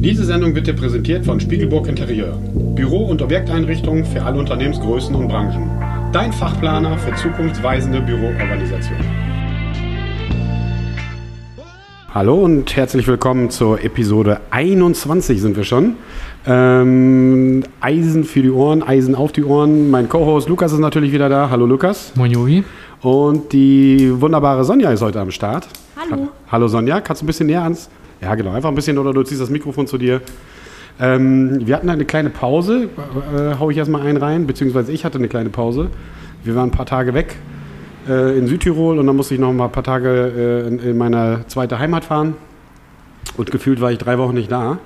Diese Sendung wird dir präsentiert von Spiegelburg Interieur. Büro- und Objekteinrichtungen für alle Unternehmensgrößen und Branchen. Dein Fachplaner für zukunftsweisende Büroorganisation. Hallo und herzlich willkommen zur Episode 21 sind wir schon. Ähm, Eisen für die Ohren, Eisen auf die Ohren. Mein Co-Host Lukas ist natürlich wieder da. Hallo Lukas. Moin Jogi. Und die wunderbare Sonja ist heute am Start. Hallo. Ha Hallo Sonja, kannst du ein bisschen näher ans ja, genau. Einfach ein bisschen oder du ziehst das Mikrofon zu dir. Ähm, wir hatten eine kleine Pause, äh, hau ich erstmal einen rein, beziehungsweise ich hatte eine kleine Pause. Wir waren ein paar Tage weg äh, in Südtirol und dann musste ich noch mal ein paar Tage äh, in, in meine zweite Heimat fahren. Und gefühlt war ich drei Wochen nicht da.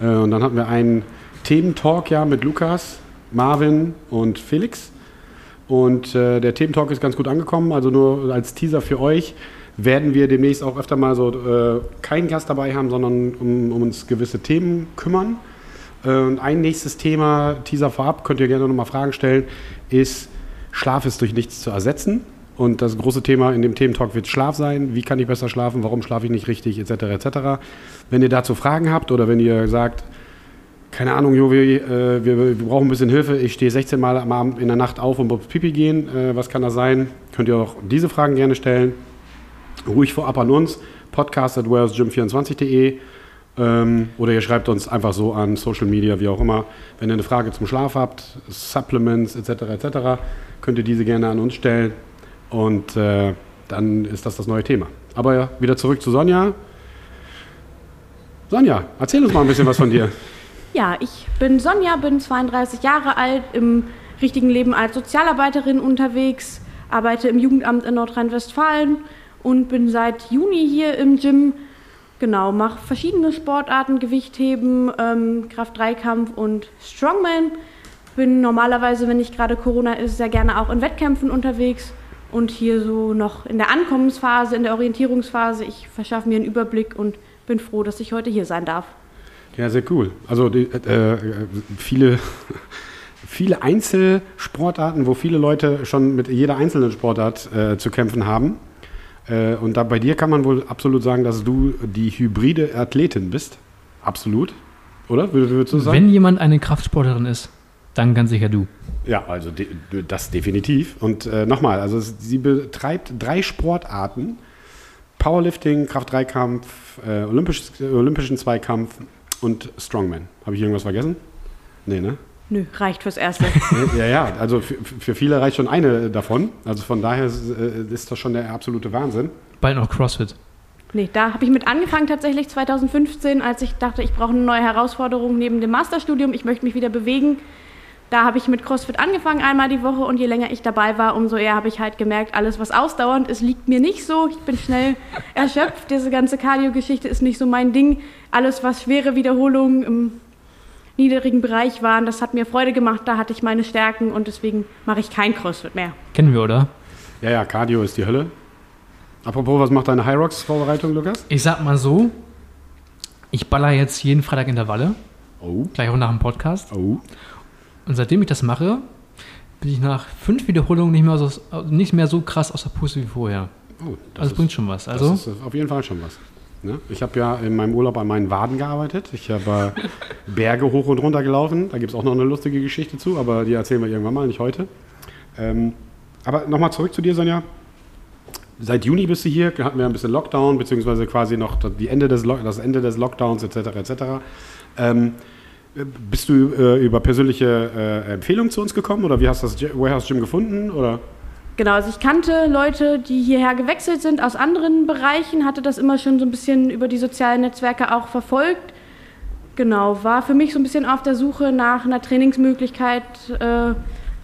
Äh, und dann hatten wir einen Thementalk ja mit Lukas, Marvin und Felix. Und äh, der Thementalk ist ganz gut angekommen, also nur als Teaser für euch werden wir demnächst auch öfter mal so äh, keinen Gast dabei haben, sondern um, um uns gewisse Themen kümmern. Äh, und ein nächstes Thema, Teaser vorab, könnt ihr gerne nochmal Fragen stellen, ist Schlaf ist durch nichts zu ersetzen. Und das große Thema in dem Thementalk wird Schlaf sein. Wie kann ich besser schlafen? Warum schlafe ich nicht richtig? Etc. etc. Wenn ihr dazu Fragen habt oder wenn ihr sagt, keine Ahnung, Jo, wir, äh, wir, wir, brauchen ein bisschen Hilfe. Ich stehe 16 Mal am Abend in der Nacht auf und muss Pipi gehen. Äh, was kann das sein? Könnt ihr auch diese Fragen gerne stellen ruhig vorab an uns, podcast at where'sgym24.de ähm, oder ihr schreibt uns einfach so an Social Media, wie auch immer. Wenn ihr eine Frage zum Schlaf habt, Supplements etc. etc., könnt ihr diese gerne an uns stellen und äh, dann ist das das neue Thema. Aber ja, wieder zurück zu Sonja. Sonja, erzähl uns mal ein bisschen was von dir. Ja, ich bin Sonja, bin 32 Jahre alt, im richtigen Leben als Sozialarbeiterin unterwegs, arbeite im Jugendamt in Nordrhein-Westfalen, und bin seit Juni hier im Gym. Genau, mache verschiedene Sportarten, Gewichtheben, ähm, Kraft-3-Kampf und Strongman. Bin normalerweise, wenn nicht gerade Corona ist, sehr gerne auch in Wettkämpfen unterwegs und hier so noch in der Ankommensphase, in der Orientierungsphase. Ich verschaffe mir einen Überblick und bin froh, dass ich heute hier sein darf. Ja, sehr cool. Also die, äh, viele, viele Einzelsportarten, wo viele Leute schon mit jeder einzelnen Sportart äh, zu kämpfen haben. Äh, und da bei dir kann man wohl absolut sagen, dass du die hybride Athletin bist. Absolut. Oder? Würdest du sagen? Wenn jemand eine Kraftsportlerin ist, dann ganz sicher du. Ja, also de das definitiv. Und äh, nochmal, also sie betreibt drei Sportarten: Powerlifting, Kraft-3-Kampf, äh, Olympisch, Olympischen Zweikampf und Strongman. Habe ich irgendwas vergessen? Nee, ne? Nö, reicht fürs Erste. ja, ja, also für, für, viele reicht schon eine davon. Also von daher ist, äh, ist das schon der absolute Wahnsinn. Bald noch CrossFit. Nee, da habe ich mit angefangen tatsächlich 2015, als ich dachte, ich brauche eine neue Herausforderung neben dem Masterstudium. Ich möchte mich wieder bewegen. Da habe ich mit CrossFit angefangen, einmal die Woche. Und je länger ich dabei war, umso eher habe ich halt gemerkt, alles, was ausdauernd ist, liegt mir nicht so. Ich bin schnell erschöpft. Diese ganze Cardio-Geschichte ist nicht so mein Ding. Alles, was schwere Wiederholungen im niedrigen Bereich waren. Das hat mir Freude gemacht, da hatte ich meine Stärken und deswegen mache ich kein CrossFit mehr. Kennen wir, oder? Ja, ja, Cardio ist die Hölle. Apropos, was macht deine High Rocks Vorbereitung, Lukas? Ich sag mal so, ich baller jetzt jeden Freitag Intervalle. Oh. Gleich auch nach dem Podcast. Oh. Und seitdem ich das mache, bin ich nach fünf Wiederholungen nicht mehr so, nicht mehr so krass aus der Puste wie vorher. Oh, das also ist, bringt schon was. Also, das ist auf jeden Fall schon was. Ne? Ich habe ja in meinem Urlaub an meinen Waden gearbeitet. Ich habe äh, Berge hoch und runter gelaufen. Da gibt es auch noch eine lustige Geschichte zu, aber die erzählen wir irgendwann mal, nicht heute. Ähm, aber nochmal zurück zu dir, Sonja. Seit Juni bist du hier, hatten wir ein bisschen Lockdown, beziehungsweise quasi noch die Ende des das Ende des Lockdowns etc. etc. Ähm, bist du äh, über persönliche äh, Empfehlungen zu uns gekommen oder wie hast du das Warehouse Gym gefunden? Oder? Genau, also ich kannte Leute, die hierher gewechselt sind aus anderen Bereichen, hatte das immer schon so ein bisschen über die sozialen Netzwerke auch verfolgt. Genau, war für mich so ein bisschen auf der Suche nach einer Trainingsmöglichkeit äh,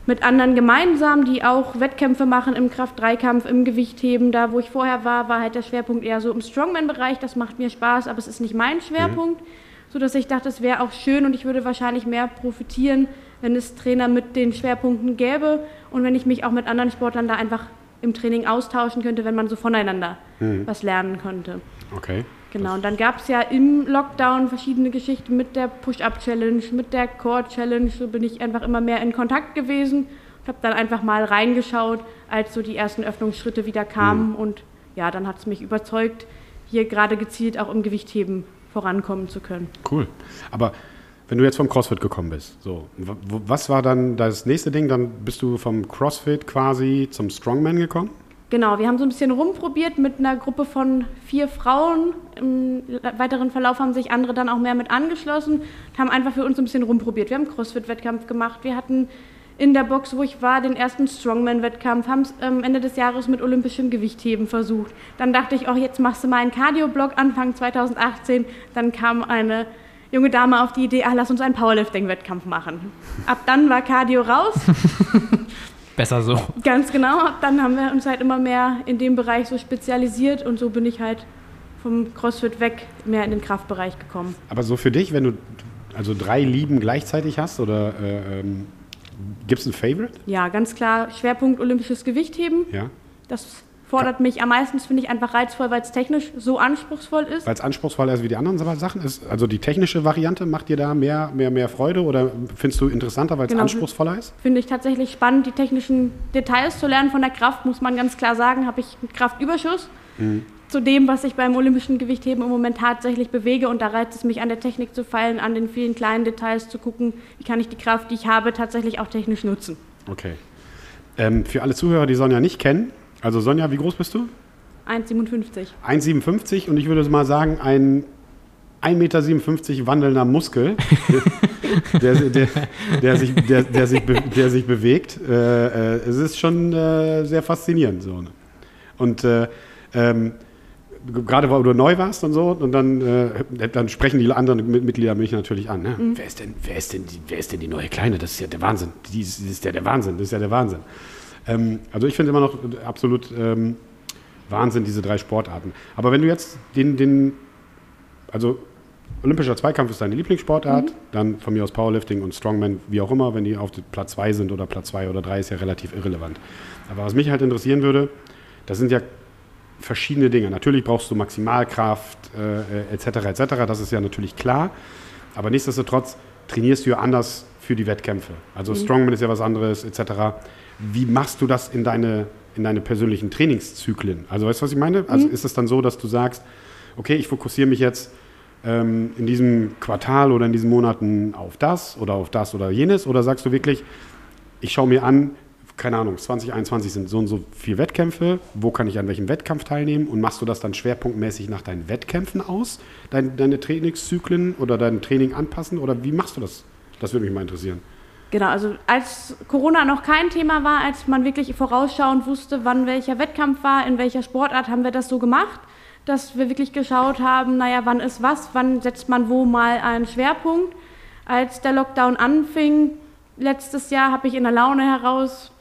mit anderen gemeinsam, die auch Wettkämpfe machen im Kraft-3-Kampf, im Gewichtheben. Da, wo ich vorher war, war halt der Schwerpunkt eher so im Strongman-Bereich. Das macht mir Spaß, aber es ist nicht mein Schwerpunkt. Mhm. sodass ich dachte, es wäre auch schön und ich würde wahrscheinlich mehr profitieren, wenn es Trainer mit den Schwerpunkten gäbe und wenn ich mich auch mit anderen Sportlern da einfach im Training austauschen könnte, wenn man so voneinander mhm. was lernen könnte. Okay. Genau, und dann gab es ja im Lockdown verschiedene Geschichten mit der Push-Up-Challenge, mit der Core-Challenge. So bin ich einfach immer mehr in Kontakt gewesen und habe dann einfach mal reingeschaut, als so die ersten Öffnungsschritte wieder kamen. Mhm. Und ja, dann hat es mich überzeugt, hier gerade gezielt auch im Gewichtheben vorankommen zu können. Cool. Aber wenn du jetzt vom CrossFit gekommen bist, so, was war dann das nächste Ding? Dann bist du vom CrossFit quasi zum Strongman gekommen? Genau, wir haben so ein bisschen rumprobiert mit einer Gruppe von vier Frauen. Im weiteren Verlauf haben sich andere dann auch mehr mit angeschlossen und haben einfach für uns ein bisschen rumprobiert. Wir haben CrossFit-Wettkampf gemacht, wir hatten in der Box, wo ich war, den ersten Strongman-Wettkampf, haben es am Ende des Jahres mit olympischem Gewichtheben versucht. Dann dachte ich, oh, jetzt machst du mal einen Cardio-Block Anfang 2018. Dann kam eine junge Dame auf die Idee, ah, lass uns einen Powerlifting-Wettkampf machen. Ab dann war Cardio raus. Besser so. Ganz genau. Ab dann haben wir uns halt immer mehr in dem Bereich so spezialisiert und so bin ich halt vom CrossFit weg mehr in den Kraftbereich gekommen. Aber so für dich, wenn du also drei Lieben gleichzeitig hast oder äh, ähm, gibt es ein Favorite? Ja, ganz klar Schwerpunkt olympisches Gewichtheben. Ja. Das fordert mich am meisten, finde ich einfach reizvoll, weil es technisch so anspruchsvoll ist. Weil es anspruchsvoller ist wie die anderen Sachen ist? Also die technische Variante macht dir da mehr, mehr, mehr Freude oder findest du interessanter, weil es genau, anspruchsvoller ist? Finde ich tatsächlich spannend, die technischen Details zu lernen. Von der Kraft muss man ganz klar sagen, habe ich einen Kraftüberschuss. Mhm. Zu dem, was ich beim olympischen Gewichtheben im Moment tatsächlich bewege. Und da reizt es mich an der Technik zu feilen, an den vielen kleinen Details zu gucken, wie kann ich die Kraft, die ich habe, tatsächlich auch technisch nutzen. Okay. Ähm, für alle Zuhörer, die Sonja nicht kennen, also Sonja, wie groß bist du? 1,57. 1,57 und ich würde mal sagen, ein 1,57 Meter wandelnder Muskel, der, der, der, sich, der, der, sich, der sich bewegt. Äh, äh, es ist schon äh, sehr faszinierend. So. Ne? Und äh, ähm, gerade weil du neu warst und so, und dann, äh, dann sprechen die anderen Mitglieder mich natürlich an. Ne? Mhm. Wer, ist denn, wer, ist denn die, wer ist denn die neue Kleine? Das ist ja der Wahnsinn. Die ist, das ist ja der Wahnsinn. Das ist ja der Wahnsinn. Ähm, also ich finde immer noch absolut ähm, Wahnsinn, diese drei Sportarten. Aber wenn du jetzt den, den also Olympischer Zweikampf ist deine Lieblingssportart, mhm. dann von mir aus Powerlifting und Strongman, wie auch immer, wenn die auf Platz 2 sind oder Platz 2 oder 3, ist ja relativ irrelevant. Aber was mich halt interessieren würde, das sind ja verschiedene Dinge. Natürlich brauchst du Maximalkraft äh, etc. etc. Das ist ja natürlich klar. Aber nichtsdestotrotz trainierst du ja anders für die Wettkämpfe. Also mhm. Strongman ist ja was anderes etc. Wie machst du das in deine, in deine persönlichen Trainingszyklen? Also weißt du, was ich meine? Also mhm. ist es dann so, dass du sagst, okay, ich fokussiere mich jetzt ähm, in diesem Quartal oder in diesen Monaten auf das oder auf das oder jenes? Oder sagst du wirklich, ich schaue mir an, keine Ahnung, 2021 sind so und so viele Wettkämpfe, wo kann ich an welchem Wettkampf teilnehmen und machst du das dann schwerpunktmäßig nach deinen Wettkämpfen aus, dein, deine Trainingszyklen oder dein Training anpassen oder wie machst du das? Das würde mich mal interessieren. Genau, also als Corona noch kein Thema war, als man wirklich vorausschauend wusste, wann welcher Wettkampf war, in welcher Sportart, haben wir das so gemacht, dass wir wirklich geschaut haben, naja, wann ist was, wann setzt man wo mal einen Schwerpunkt. Als der Lockdown anfing, letztes Jahr, habe ich in der Laune heraus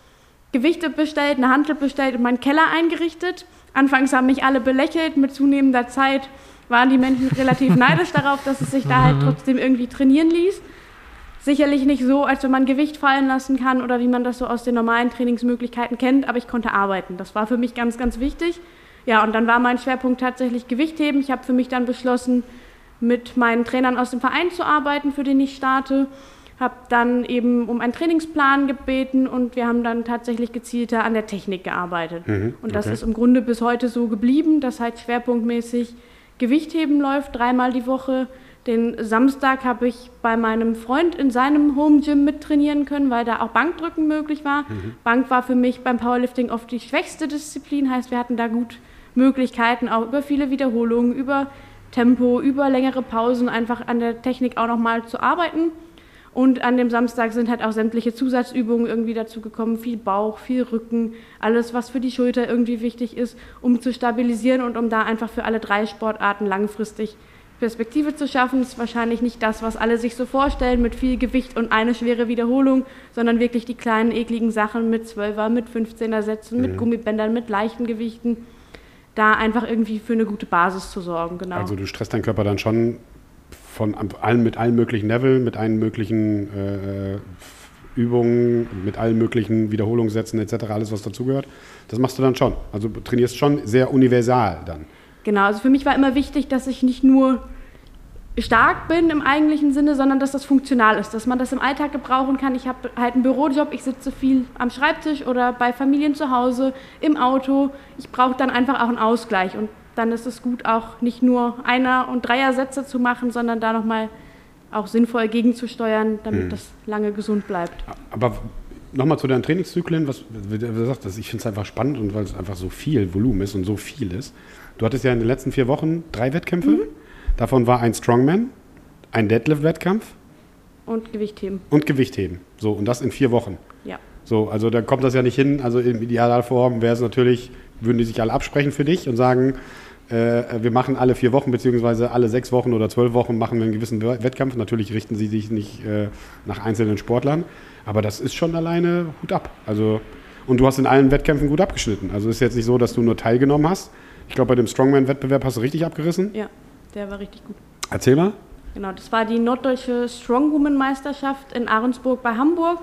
Gewichte bestellt, eine Handel bestellt und meinen Keller eingerichtet. Anfangs haben mich alle belächelt, mit zunehmender Zeit waren die Menschen relativ neidisch darauf, dass es sich da halt mhm. trotzdem irgendwie trainieren ließ. Sicherlich nicht so, als wenn man Gewicht fallen lassen kann oder wie man das so aus den normalen Trainingsmöglichkeiten kennt, aber ich konnte arbeiten. Das war für mich ganz, ganz wichtig. Ja, und dann war mein Schwerpunkt tatsächlich Gewichtheben. Ich habe für mich dann beschlossen, mit meinen Trainern aus dem Verein zu arbeiten, für den ich starte. Habe dann eben um einen Trainingsplan gebeten und wir haben dann tatsächlich gezielter an der Technik gearbeitet. Mhm, und das okay. ist im Grunde bis heute so geblieben, dass halt schwerpunktmäßig Gewichtheben läuft, dreimal die Woche den Samstag habe ich bei meinem Freund in seinem Home Gym mittrainieren können, weil da auch Bankdrücken möglich war. Mhm. Bank war für mich beim Powerlifting oft die schwächste Disziplin, heißt wir hatten da gut Möglichkeiten, auch über viele Wiederholungen, über Tempo, über längere Pausen einfach an der Technik auch nochmal zu arbeiten. Und an dem Samstag sind halt auch sämtliche Zusatzübungen irgendwie dazu gekommen, viel Bauch, viel Rücken, alles, was für die Schulter irgendwie wichtig ist, um zu stabilisieren und um da einfach für alle drei Sportarten langfristig Perspektive zu schaffen, ist wahrscheinlich nicht das, was alle sich so vorstellen, mit viel Gewicht und eine schwere Wiederholung, sondern wirklich die kleinen, ekligen Sachen mit 12er, mit 15er Sätzen, mhm. mit Gummibändern, mit leichten Gewichten, da einfach irgendwie für eine gute Basis zu sorgen. Genau. Also du stresst deinen Körper dann schon von allen, mit allen möglichen Level, mit allen möglichen äh, Übungen, mit allen möglichen Wiederholungssätzen etc., alles was dazugehört. Das machst du dann schon. Also trainierst schon sehr universal dann. Genau, also für mich war immer wichtig, dass ich nicht nur stark bin im eigentlichen Sinne, sondern dass das funktional ist, dass man das im Alltag gebrauchen kann. Ich habe halt einen Bürojob, ich sitze viel am Schreibtisch oder bei Familien zu Hause, im Auto. Ich brauche dann einfach auch einen Ausgleich und dann ist es gut, auch nicht nur Einer- und Dreier-Sätze zu machen, sondern da nochmal auch sinnvoll gegenzusteuern, damit mhm. das lange gesund bleibt. Aber nochmal zu deinen Trainingszyklen, was du sagst, ich finde es einfach spannend und weil es einfach so viel Volumen ist und so viel ist. Du hattest ja in den letzten vier Wochen drei Wettkämpfe. Mhm. Davon war ein Strongman, ein Deadlift-Wettkampf. Und Gewichtheben. Und Gewichtheben. So, und das in vier Wochen. Ja. So, also da kommt das ja nicht hin. Also in idealer Form wäre es natürlich, würden die sich alle absprechen für dich und sagen, äh, wir machen alle vier Wochen beziehungsweise alle sechs Wochen oder zwölf Wochen machen wir einen gewissen Wettkampf. Natürlich richten sie sich nicht äh, nach einzelnen Sportlern, aber das ist schon alleine Hut ab. Also und du hast in allen Wettkämpfen gut abgeschnitten. Also ist jetzt nicht so, dass du nur teilgenommen hast. Ich glaube, bei dem Strongman-Wettbewerb hast du richtig abgerissen. Ja, der war richtig gut. Erzähl mal. Genau, das war die norddeutsche Strongwoman-Meisterschaft in Ahrensburg bei Hamburg.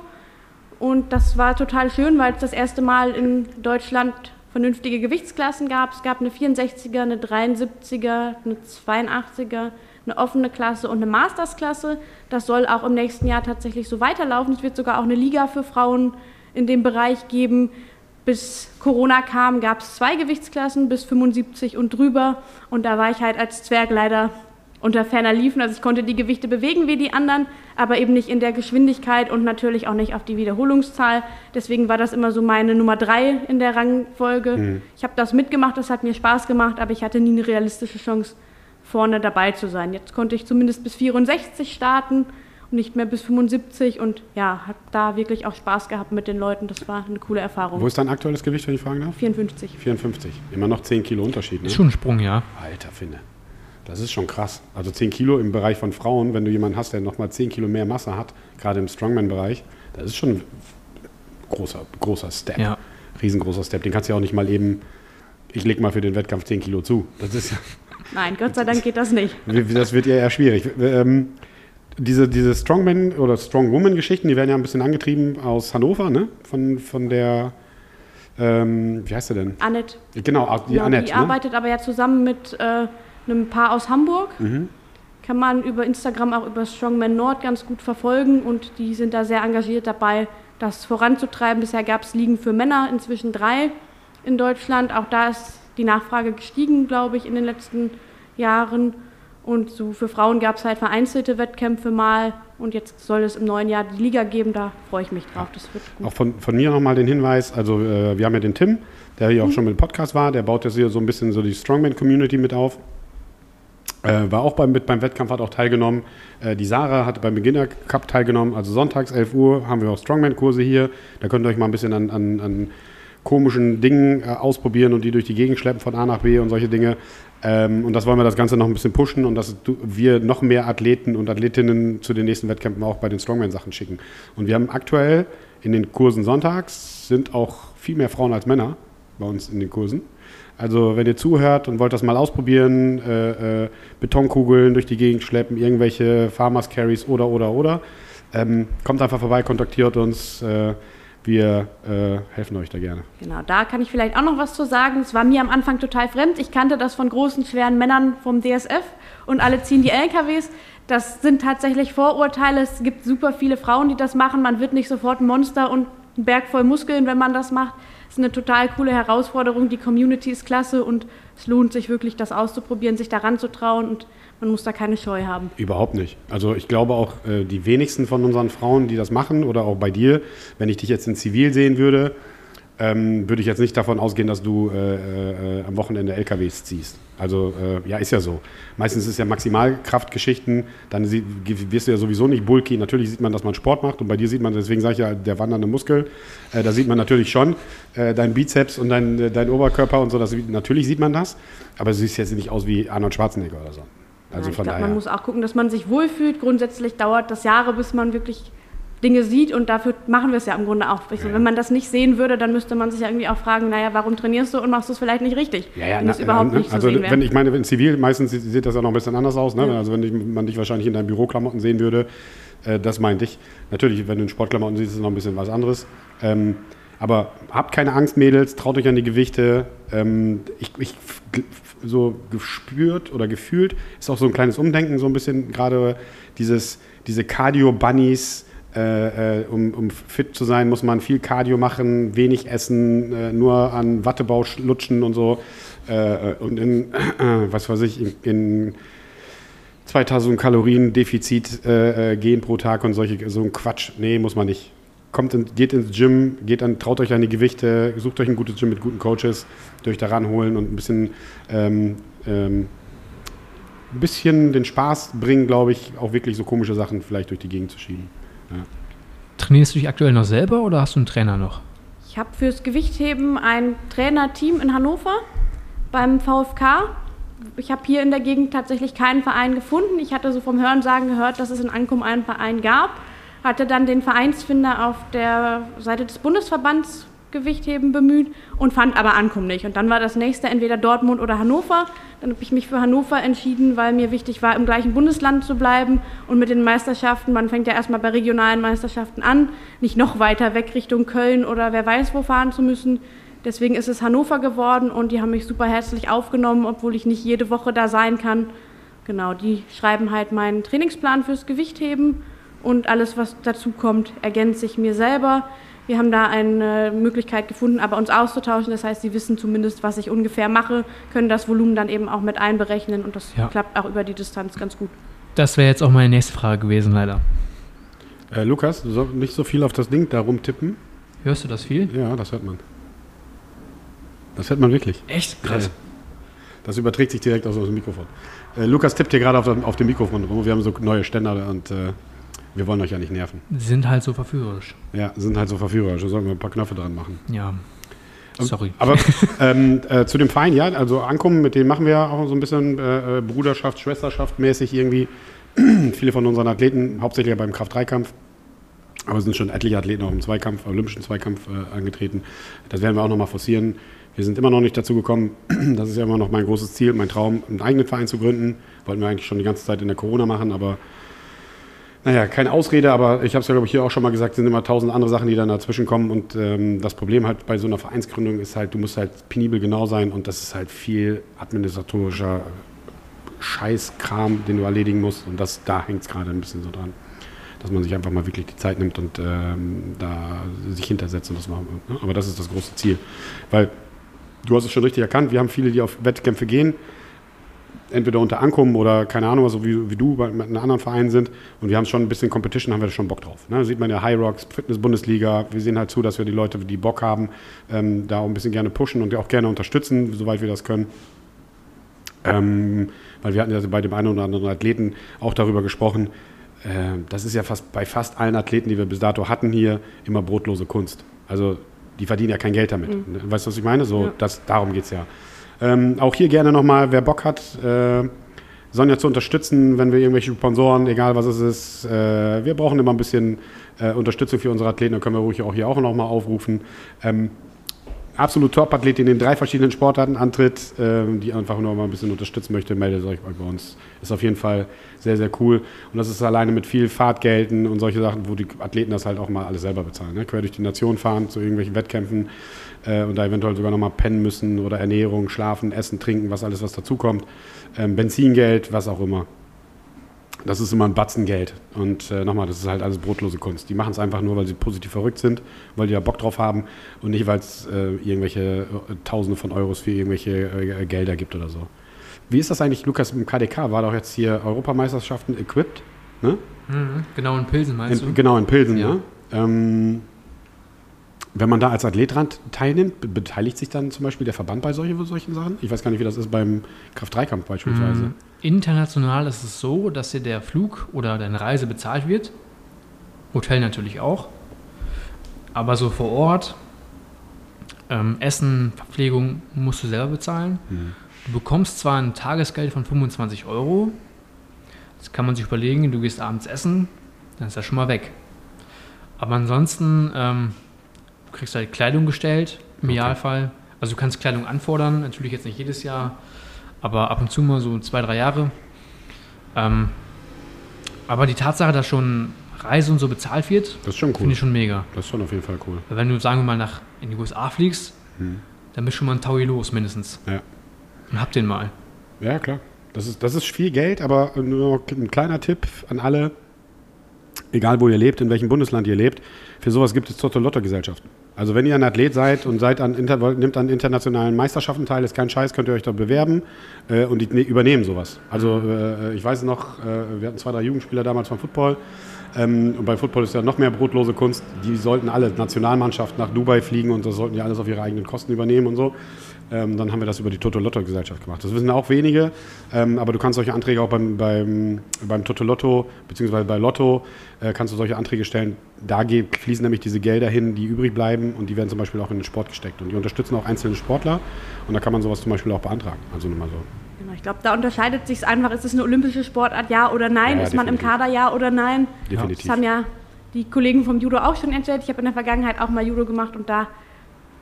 Und das war total schön, weil es das erste Mal in Deutschland vernünftige Gewichtsklassen gab. Es gab eine 64er, eine 73er, eine 82er, eine offene Klasse und eine Mastersklasse. Das soll auch im nächsten Jahr tatsächlich so weiterlaufen. Es wird sogar auch eine Liga für Frauen in dem Bereich geben. Bis Corona kam, gab es zwei Gewichtsklassen bis 75 und drüber. Und da war ich halt als Zwerg leider unter ferner Liefen. Also ich konnte die Gewichte bewegen wie die anderen, aber eben nicht in der Geschwindigkeit und natürlich auch nicht auf die Wiederholungszahl. Deswegen war das immer so meine Nummer drei in der Rangfolge. Mhm. Ich habe das mitgemacht, das hat mir Spaß gemacht, aber ich hatte nie eine realistische Chance, vorne dabei zu sein. Jetzt konnte ich zumindest bis 64 starten nicht mehr bis 75 und ja, habe da wirklich auch Spaß gehabt mit den Leuten. Das war eine coole Erfahrung. Wo ist dein aktuelles Gewicht, wenn ich fragen darf? 54. 54. Immer noch 10 Kilo Unterschied, ne? Ist schon ein Sprung, ja. Alter, finde. Das ist schon krass. Also 10 Kilo im Bereich von Frauen, wenn du jemanden hast, der nochmal 10 Kilo mehr Masse hat, gerade im Strongman-Bereich, das ist schon ein großer, großer Step. Ja. Riesengroßer Step. Den kannst du ja auch nicht mal eben, ich leg mal für den Wettkampf 10 Kilo zu. Das ist ja. Nein, Gott sei Dank geht das nicht. Das wird ja eher schwierig. Ähm, diese, diese Strongman- oder Strongwoman-Geschichten, die werden ja ein bisschen angetrieben aus Hannover, ne? Von, von der, ähm, wie heißt sie denn? Annette. Genau, die genau, Annette. Die ne? arbeitet aber ja zusammen mit äh, einem Paar aus Hamburg. Mhm. Kann man über Instagram auch über Strongman Nord ganz gut verfolgen und die sind da sehr engagiert dabei, das voranzutreiben. Bisher gab es Ligen für Männer, inzwischen drei in Deutschland. Auch da ist die Nachfrage gestiegen, glaube ich, in den letzten Jahren. Und so für Frauen gab es halt vereinzelte Wettkämpfe mal. Und jetzt soll es im neuen Jahr die Liga geben. Da freue ich mich drauf. Das wird gut. Auch von, von mir nochmal den Hinweis: Also, äh, wir haben ja den Tim, der hier mhm. auch schon mit dem Podcast war. Der baut jetzt hier so ein bisschen so die Strongman-Community mit auf. Äh, war auch beim, mit beim Wettkampf, hat auch teilgenommen. Äh, die Sarah hat beim Beginner Cup teilgenommen. Also sonntags 11 Uhr haben wir auch Strongman-Kurse hier. Da könnt ihr euch mal ein bisschen an, an, an komischen Dingen äh, ausprobieren und die durch die Gegend schleppen von A nach B und solche Dinge. Ähm, und das wollen wir das Ganze noch ein bisschen pushen und dass wir noch mehr Athleten und Athletinnen zu den nächsten Wettkämpfen auch bei den Strongman-Sachen schicken. Und wir haben aktuell in den Kursen sonntags sind auch viel mehr Frauen als Männer bei uns in den Kursen. Also wenn ihr zuhört und wollt das mal ausprobieren, äh, äh, Betonkugeln durch die Gegend schleppen, irgendwelche Farmers Carries oder oder oder, ähm, kommt einfach vorbei, kontaktiert uns. Äh, wir äh, helfen euch da gerne. Genau, da kann ich vielleicht auch noch was zu sagen. Es war mir am Anfang total fremd. Ich kannte das von großen, schweren Männern vom DSF und alle ziehen die LKWs. Das sind tatsächlich Vorurteile. Es gibt super viele Frauen, die das machen. Man wird nicht sofort ein Monster und ein Berg voll Muskeln, wenn man das macht ist eine total coole Herausforderung. Die Community ist klasse und es lohnt sich wirklich, das auszuprobieren, sich daran zu trauen und man muss da keine Scheu haben. Überhaupt nicht. Also ich glaube auch, äh, die wenigsten von unseren Frauen, die das machen oder auch bei dir, wenn ich dich jetzt in Zivil sehen würde, ähm, würde ich jetzt nicht davon ausgehen, dass du äh, äh, am Wochenende LKWs ziehst. Also äh, ja, ist ja so. Meistens ist es ja Maximalkraftgeschichten, dann sie, wirst du ja sowieso nicht bulky. Natürlich sieht man, dass man Sport macht und bei dir sieht man, deswegen sage ich ja, der wandernde Muskel, äh, da sieht man natürlich schon äh, dein Bizeps und dein, dein Oberkörper und so, das, natürlich sieht man das, aber du siehst jetzt nicht aus wie Arnold Schwarzenegger oder so. Also Nein, von ich glaub, daher. Man muss auch gucken, dass man sich wohlfühlt. Grundsätzlich dauert das Jahre, bis man wirklich Dinge sieht und dafür machen wir es ja im Grunde auch. Ja. Wenn man das nicht sehen würde, dann müsste man sich ja irgendwie auch fragen, naja, warum trainierst du und machst du es vielleicht nicht richtig? Ja, ja, na, überhaupt na, nicht also wenn ich meine, in Zivil meistens sieht das ja noch ein bisschen anders aus. Ne? Ja. Also wenn ich, man dich wahrscheinlich in deinen Büroklamotten sehen würde, äh, das meinte ich. Natürlich, wenn du in Sportklamotten siehst, ist es noch ein bisschen was anderes. Ähm, aber habt keine Angst, Mädels, traut euch an die Gewichte. Ähm, ich, ich so gespürt oder gefühlt ist auch so ein kleines Umdenken, so ein bisschen gerade dieses, diese Cardio-Bunnies, äh, äh, um, um, fit zu sein, muss man viel Cardio machen, wenig essen, äh, nur an Wattebau lutschen und so. Äh, äh, und in, was weiß ich, in, in 2000 Kalorien Defizit äh, gehen pro Tag und solche, so ein Quatsch. Nee, muss man nicht. Kommt in, geht ins Gym, geht an, traut euch an die Gewichte, sucht euch ein gutes Gym mit guten Coaches, die euch da ranholen und ein bisschen ähm, ähm, ein bisschen den Spaß bringen, glaube ich, auch wirklich so komische Sachen vielleicht durch die Gegend zu schieben. Ja. Trainierst du dich aktuell noch selber oder hast du einen Trainer noch? Ich habe fürs Gewichtheben ein Trainerteam in Hannover beim VfK. Ich habe hier in der Gegend tatsächlich keinen Verein gefunden. Ich hatte so vom Hörensagen gehört, dass es in Ankum einen Verein gab. Hatte dann den Vereinsfinder auf der Seite des Bundesverbands Gewichtheben bemüht und fand aber Ankum nicht. Und dann war das nächste entweder Dortmund oder Hannover. Dann habe ich mich für Hannover entschieden, weil mir wichtig war, im gleichen Bundesland zu bleiben und mit den Meisterschaften, man fängt ja erstmal bei regionalen Meisterschaften an, nicht noch weiter weg Richtung Köln oder wer weiß wo fahren zu müssen. Deswegen ist es Hannover geworden und die haben mich super herzlich aufgenommen, obwohl ich nicht jede Woche da sein kann. Genau, die schreiben halt meinen Trainingsplan fürs Gewichtheben und alles, was dazu kommt, ergänze ich mir selber. Wir haben da eine Möglichkeit gefunden, aber uns auszutauschen. Das heißt, sie wissen zumindest, was ich ungefähr mache, können das Volumen dann eben auch mit einberechnen und das ja. klappt auch über die Distanz ganz gut. Das wäre jetzt auch meine nächste Frage gewesen, leider. Äh, Lukas, du sollst nicht so viel auf das Ding da rumtippen. Hörst du das viel? Ja, das hört man. Das hört man wirklich. Echt? Krass. Das überträgt sich direkt aus dem Mikrofon. Äh, Lukas tippt hier gerade auf, auf, dem Mikrofon rum. Wir haben so neue Ständer und äh, wir wollen euch ja nicht nerven. Sind halt so verführerisch. Ja, sind halt so verführerisch. Da sollten wir ein paar Knöpfe dran machen. Ja. Sorry. Aber ähm, äh, zu dem Verein, ja, also Ankommen, mit dem machen wir auch so ein bisschen äh, äh Bruderschaft, Schwesterschaft mäßig irgendwie. Viele von unseren Athleten, hauptsächlich beim Kraft-3-Kampf, aber es sind schon etliche Athleten auch im Zweikampf, olympischen Zweikampf äh, angetreten. Das werden wir auch nochmal forcieren. Wir sind immer noch nicht dazu gekommen. Das ist ja immer noch mein großes Ziel, mein Traum, einen eigenen Verein zu gründen. Wollten wir eigentlich schon die ganze Zeit in der Corona machen, aber naja, keine Ausrede, aber ich habe es ja, glaube ich, hier auch schon mal gesagt, sind immer tausend andere Sachen, die dann dazwischen kommen. Und ähm, das Problem halt bei so einer Vereinsgründung ist halt, du musst halt penibel genau sein und das ist halt viel administratorischer Scheißkram, den du erledigen musst. Und das, da hängt es gerade ein bisschen so dran. Dass man sich einfach mal wirklich die Zeit nimmt und ähm, da sich hintersetzt und das machen. Ne? Aber das ist das große Ziel. Weil du hast es schon richtig erkannt, wir haben viele, die auf Wettkämpfe gehen entweder unter Ankommen oder keine Ahnung, so wie, wie du bei einem anderen Verein sind. Und wir haben schon ein bisschen Competition, haben wir da schon Bock drauf. Ne? Sieht man ja High Rocks, Fitness-Bundesliga. Wir sehen halt zu, dass wir die Leute, die Bock haben, ähm, da auch ein bisschen gerne pushen und auch gerne unterstützen, soweit wir das können. Ähm, weil wir hatten ja bei dem einen oder anderen Athleten auch darüber gesprochen. Äh, das ist ja fast bei fast allen Athleten, die wir bis dato hatten hier, immer brotlose Kunst. Also die verdienen ja kein Geld damit. Mhm. Weißt du, was ich meine? So, ja. das, darum geht es ja. Ähm, auch hier gerne nochmal, wer Bock hat, äh, Sonja zu unterstützen, wenn wir irgendwelche Sponsoren, egal was es ist. Äh, wir brauchen immer ein bisschen äh, Unterstützung für unsere Athleten, da können wir ruhig auch hier auch nochmal aufrufen. Ähm, absolut Top-Athlet, in den drei verschiedenen Sportarten antritt, äh, die einfach nur mal ein bisschen unterstützen möchte, meldet euch bei uns. Ist auf jeden Fall sehr, sehr cool. Und das ist alleine mit viel Fahrtgelden und solche Sachen, wo die Athleten das halt auch mal alles selber bezahlen. Ne? Quer durch die Nation fahren zu irgendwelchen Wettkämpfen äh, und da eventuell sogar nochmal pennen müssen oder Ernährung, Schlafen, Essen, Trinken, was alles, was dazukommt. Ähm, Benzingeld, was auch immer. Das ist immer ein Batzen Geld. Und äh, nochmal, das ist halt alles brotlose Kunst. Die machen es einfach nur, weil sie positiv verrückt sind, weil die da Bock drauf haben und nicht, weil es äh, irgendwelche äh, Tausende von Euros für irgendwelche äh, Gelder gibt oder so. Wie ist das eigentlich, Lukas, im KDK? War doch jetzt hier Europameisterschaften equipped? Ne? Mhm, genau, in Pilsen meinst in, du? Genau, in Pilsen, ja. ne? Ähm, wenn man da als Athlet dran teilnimmt, beteiligt sich dann zum Beispiel der Verband bei solchen, solchen Sachen? Ich weiß gar nicht, wie das ist beim Kraft-3-Kampf beispielsweise. Mm, international ist es so, dass dir der Flug oder deine Reise bezahlt wird. Hotel natürlich auch. Aber so vor Ort, ähm, Essen, Verpflegung musst du selber bezahlen. Mhm. Du bekommst zwar ein Tagesgeld von 25 Euro. Das kann man sich überlegen, du gehst abends essen, dann ist das schon mal weg. Aber ansonsten, ähm, du kriegst halt Kleidung gestellt, im Idealfall. Also du kannst Kleidung anfordern, natürlich jetzt nicht jedes Jahr, aber ab und zu mal so zwei, drei Jahre. Ähm, aber die Tatsache, dass schon Reise und so bezahlt wird, Das ist schon cool. finde ich schon mega. Das ist schon auf jeden Fall cool. Weil wenn du, sagen wir mal, nach in die USA fliegst, dann bist schon mal ein Taui los, mindestens. Ja. Und hab den mal. Ja, klar. Das ist, das ist viel Geld, aber nur noch ein kleiner Tipp an alle, egal wo ihr lebt, in welchem Bundesland ihr lebt, für sowas gibt es Toto-Lotto-Gesellschaften. Also wenn ihr ein Athlet seid und seid an nimmt an internationalen Meisterschaften teil, ist kein Scheiß, könnt ihr euch da bewerben äh, und die ne, übernehmen sowas. Also äh, ich weiß noch, äh, wir hatten zwei, drei Jugendspieler damals vom Football ähm, und bei Football ist ja noch mehr brotlose Kunst. Die sollten alle Nationalmannschaft nach Dubai fliegen und das sollten die alles auf ihre eigenen Kosten übernehmen und so. Ähm, dann haben wir das über die Toto-Lotto-Gesellschaft gemacht. Das wissen auch wenige, ähm, aber du kannst solche Anträge auch beim, beim, beim Toto-Lotto beziehungsweise bei Lotto äh, kannst du solche Anträge stellen. Da fließen nämlich diese Gelder hin, die übrig bleiben und die werden zum Beispiel auch in den Sport gesteckt. Und die unterstützen auch einzelne Sportler und da kann man sowas zum Beispiel auch beantragen. Also nur mal so. Genau, ich glaube, da unterscheidet sich einfach, ist es eine olympische Sportart, ja oder nein? Ja, ist man im. Kader, ja oder nein? Definitiv. Das haben ja die Kollegen vom Judo auch schon erzählt. Ich habe in der Vergangenheit auch mal Judo gemacht und da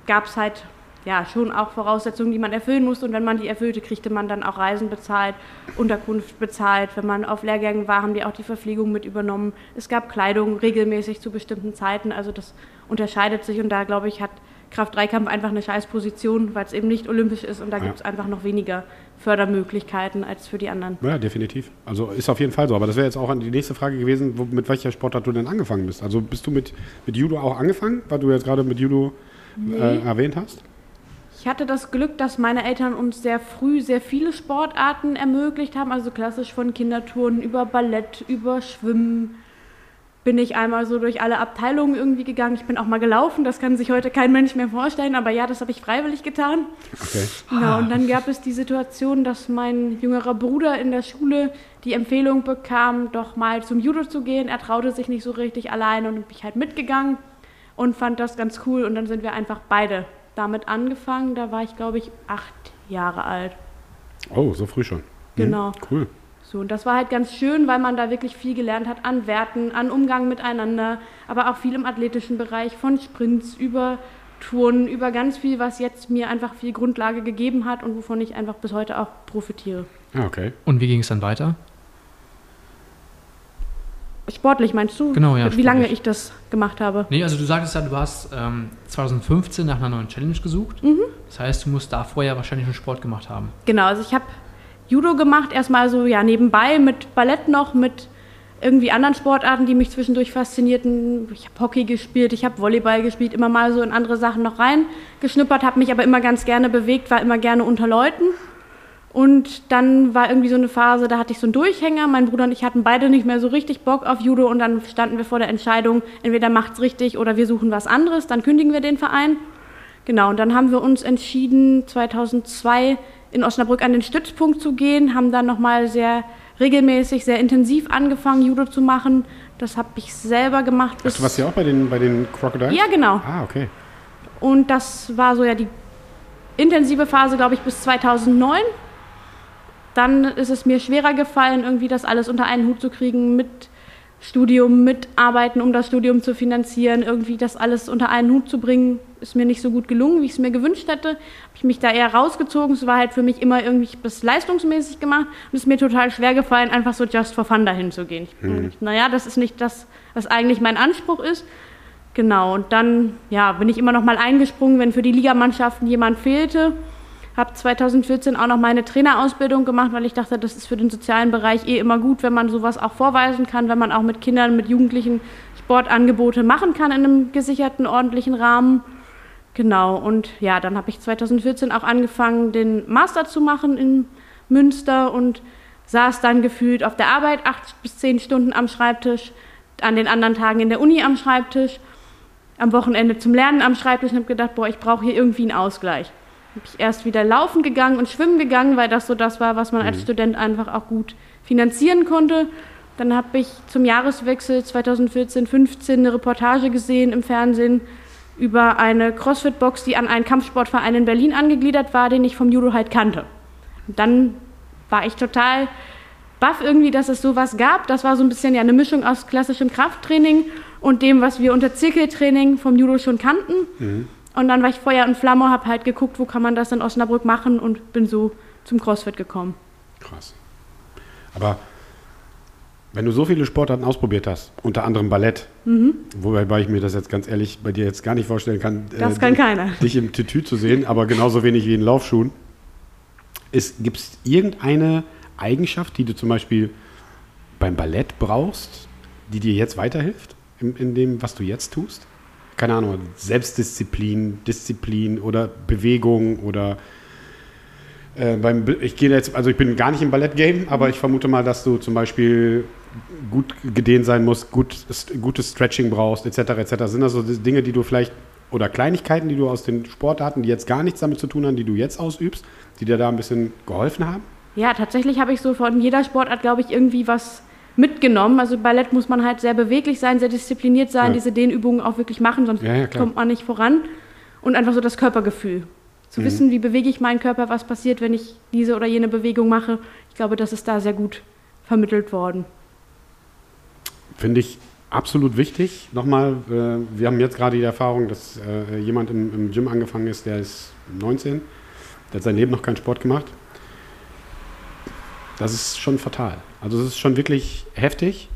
gab es halt ja schon auch Voraussetzungen, die man erfüllen musste. Und wenn man die erfüllte, kriegte man dann auch Reisen bezahlt, Unterkunft bezahlt. Wenn man auf Lehrgängen war, haben die auch die Verpflegung mit übernommen. Es gab Kleidung regelmäßig zu bestimmten Zeiten. Also das unterscheidet sich und da glaube ich hat Kraft-3-Kampf einfach eine scheiß Position, weil es eben nicht olympisch ist und da Ja. gibt es einfach noch weniger Fördermöglichkeiten als für die anderen. Ja, definitiv. Also ist auf jeden Fall so. Aber das wäre jetzt auch die nächste Frage gewesen, wo, mit welcher Sportart du denn angefangen bist. Also bist du mit, mit Judo auch angefangen, weil du jetzt gerade mit Judo äh, erwähnt hast? Ich hatte das Glück, dass meine Eltern uns sehr früh sehr viele Sportarten ermöglicht haben, also klassisch von Kinderturnen über Ballett, über Schwimmen. Bin ich einmal so durch alle Abteilungen irgendwie gegangen. Ich bin auch mal gelaufen, das kann sich heute kein Mensch mehr vorstellen, aber ja, das habe ich freiwillig getan. Okay. Genau, und dann gab es die Situation, dass mein jüngerer Bruder in der Schule die Empfehlung bekam, doch mal zum Judo zu gehen. Er traute sich nicht so richtig alleine und bin ich halt mitgegangen und fand das ganz cool. Und dann sind wir einfach beide damit angefangen. Da war ich, glaube ich, acht Jahre alt. Oh, so früh schon. Genau. Cool. So, und das war halt ganz schön, weil man da wirklich viel gelernt hat an Werten, an Umgang miteinander, aber auch viel im athletischen Bereich, von Sprints über Touren, über ganz viel, was jetzt mir einfach viel Grundlage gegeben hat und wovon ich einfach bis heute auch profitiere. Ah, okay. Und wie ging es dann weiter? Sportlich meinst du? Genau, ja, Wie lange sportlich. ich das gemacht habe? Nee, also du sagtest ja, du hast ähm, 2015 nach einer neuen Challenge gesucht. Mhm. Das heißt, du musst da vorher wahrscheinlich schon Sport gemacht haben. Genau, also ich habe Judo gemacht, erstmal so ja nebenbei mit Ballett noch, mit irgendwie anderen Sportarten, die mich zwischendurch faszinierten. Ich habe Hockey gespielt, ich habe Volleyball gespielt, immer mal so in andere Sachen noch reingeschnuppert, habe mich aber immer ganz gerne bewegt, war immer gerne unter Leuten. Und dann war irgendwie so eine Phase, da hatte ich so einen Durchhänger. Mein Bruder und ich hatten beide nicht mehr so richtig Bock auf Judo und dann standen wir vor der Entscheidung, entweder macht's richtig oder wir suchen was anderes, dann kündigen wir den Verein. Genau, und dann haben wir uns entschieden, 2002 in Osnabrück an den Stützpunkt zu gehen, haben dann nochmal sehr regelmäßig, sehr intensiv angefangen, Judo zu machen. Das habe ich selber gemacht. Hast du was hier auch bei den, bei den Crocodiles? Ja, genau. Ah, okay. Und das war so ja die intensive Phase, glaube ich, bis 2009. Dann ist es mir schwerer gefallen, irgendwie das alles unter einen Hut zu kriegen mit Studium, mit Arbeiten, um das Studium zu finanzieren. Irgendwie das alles unter einen Hut zu bringen, ist mir nicht so gut gelungen, wie ich es mir gewünscht hätte. Habe ich mich da eher rausgezogen. Es war halt für mich immer irgendwie bis leistungsmäßig gemacht. Und es ist mir total schwer gefallen, einfach so just for fun dahin zu gehen. Ich, Naja, das ist nicht das, was eigentlich mein Anspruch ist. Genau, und dann ja, bin ich immer noch mal eingesprungen, wenn für die Ligamannschaften jemand fehlte. Habe 2014 auch noch meine Trainerausbildung gemacht, weil ich dachte, das ist für den sozialen Bereich eh immer gut, wenn man sowas auch vorweisen kann, wenn man auch mit Kindern, mit Jugendlichen Sportangebote machen kann in einem gesicherten, ordentlichen Rahmen. Genau, und ja, dann habe ich 2014 auch angefangen, den Master zu machen in Münster und saß dann gefühlt auf der Arbeit acht bis zehn Stunden am Schreibtisch, an den anderen Tagen in der Uni am Schreibtisch, am Wochenende zum Lernen am Schreibtisch und habe gedacht, boah, ich brauche hier irgendwie einen Ausgleich. Habe ich erst wieder laufen gegangen und schwimmen gegangen, weil das so das war, was man als Student einfach auch gut finanzieren konnte. Dann habe ich zum Jahreswechsel 2014-15 eine Reportage gesehen im Fernsehen über eine CrossFit-Box, die an einen Kampfsportverein in Berlin angegliedert war, den ich vom Judo halt kannte. Und dann war ich total baff irgendwie, dass es sowas gab. Das war so ein bisschen ja eine Mischung aus klassischem Krafttraining und dem, was wir unter Zirkeltraining vom Judo schon kannten. Und dann war ich Feuer und Flamme, habe halt geguckt, wo kann man das in Osnabrück machen und bin so zum CrossFit gekommen. Krass. Aber wenn du so viele Sportarten ausprobiert hast, unter anderem Ballett, wobei ich mir das jetzt ganz ehrlich bei dir jetzt gar nicht vorstellen kann, Das äh, kann keiner. dich im Tütü zu sehen, aber genauso wenig wie in Laufschuhen. Gibt es irgendeine Eigenschaft, die du zum Beispiel beim Ballett brauchst, die dir jetzt weiterhilft in, in dem, was du jetzt tust? Keine Ahnung, Selbstdisziplin, Disziplin oder Bewegung oder äh, beim, ich gehe jetzt, also ich bin gar nicht im Ballett-Game, aber ich vermute mal, dass du zum Beispiel gut gedehnt sein musst, gut, gutes Stretching brauchst, etc. etc. Sind das so Dinge, die du vielleicht oder Kleinigkeiten, die du aus den Sportarten, die jetzt gar nichts damit zu tun haben, die du jetzt ausübst, die dir da ein bisschen geholfen haben? Ja, tatsächlich habe ich so von jeder Sportart, glaube ich, irgendwie was mitgenommen. Also Ballett muss man halt sehr beweglich sein, sehr diszipliniert sein, Ja. diese Dehnübungen auch wirklich machen, sonst Ja, ja, kommt man nicht voran. Und einfach so das Körpergefühl. Mhm. Zu wissen, wie bewege ich meinen Körper, was passiert, wenn ich diese oder jene Bewegung mache. Ich glaube, das ist da sehr gut vermittelt worden. Finde ich absolut wichtig. Nochmal, äh, wir haben jetzt gerade die Erfahrung, dass äh, jemand im, im Gym angefangen ist, der ist 19, der hat sein Leben noch keinen Sport gemacht. Das ist schon fatal. Also es ist schon wirklich heftig,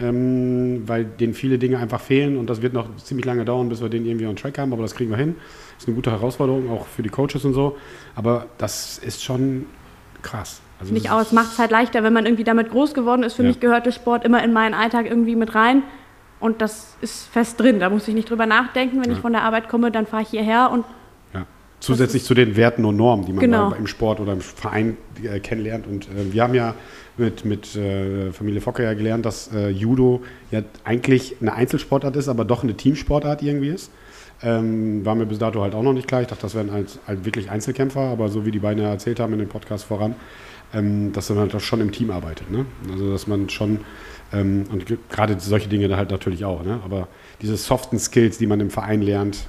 ähm, weil denen viele Dinge einfach fehlen und das wird noch ziemlich lange dauern, bis wir den irgendwie on track haben, aber das kriegen wir hin. Ist eine gute Herausforderung, auch für die Coaches und so. Aber das ist schon krass. Also Nicht das aus, ist- macht es halt leichter, wenn man irgendwie damit groß geworden ist. Für Ja. mich gehört der Sport immer in meinen Alltag irgendwie mit rein. Und das ist fest drin. Da muss ich nicht drüber nachdenken. Wenn Ja. ich von der Arbeit komme, dann fahre ich hierher und. Zusätzlich zu den Werten und Normen, die man Genau. im Sport oder im Verein äh, kennenlernt. Und äh, wir haben ja mit, mit äh, Familie Focke ja gelernt, dass äh, Judo ja eigentlich eine Einzelsportart ist, aber doch eine Teamsportart irgendwie ist. Ähm, war mir bis dato halt auch noch nicht klar. Ich dachte, das wären halt, halt wirklich Einzelkämpfer, aber so wie die beiden ja erzählt haben in dem Podcast voran, ähm, dass man halt auch schon im Team arbeitet. Ne? Also dass man schon, ähm, und ge- gerade solche Dinge halt natürlich auch, ne? aber diese soften Skills, die man im Verein lernt,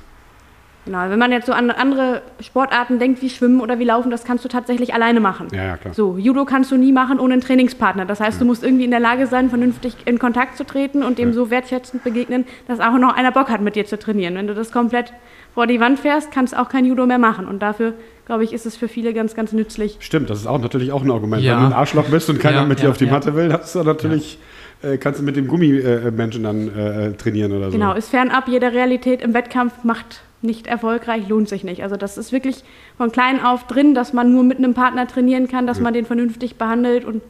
Genau, wenn man jetzt so an andere Sportarten denkt, wie Schwimmen oder wie Laufen, das kannst du tatsächlich alleine machen. ja, ja, klar. So, Judo kannst du nie machen ohne einen Trainingspartner. Das heißt, du musst irgendwie in der Lage sein, vernünftig in Kontakt zu treten und dem Ja. so wertschätzend begegnen, dass auch noch einer Bock hat, mit dir zu trainieren. Wenn du das komplett vor die Wand fährst, kannst du auch kein Judo mehr machen. Und dafür, glaube ich, ist es für viele ganz, ganz nützlich. Stimmt, das ist auch natürlich auch ein Argument. Ja. Wenn du ein Arschloch bist und keiner Ja, mit dir ja, auf die ja. Matte will, hast du natürlich, äh, kannst du mit dem Gummimenschen dann äh, trainieren oder so. Genau, ist fernab jeder Realität im Wettkampf, macht nicht erfolgreich, lohnt sich nicht. Also das ist wirklich von klein auf drin, dass man nur mit einem Partner trainieren kann, dass Ja. man den vernünftig behandelt und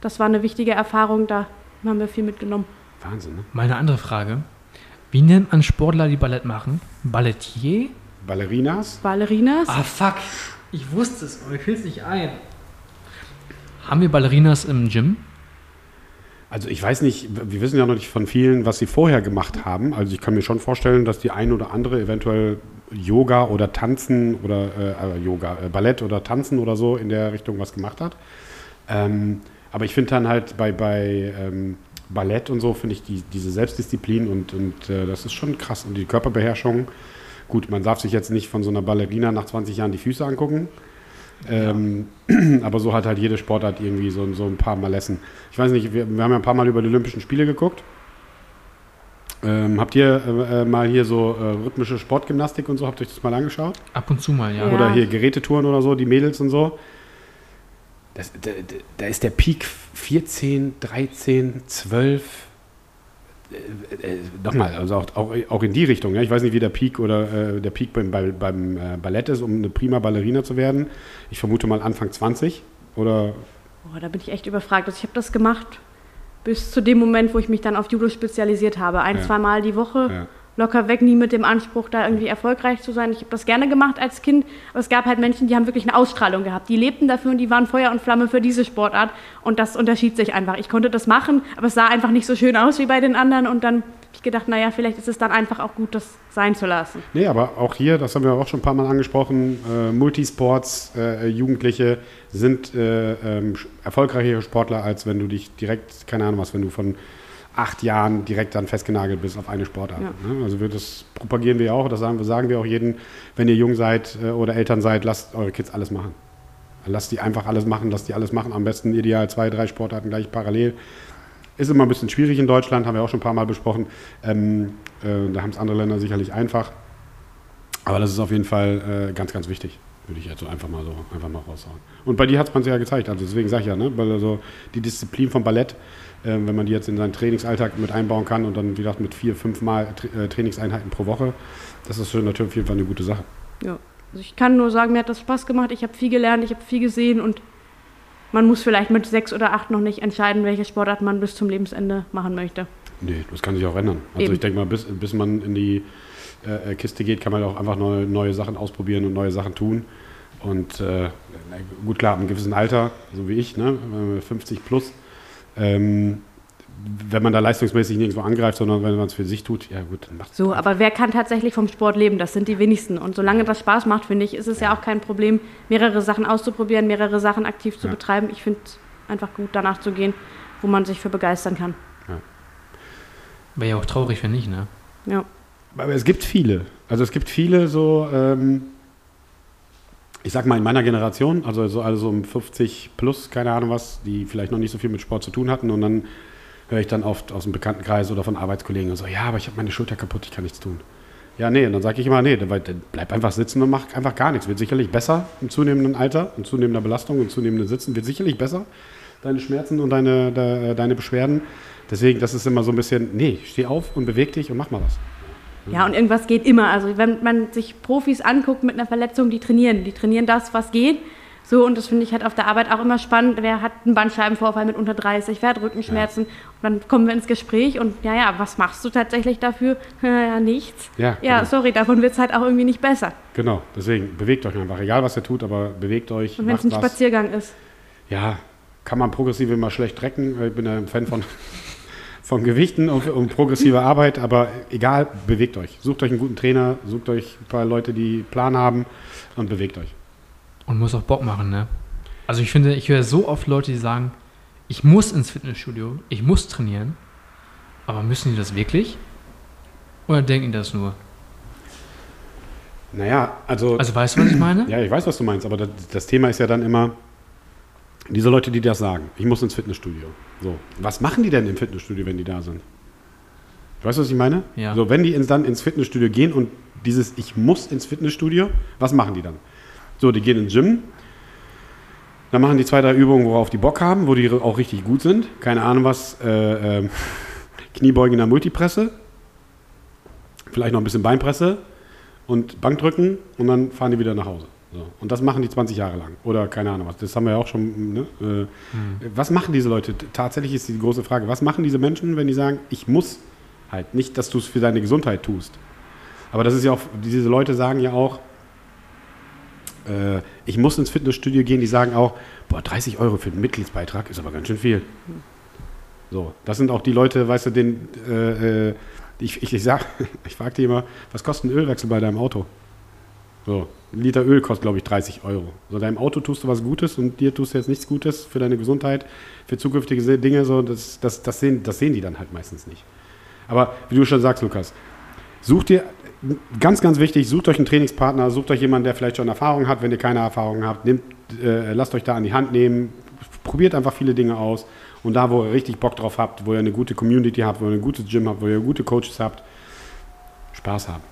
das war eine wichtige Erfahrung, da haben wir viel mitgenommen. Wahnsinn, ne? Meine andere Frage. Wie nennt man Sportler, die Ballett machen? Ballettier? Ballerinas? Ballerinas? Ah, fuck. Ich wusste es, aber mir fiel es nicht ein. Haben wir Ballerinas im Gym? Also ich weiß nicht, wir wissen ja noch nicht von vielen, was sie vorher gemacht haben. Also ich kann mir schon vorstellen, dass die ein oder andere eventuell Yoga oder Tanzen oder äh, äh, Yoga, äh, Ballett oder Tanzen oder so in der Richtung was gemacht hat. Ähm, aber ich finde dann halt bei, bei ähm, Ballett und so, finde ich die, diese Selbstdisziplin und, und äh, das ist schon krass. Und die Körperbeherrschung, gut, man darf sich jetzt nicht von so einer Ballerina nach 20 Jahren die Füße angucken. Ähm, aber so hat halt jede Sportart irgendwie so, so ein paar Malessen. Ich weiß nicht, wir, wir haben ja ein paar Mal über die Olympischen Spiele geguckt. Ähm, habt ihr äh, äh, mal hier so äh, rhythmische Sportgymnastik und so, habt ihr euch das mal angeschaut? Ab und zu mal, ja. Ja. Oder hier Gerätetouren oder so, die Mädels und so. Das, da, da- da ist der Peak 14, 13, 12. Äh, äh, nochmal, also auch, auch, auch in die Richtung. Ja? Ich weiß nicht, wie der Peak oder äh, der Peak beim, bei, beim äh, Ballett ist, um eine prima Ballerina zu werden. Ich vermute mal Anfang 20 oder Boah, da bin ich echt überfragt. Also ich habe das gemacht bis zu dem Moment, wo ich mich dann auf Judo spezialisiert habe. Ein, Ja. zweimal die Woche, Ja. Locker weg, nie mit dem Anspruch, da irgendwie erfolgreich zu sein. Ich habe das gerne gemacht als Kind, aber es gab halt Menschen, die haben wirklich eine Ausstrahlung gehabt. Die lebten dafür und die waren Feuer und Flamme für diese Sportart und das unterschied sich einfach. Ich konnte das machen, aber es sah einfach nicht so schön aus wie bei den anderen und dann habe ich gedacht, naja, vielleicht ist es dann einfach auch gut, das sein zu lassen. Nee, aber auch hier, das haben wir auch schon ein paar Mal angesprochen, äh, Multisports, äh, Jugendliche sind äh, ähm, erfolgreichere Sportler, als wenn du dich direkt, keine Ahnung was, wenn du von acht Jahren direkt dann festgenagelt bist auf eine Sportart. Ja. Ne? Also wir, das propagieren wir auch, das sagen, wir- sagen wir auch jedem, wenn ihr jung seid äh, oder Eltern seid, lasst eure Kids alles machen. Lasst die einfach alles machen, lasst die alles machen. Am besten ideal zwei, drei Sportarten gleich parallel. Ist immer ein bisschen schwierig in Deutschland, haben wir auch schon ein paar Mal besprochen. Ähm, äh, da haben es andere Länder sicherlich einfach. Aber das ist auf jeden Fall äh, ganz, ganz wichtig. Würde ich jetzt so einfach mal so einfach mal raushauen. Und bei dir hat man es ja gezeigt. Also deswegen sage ich ja, ne? Weil also die Disziplin vom Ballett, wenn man die jetzt in seinen Trainingsalltag mit einbauen kann und dann, wie gesagt, mit vier, fünf Mal äh, Trainingseinheiten pro Woche, das ist natürlich auf jeden Fall eine gute Sache. Ja. Also ich kann nur sagen, mir hat das Spaß gemacht. Ich habe viel gelernt, ich habe viel gesehen und man muss vielleicht mit sechs oder acht noch nicht entscheiden, welche Sportart man bis zum Lebensende machen möchte. Nee, das kann sich auch ändern. Also Eben. ich denke mal, bis, bis man in die äh, Kiste geht, kann man auch einfach neue, neue Sachen ausprobieren und neue Sachen tun. Und äh, gut, klar, ab einem gewissen Alter, so wie ich, ne, äh, 50 plus, ähm, wenn man da leistungsmäßig nirgendwo angreift, sondern wenn man es für sich tut, ja gut, dann macht So, aber wer kann tatsächlich vom Sport leben? Das sind die wenigsten. Und solange das Spaß macht, finde ich, ist es ja auch kein Problem, mehrere Sachen auszuprobieren, mehrere Sachen aktiv zu Ja. betreiben. Ich finde es einfach gut, danach zu gehen, wo man sich für begeistern kann. Wäre ja auch traurig, wenn nicht, ne? Ja. Aber es gibt viele. Also es gibt viele so, ähm, ich sag mal in meiner Generation, also so also um 50 plus, keine Ahnung was, die vielleicht noch nicht so viel mit Sport zu tun hatten und dann höre ich dann oft aus dem Bekanntenkreis oder von Arbeitskollegen so, ja, aber ich habe meine Schulter kaputt, ich kann nichts tun. Ja, nee, und dann sage ich immer, nee, dann bleib einfach sitzen und mach einfach gar nichts. Wird sicherlich besser im zunehmenden Alter, in zunehmender Belastung, im zunehmenden Sitzen, wird sicherlich besser, deine Schmerzen und deine, de, deine Beschwerden. Deswegen, das ist immer so ein bisschen, nee, steh auf und beweg dich und mach mal was. Ja, und irgendwas geht immer. Also wenn man sich Profis anguckt mit einer Verletzung, die trainieren. Die trainieren das, was geht. So, und das finde ich halt auf der Arbeit auch immer spannend. Wer hat einen Bandscheibenvorfall mit unter 30, wer hat Rückenschmerzen? Und dann kommen wir ins Gespräch und ja, ja, was machst du tatsächlich dafür? ja, nichts. Ja, Ja, genau. sorry, davon wird es halt auch irgendwie nicht besser. Genau, deswegen bewegt euch einfach, egal was ihr tut, aber bewegt euch. Und wenn es ein was. Spaziergang ist. Ja, kann man progressiv immer schlecht trecken. Ich bin ja ein Fan von, von Gewichten und, und progressiver Arbeit, aber egal, bewegt euch. Sucht euch einen guten Trainer, sucht euch ein paar Leute, die Plan haben und bewegt euch. Und muss auch Bock machen, ne? Also ich finde, ich höre so oft Leute, die sagen, ich muss ins Fitnessstudio, ich muss trainieren. Aber müssen die das wirklich? Oder denken die das nur? Naja, also, Also weißt du, was ich meine? ja, ich weiß, was du meinst, aber das, das Thema ist ja dann immer, diese Leute, die das sagen, ich muss ins Fitnessstudio. So, was machen die denn im Fitnessstudio, wenn die da sind? Weißt du, was ich meine? Ja. So, wenn die ins, dann ins Fitnessstudio gehen und dieses Ich muss ins Fitnessstudio, was machen die dann? So, die gehen ins Gym, dann machen die zwei, drei Übungen, worauf die Bock haben, wo die auch richtig gut sind. Keine Ahnung was, äh, ähm, Kniebeugen in der Multipresse, vielleicht noch ein bisschen Beinpresse und Bankdrücken und dann fahren die wieder nach Hause. So. Und das machen die 20 Jahre lang. Oder keine Ahnung was. Das haben wir ja auch schon. Ne? Äh, Was machen diese Leute? Tatsächlich ist die große Frage, was machen diese Menschen, wenn die sagen, ich muss halt nicht, dass du es für deine Gesundheit tust. Aber das ist ja auch, diese Leute sagen ja auch, äh, ich muss ins Fitnessstudio gehen, die sagen auch, boah, 30 Euro für den Mitgliedsbeitrag ist aber ganz schön viel. So, das sind auch die Leute, weißt du, den, äh, äh, ich, ich, ich sag, ich frage die immer, was kostet ein Ölwechsel bei deinem Auto? So, ein Liter Öl kostet, glaube ich, 30 Euro. So, deinem Auto tust du was Gutes und dir tust du jetzt nichts Gutes für deine Gesundheit, für zukünftige Dinge, so, das, das, das, sehen, das sehen die dann halt meistens nicht. Aber wie du schon sagst, Lukas, sucht dir, ganz, ganz wichtig, sucht euch einen Trainingspartner, sucht euch jemanden, der vielleicht schon Erfahrung hat. Wenn ihr keine Erfahrung habt, nehmt, äh, lasst euch da an die Hand nehmen, probiert einfach viele Dinge aus. Und da, wo ihr richtig Bock drauf habt, wo ihr eine gute Community habt, wo ihr ein gutes Gym habt, wo ihr gute Coaches habt, Spaß haben.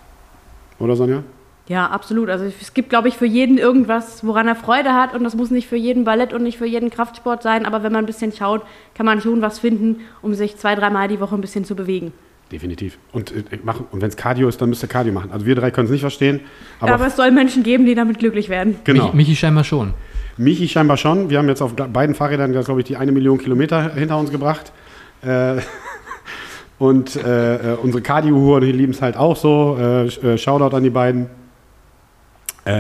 Oder Sonja? Ja, absolut. Also es gibt, glaube ich, für jeden irgendwas, woran er Freude hat. Und das muss nicht für jeden Ballett und nicht für jeden Kraftsport sein. Aber wenn man ein bisschen schaut, kann man schon was finden, um sich zwei, dreimal die Woche ein bisschen zu bewegen. Definitiv. Und, äh, und wenn es Cardio ist, dann müsst ihr Cardio machen. Also wir drei können es nicht verstehen. Aber, Aber, es soll Menschen geben, die damit glücklich werden. genau. Michi, Michi scheinbar schon. Michi scheinbar schon. Wir haben jetzt auf beiden Fahrrädern, glaube ich, die eine Million Kilometer hinter uns gebracht. Äh, und äh, äh, unsere Cardio-Uhr, die lieben es halt auch so. Sh- Shoutout an die beiden. Äh,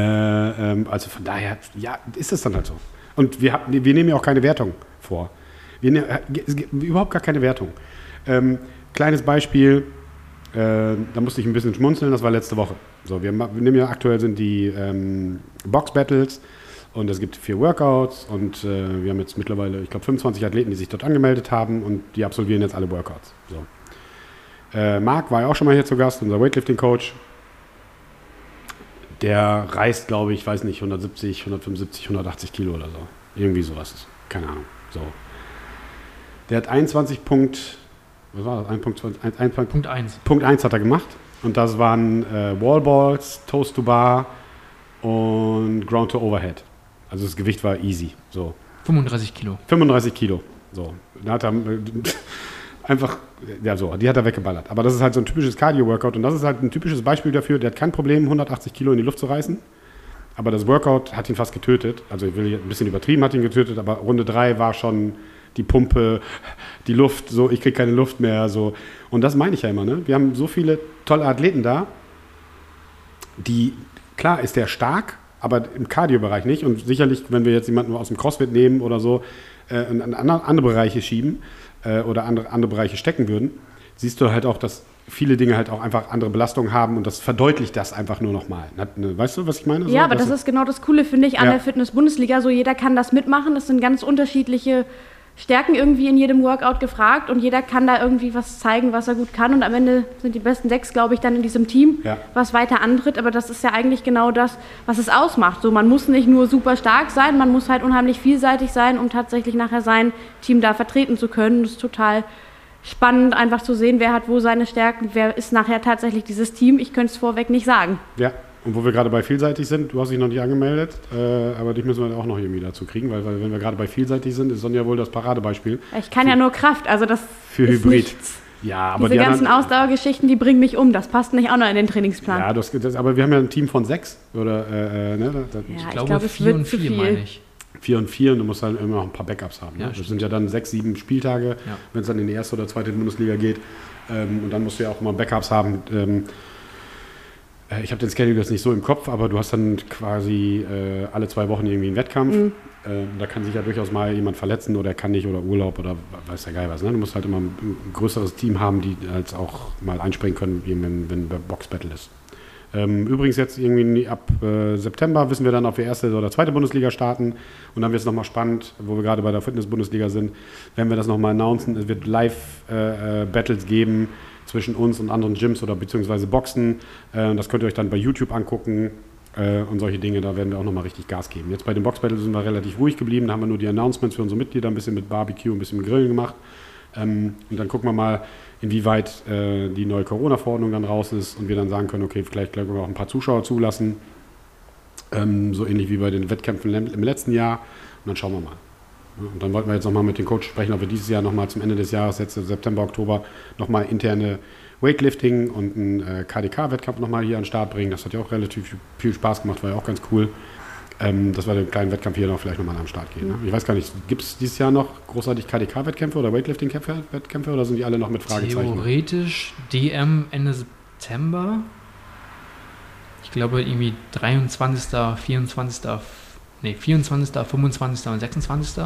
ähm, also von daher, ja, ist es dann halt so. Und wir, wir nehmen ja auch keine Wertung vor. Wir nehmen, äh, überhaupt gar keine Wertung. Ähm, kleines Beispiel, äh, da musste ich ein bisschen schmunzeln, das war letzte Woche. So, wir, wir nehmen ja aktuell sind die ähm, Box Battles und es gibt vier Workouts und äh, wir haben jetzt mittlerweile, ich glaube, 25 Athleten, die sich dort angemeldet haben und die absolvieren jetzt alle Workouts. So. Äh, Marc war ja auch schon mal hier zu Gast, unser Weightlifting-Coach. Der reißt, glaube ich, weiß nicht, 170, 175, 180 Kilo oder so. Irgendwie sowas. Keine Ahnung. So. Der hat 21 Punkt, was war das? 1 Punkt, 1, 1, Punkt 1. Punkt 1 hat er gemacht. Und das waren äh, Wallballs, Toast to Bar und Ground to Overhead. Also das Gewicht war easy. So. 35 Kilo. 35 Kilo. So. Da hat er äh, einfach, ja so, die hat er weggeballert. Aber das ist halt so ein typisches Cardio-Workout und das ist halt ein typisches Beispiel dafür, der hat kein Problem, 180 Kilo in die Luft zu reißen. Aber das Workout hat ihn fast getötet. Also ich will hier ein bisschen übertrieben, hat ihn getötet, aber Runde 3 war schon die Pumpe, die Luft, so, ich kriege keine Luft mehr. So. Und das meine ich ja immer. Ne? Wir haben so viele tolle Athleten da, die, klar ist der stark, aber im Cardio-Bereich nicht. Und sicherlich, wenn wir jetzt jemanden aus dem CrossFit nehmen oder so, äh, in andere, andere Bereiche schieben äh, oder andere, andere Bereiche stecken würden, siehst du halt auch, dass viele Dinge halt auch einfach andere Belastungen haben und das verdeutlicht das einfach nur nochmal. Weißt du, was ich meine? Ja, aber das ist genau das Coole, finde ich, an Ja. der Fitness-Bundesliga. So jeder kann das mitmachen. Es sind ganz unterschiedliche Stärken irgendwie in jedem Workout gefragt und jeder kann da irgendwie was zeigen, was er gut kann. Und am Ende sind die besten sechs, glaube ich, dann in diesem Team, Ja. was weiter antritt. Aber das ist ja eigentlich genau das, was es ausmacht. So, man muss nicht nur super stark sein, man muss halt unheimlich vielseitig sein, um tatsächlich nachher sein Team da vertreten zu können. Das ist total spannend, einfach zu sehen, wer hat wo seine Stärken, wer ist nachher tatsächlich dieses Team. Ich könnte es vorweg nicht sagen. Ja, und wo wir gerade bei vielseitig sind, du hast dich noch nicht angemeldet, äh, aber dich müssen wir auch noch irgendwie dazu kriegen, weil, weil wenn wir gerade bei vielseitig sind, ist Sonja wohl das Paradebeispiel Ich kann ja nur Kraft, also das für ist Hybrid. nichts. Ja, aber Diese die ganzen anderen, Ausdauergeschichten, die bringen mich um. Das passt nicht auch noch in den Trainingsplan. Ja, das, das, aber wir haben ja ein Team von sechs oder äh, äh, ne, das, Ja, Ich ich glaube, glaube, es 4 wird und zu 4 viel. meine ich. vier und vier und du musst halt immer noch ein paar Backups haben. Ne? Ja, das stimmt. sind ja dann sechs, sieben Spieltage, Ja. wenn es dann in die erste oder zweite Bundesliga geht. Ähm, und dann musst du ja auch immer Backups haben. Ähm, äh, ich habe den Schedule jetzt nicht so im Kopf, aber du hast dann quasi äh, alle zwei Wochen irgendwie einen Wettkampf. Mhm. Ähm, da kann sich ja durchaus mal jemand verletzen oder er kann nicht oder Urlaub oder weiß der Geil was. Ne? Du musst halt immer ein, größeres Team haben, die als auch mal einspringen können, wenn, wenn Box Battle ist. Ähm, übrigens jetzt irgendwie ab äh, September wissen wir dann, ob wir erste oder zweite Bundesliga starten. Und dann wird es nochmal spannend, wo wir gerade bei der Fitness-Bundesliga sind, wenn wir das nochmal announcen. Es wird Live-Battles geben zwischen uns und anderen Gyms oder beziehungsweise Boxen. Äh, das könnt ihr euch dann bei YouTube angucken äh, und solche Dinge. Da werden wir auch nochmal richtig Gas geben. Jetzt bei den Box-Battles sind wir relativ ruhig geblieben. Da haben wir nur die Announcements für unsere Mitglieder ein bisschen mit Barbecue, ein bisschen mit Grillen gemacht. Ähm, und dann gucken wir mal, inwieweit äh, die neue Corona-Verordnung dann raus ist und wir dann sagen können, okay, vielleicht können wir auch ein paar Zuschauer zulassen. Ähm, so ähnlich wie bei den Wettkämpfen im letzten Jahr. Und dann schauen wir mal. Und dann wollten wir jetzt nochmal mit dem Coach sprechen, ob wir dieses Jahr nochmal zum Ende des Jahres, jetzt September, Oktober, nochmal interne Weightlifting und einen äh, KDK-Wettkampf nochmal hier an den Start bringen. Das hat ja auch relativ viel Spaß gemacht, war ja auch ganz cool. Ähm, dass wir den kleinen Wettkampf hier noch vielleicht nochmal am Start gehen. Ne? Ich weiß gar nicht, gibt es dieses Jahr noch großartig KDK-Wettkämpfe oder Weightlifting-Wettkämpfe oder sind die alle noch mit Fragezeichen? Theoretisch DM Ende September. Ich glaube irgendwie 23., 24., nee, 24., 25. und 26.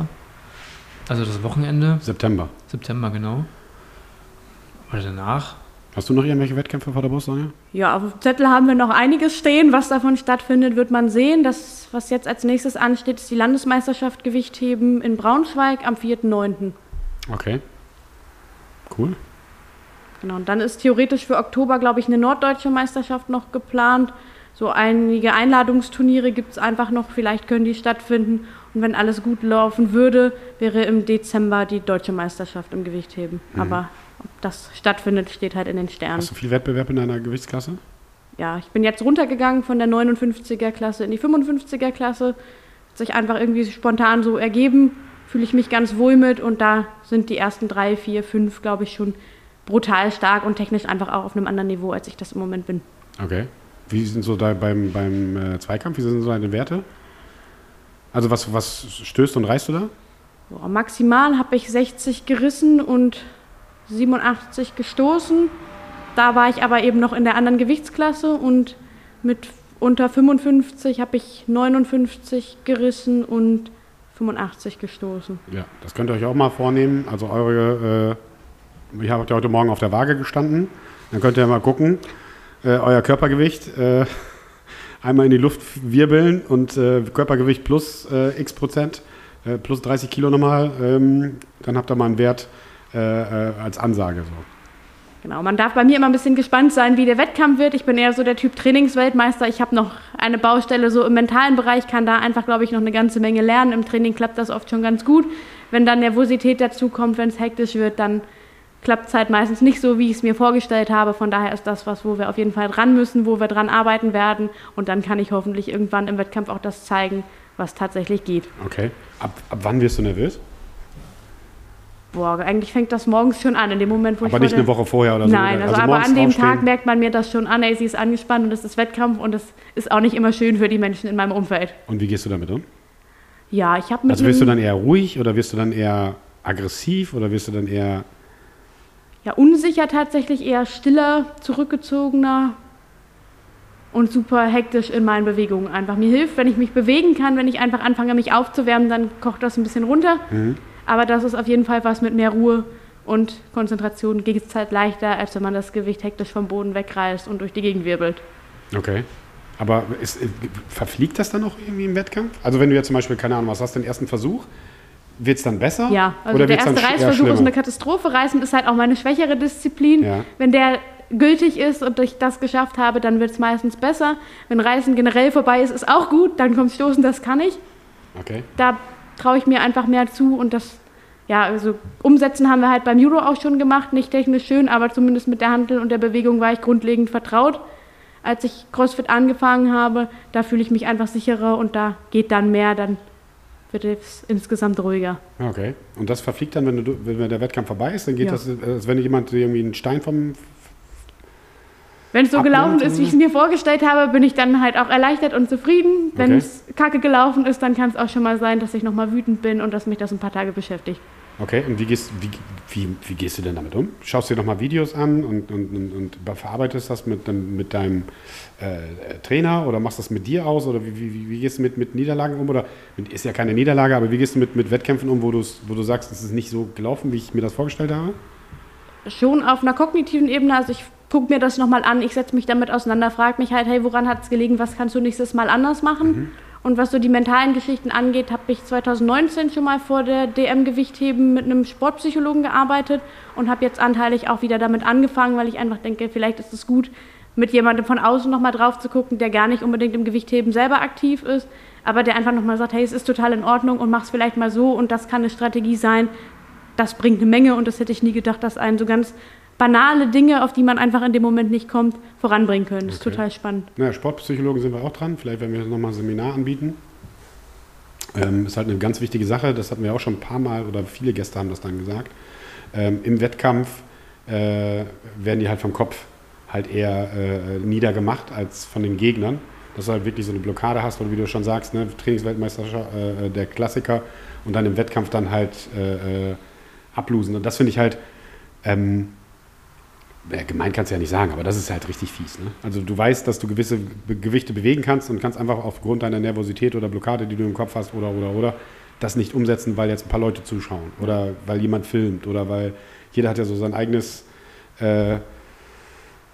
Also das Wochenende, September. September genau. Oder danach. Hast du noch irgendwelche Wettkämpfe vor der Brust, Sonja? Ja, auf dem Zettel haben wir noch einiges stehen. Was davon stattfindet, wird man sehen. Das, was jetzt als nächstes ansteht, ist die Landesmeisterschaft Gewichtheben in Braunschweig am 4.9. Okay. Cool. Genau, und dann ist theoretisch für Oktober, glaube ich, eine norddeutsche Meisterschaft noch geplant. So einige Einladungsturniere gibt es einfach noch, vielleicht können die stattfinden. Und wenn alles gut laufen würde, wäre im Dezember die deutsche Meisterschaft im Gewichtheben. Aber ob das stattfindet, steht halt in den Sternen. Hast du viel Wettbewerb in deiner Gewichtsklasse? Ja, ich bin jetzt runtergegangen von der 59er Klasse in die 55er Klasse. Hat sich einfach irgendwie spontan so ergeben. Fühle ich mich ganz wohl mit und da sind die ersten drei, vier, fünf, glaube ich, schon brutal stark und technisch einfach auch auf einem anderen Niveau, als ich das im Moment bin. Okay. Wie sind so da beim, beim äh, Zweikampf, wie sind so deine Werte? Also was, was stößt und reißt du da? So, maximal habe ich 60 gerissen und 87 gestoßen. Da war ich aber eben noch in der anderen Gewichtsklasse und mit unter 55 habe ich 59 gerissen und 85 gestoßen. Ja, das könnt ihr euch auch mal vornehmen. Also eure, äh, ich habe ja heute Morgen auf der Waage gestanden. Dann könnt ihr mal gucken, äh, euer Körpergewicht äh, einmal in die Luft wirbeln und äh, Körpergewicht plus äh, x Prozent, äh, plus 30 Kilo nochmal. Ähm, dann habt ihr mal einen Wert äh, äh, als Ansage. So. Genau, man darf bei mir immer ein bisschen gespannt sein, wie der Wettkampf wird. Ich bin eher so der Typ Trainingsweltmeister. Ich habe noch eine Baustelle so im mentalen Bereich, kann da einfach, glaube ich, noch eine ganze Menge lernen. Im Training klappt das oft schon ganz gut. Wenn dann Nervosität dazu kommt, wenn es hektisch wird, dann klappt es halt meistens nicht so, wie ich es mir vorgestellt habe. Von daher ist das was, wo wir auf jeden Fall dran müssen, wo wir dran arbeiten werden. Und dann kann ich hoffentlich irgendwann im Wettkampf auch das zeigen, was tatsächlich geht. Okay. Ab, ab wann wirst du nervös? Boah, eigentlich fängt das morgens schon an, in dem Moment, wo Aber ich nicht vor eine Woche vorher oder so? Nein, oder? also, aber an dem. Tag merkt man mir das schon an, ey, sie ist angespannt und es ist Wettkampf und es ist auch nicht immer schön für die Menschen in meinem Umfeld. Und wie gehst du damit um? Ja, ich habe mit Also wirst du dann eher ruhig oder wirst du dann eher aggressiv oder wirst du dann eher. Ja, unsicher tatsächlich, eher stiller, zurückgezogener und super hektisch in meinen Bewegungen einfach. Mir hilft, wenn ich mich bewegen kann, wenn ich einfach anfange, mich aufzuwärmen, dann kocht das ein bisschen runter. Mhm. Aber das ist auf jeden Fall was mit mehr Ruhe und Konzentration geht es halt leichter, als wenn man das Gewicht hektisch vom Boden wegreißt und durch die Gegend wirbelt. Okay. Aber ist, äh, verfliegt das dann auch irgendwie im Wettkampf? Also wenn du jetzt zum Beispiel, keine Ahnung, was hast den ersten Versuch, wird es dann besser? Ja, also Oder der erste Reißversuch ist eine Katastrophe. Reißen ist halt auch meine schwächere Disziplin. Ja. Wenn der gültig ist und ich das geschafft habe, dann wird es meistens besser. Wenn Reißen generell vorbei ist, ist auch gut. Dann kommt Stoßen, das kann ich. Okay. Da traue ich mir einfach mehr zu und das, ja, also umsetzen haben wir halt beim Judo auch schon gemacht. Nicht technisch schön, aber zumindest mit der Handel und der Bewegung war ich grundlegend vertraut. Als ich CrossFit angefangen habe, da fühle ich mich einfach sicherer und da geht dann mehr, dann wird es insgesamt ruhiger. Okay. Und das verfliegt dann, wenn, du, wenn der Wettkampf vorbei ist, dann geht Ja. das, äh, als wenn jemand irgendwie einen Stein vom. Wenn es so Abnimmt gelaufen ist, wie ich es mir vorgestellt habe, bin ich dann halt auch erleichtert und zufrieden. Wenn Okay. es kacke gelaufen ist, dann kann es auch schon mal sein, dass ich nochmal wütend bin und dass mich das ein paar Tage beschäftigt. Okay, und wie gehst, wie, wie, wie gehst du denn damit um? Schaust dir nochmal Videos an und, und, und, und verarbeitest das mit, mit deinem äh, Trainer oder machst das mit dir aus? Oder wie, wie, wie gehst du mit, mit Niederlagen um? Oder mit, ist ja keine Niederlage, aber wie gehst du mit, mit Wettkämpfen um, wo, wo du sagst, es ist nicht so gelaufen, wie ich mir das vorgestellt habe? Schon auf einer kognitiven Ebene, also ich gucke mir das nochmal an, ich setze mich damit auseinander, frage mich halt, hey, woran hat es gelegen, was kannst du nächstes Mal anders machen? Und was so die mentalen Geschichten angeht, habe ich 2019 schon mal vor der DM Gewichtheben mit einem Sportpsychologen gearbeitet und habe jetzt anteilig auch wieder damit angefangen, weil ich einfach denke, vielleicht ist es gut, mit jemandem von außen nochmal drauf zu gucken, der gar nicht unbedingt im Gewichtheben selber aktiv ist, aber der einfach nochmal sagt, hey, es ist total in Ordnung und mach es vielleicht mal so und das kann eine Strategie sein. Das bringt eine Menge und das hätte ich nie gedacht, dass einen so ganz banale Dinge, auf die man einfach in dem Moment nicht kommt, voranbringen können. Das ist Okay. total spannend. Naja, Sportpsychologen sind wir auch dran. Vielleicht werden wir nochmal ein Seminar anbieten. Ähm, ist halt eine ganz wichtige Sache. Das hatten wir auch schon ein paar Mal oder viele Gäste haben das dann gesagt. Ähm, Im Wettkampf äh, werden die halt vom Kopf halt eher äh, niedergemacht als von den Gegnern. Dass du halt wirklich so eine Blockade hast, oder wie du schon sagst, ne, Trainingsweltmeisterschaft, äh, der Klassiker und dann im Wettkampf dann halt äh, äh, ablosen. Und das finde ich halt, ähm, ja, gemein kannst du ja nicht sagen, aber das ist halt richtig fies. Ne? Also du weißt, dass du gewisse Gewichte bewegen kannst und kannst einfach aufgrund deiner Nervosität oder Blockade, die du im Kopf hast, oder oder oder das nicht umsetzen, weil jetzt ein paar Leute zuschauen oder weil jemand filmt oder weil jeder hat ja so sein eigenes äh,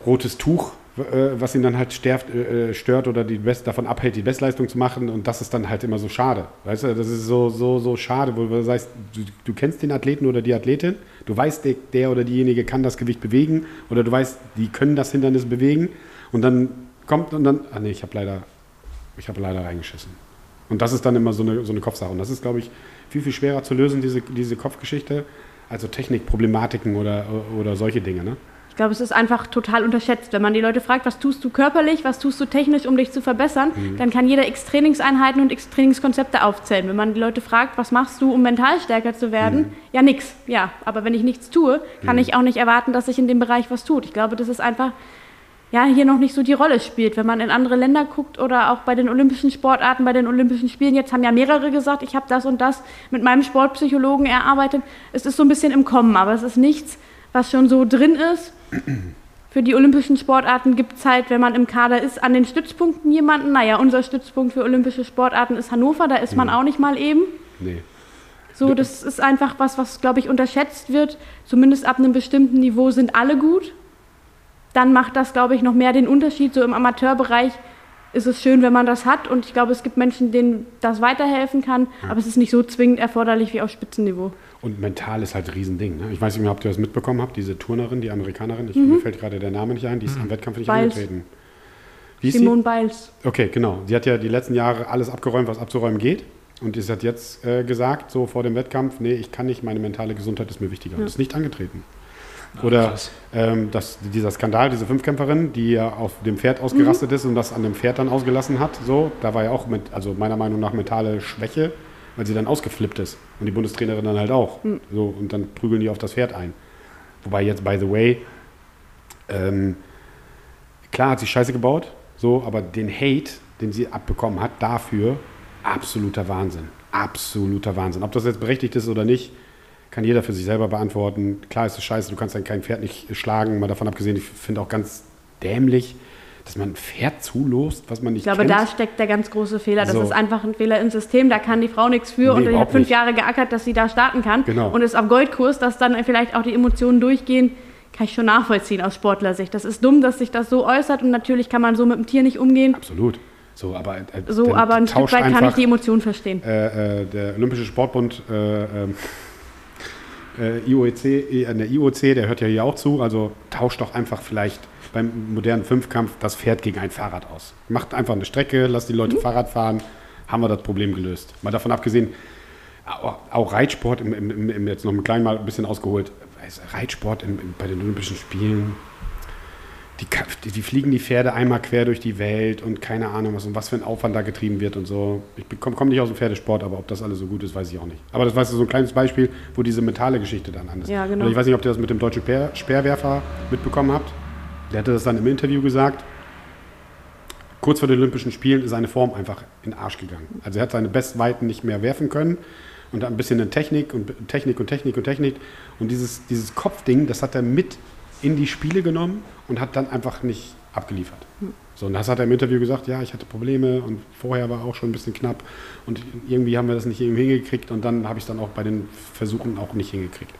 rotes Tuch, äh, was ihn dann halt stärft, äh, stört oder die Best davon abhält, die Bestleistung zu machen und das ist dann halt immer so schade. Weißt du, das ist so, so, so schade, wo du sagst, du, du kennst den Athleten oder die Athletin, du weißt, der, der oder diejenige kann das Gewicht bewegen oder du weißt, die können das Hindernis bewegen und dann kommt und dann, ah nee, ich habe leider, ich habe leider reingeschissen. Und das ist dann immer so eine, so eine Kopfsache. Und das ist, glaube ich, viel, viel schwerer zu lösen, diese, diese Kopfgeschichte, also Technikproblematiken oder, oder solche Dinge. Ne? Ich glaube, es ist einfach total unterschätzt. Wenn man die Leute fragt, was tust du körperlich, was tust du technisch, um dich zu verbessern, dann kann jeder x Trainingseinheiten und x Trainingskonzepte aufzählen. Wenn man die Leute fragt, was machst du, um mental stärker zu werden, ja nix. Ja, aber wenn ich nichts tue, kann ich auch nicht erwarten, dass sich in dem Bereich was tut. Ich glaube, das ist einfach ja, hier noch nicht so die Rolle spielt. Wenn man in andere Länder guckt oder auch bei den olympischen Sportarten, bei den Olympischen Spielen, jetzt haben ja mehrere gesagt, ich habe das und das mit meinem Sportpsychologen erarbeitet. Es ist so ein bisschen im Kommen, aber es ist nichts, was schon so drin ist. Für die olympischen Sportarten gibt es halt, wenn man im Kader ist, an den Stützpunkten jemanden. Naja, unser Stützpunkt für olympische Sportarten ist Hannover, da ist man auch nicht mal eben. Nee. So, das ist einfach was, was, glaube ich, unterschätzt wird. Zumindest ab einem bestimmten Niveau sind alle gut. Dann macht das, glaube ich, noch mehr den Unterschied. So im Amateurbereich ist es schön, wenn man das hat. Und ich glaube, es gibt Menschen, denen das weiterhelfen kann. Aber es ist nicht so zwingend erforderlich wie auf Spitzenniveau. Und mental ist halt ein Riesending. Ne? Ich weiß nicht mehr, ob ihr das mitbekommen habt, diese Turnerin, die Amerikanerin, ich, mir fällt gerade der Name nicht ein, die ist am Wettkampf nicht Biles. angetreten. Wie ist Simone Biles. Okay, genau. Sie hat ja die letzten Jahre alles abgeräumt, was abzuräumen geht. Und sie hat jetzt äh, gesagt, so vor dem Wettkampf, nee, ich kann nicht, meine mentale Gesundheit ist mir wichtiger. Und ist nicht angetreten. Oder krass. ähm, dass dieser Skandal, diese Fünfkämpferin, die ja auf dem Pferd ausgerastet ist und das an dem Pferd dann ausgelassen hat, so, da war ja auch mit, also meiner Meinung nach mentale Schwäche, weil sie dann ausgeflippt ist. Und die Bundestrainerin dann halt auch. So, und dann prügeln die auf das Pferd ein. Wobei jetzt, by the way, ähm, klar hat sie Scheiße gebaut, so, aber den Hate, den sie abbekommen hat, dafür absoluter Wahnsinn. Absoluter Wahnsinn. Ob das jetzt berechtigt ist oder nicht, kann jeder für sich selber beantworten. Klar ist es scheiße, du kannst dann kein Pferd nicht schlagen, mal davon abgesehen, ich finde auch ganz dämlich, dass man ein Pferd zulost, was man nicht Ich glaube, kennt. da steckt der ganz große Fehler. Das So. ist einfach ein Fehler im System. Da kann die Frau nichts für Nee, und die hat fünf nicht. Jahre geackert, dass sie da starten kann Genau. und ist auf Goldkurs, dass dann vielleicht auch die Emotionen durchgehen. Kann ich schon nachvollziehen aus Sportlersicht. Das ist dumm, dass sich das so äußert und natürlich kann man so mit dem Tier nicht umgehen. Absolut. So, aber, äh, So, dann aber ein Stück weit kann ich einfach- die Emotionen verstehen. äh, äh, der Olympische Sportbund, äh, ähm, äh, IOC, äh, der IOC, der hört ja hier auch zu, also tauscht doch einfach vielleicht beim modernen Fünfkampf das Pferd gegen ein Fahrrad aus. Macht einfach eine Strecke, lasst die Leute Fahrrad fahren, haben wir das Problem gelöst. Mal davon abgesehen, auch, Reitsport, im, im, im, jetzt noch ein klein mal ein bisschen ausgeholt, Reitsport bei den Olympischen Spielen, die, die, die fliegen die Pferde einmal quer durch die Welt und keine Ahnung was und was für ein Aufwand da getrieben wird und so. Ich komme komm nicht aus dem Pferdesport, aber ob das alles so gut ist, weiß ich auch nicht. Aber das war so ein kleines Beispiel, wo diese mentale Geschichte dann an ist. Ja, genau. Oder ich weiß nicht, ob ihr das mit dem deutschen Speer, Speerwerfer mitbekommen habt. Der hatte das dann im Interview gesagt. Kurz vor den Olympischen Spielen ist seine Form einfach in den Arsch gegangen. Also er hat seine Bestweiten nicht mehr werfen können und ein bisschen in Technik und Technik und Technik und Technik. Und dieses, dieses Kopfding, das hat er mit in die Spiele genommen und hat dann einfach nicht abgeliefert. So, und das hat er im Interview gesagt, ja, ich hatte Probleme und vorher war auch schon ein bisschen knapp und irgendwie haben wir das nicht hingekriegt und dann habe ich es dann auch bei den Versuchen auch nicht hingekriegt.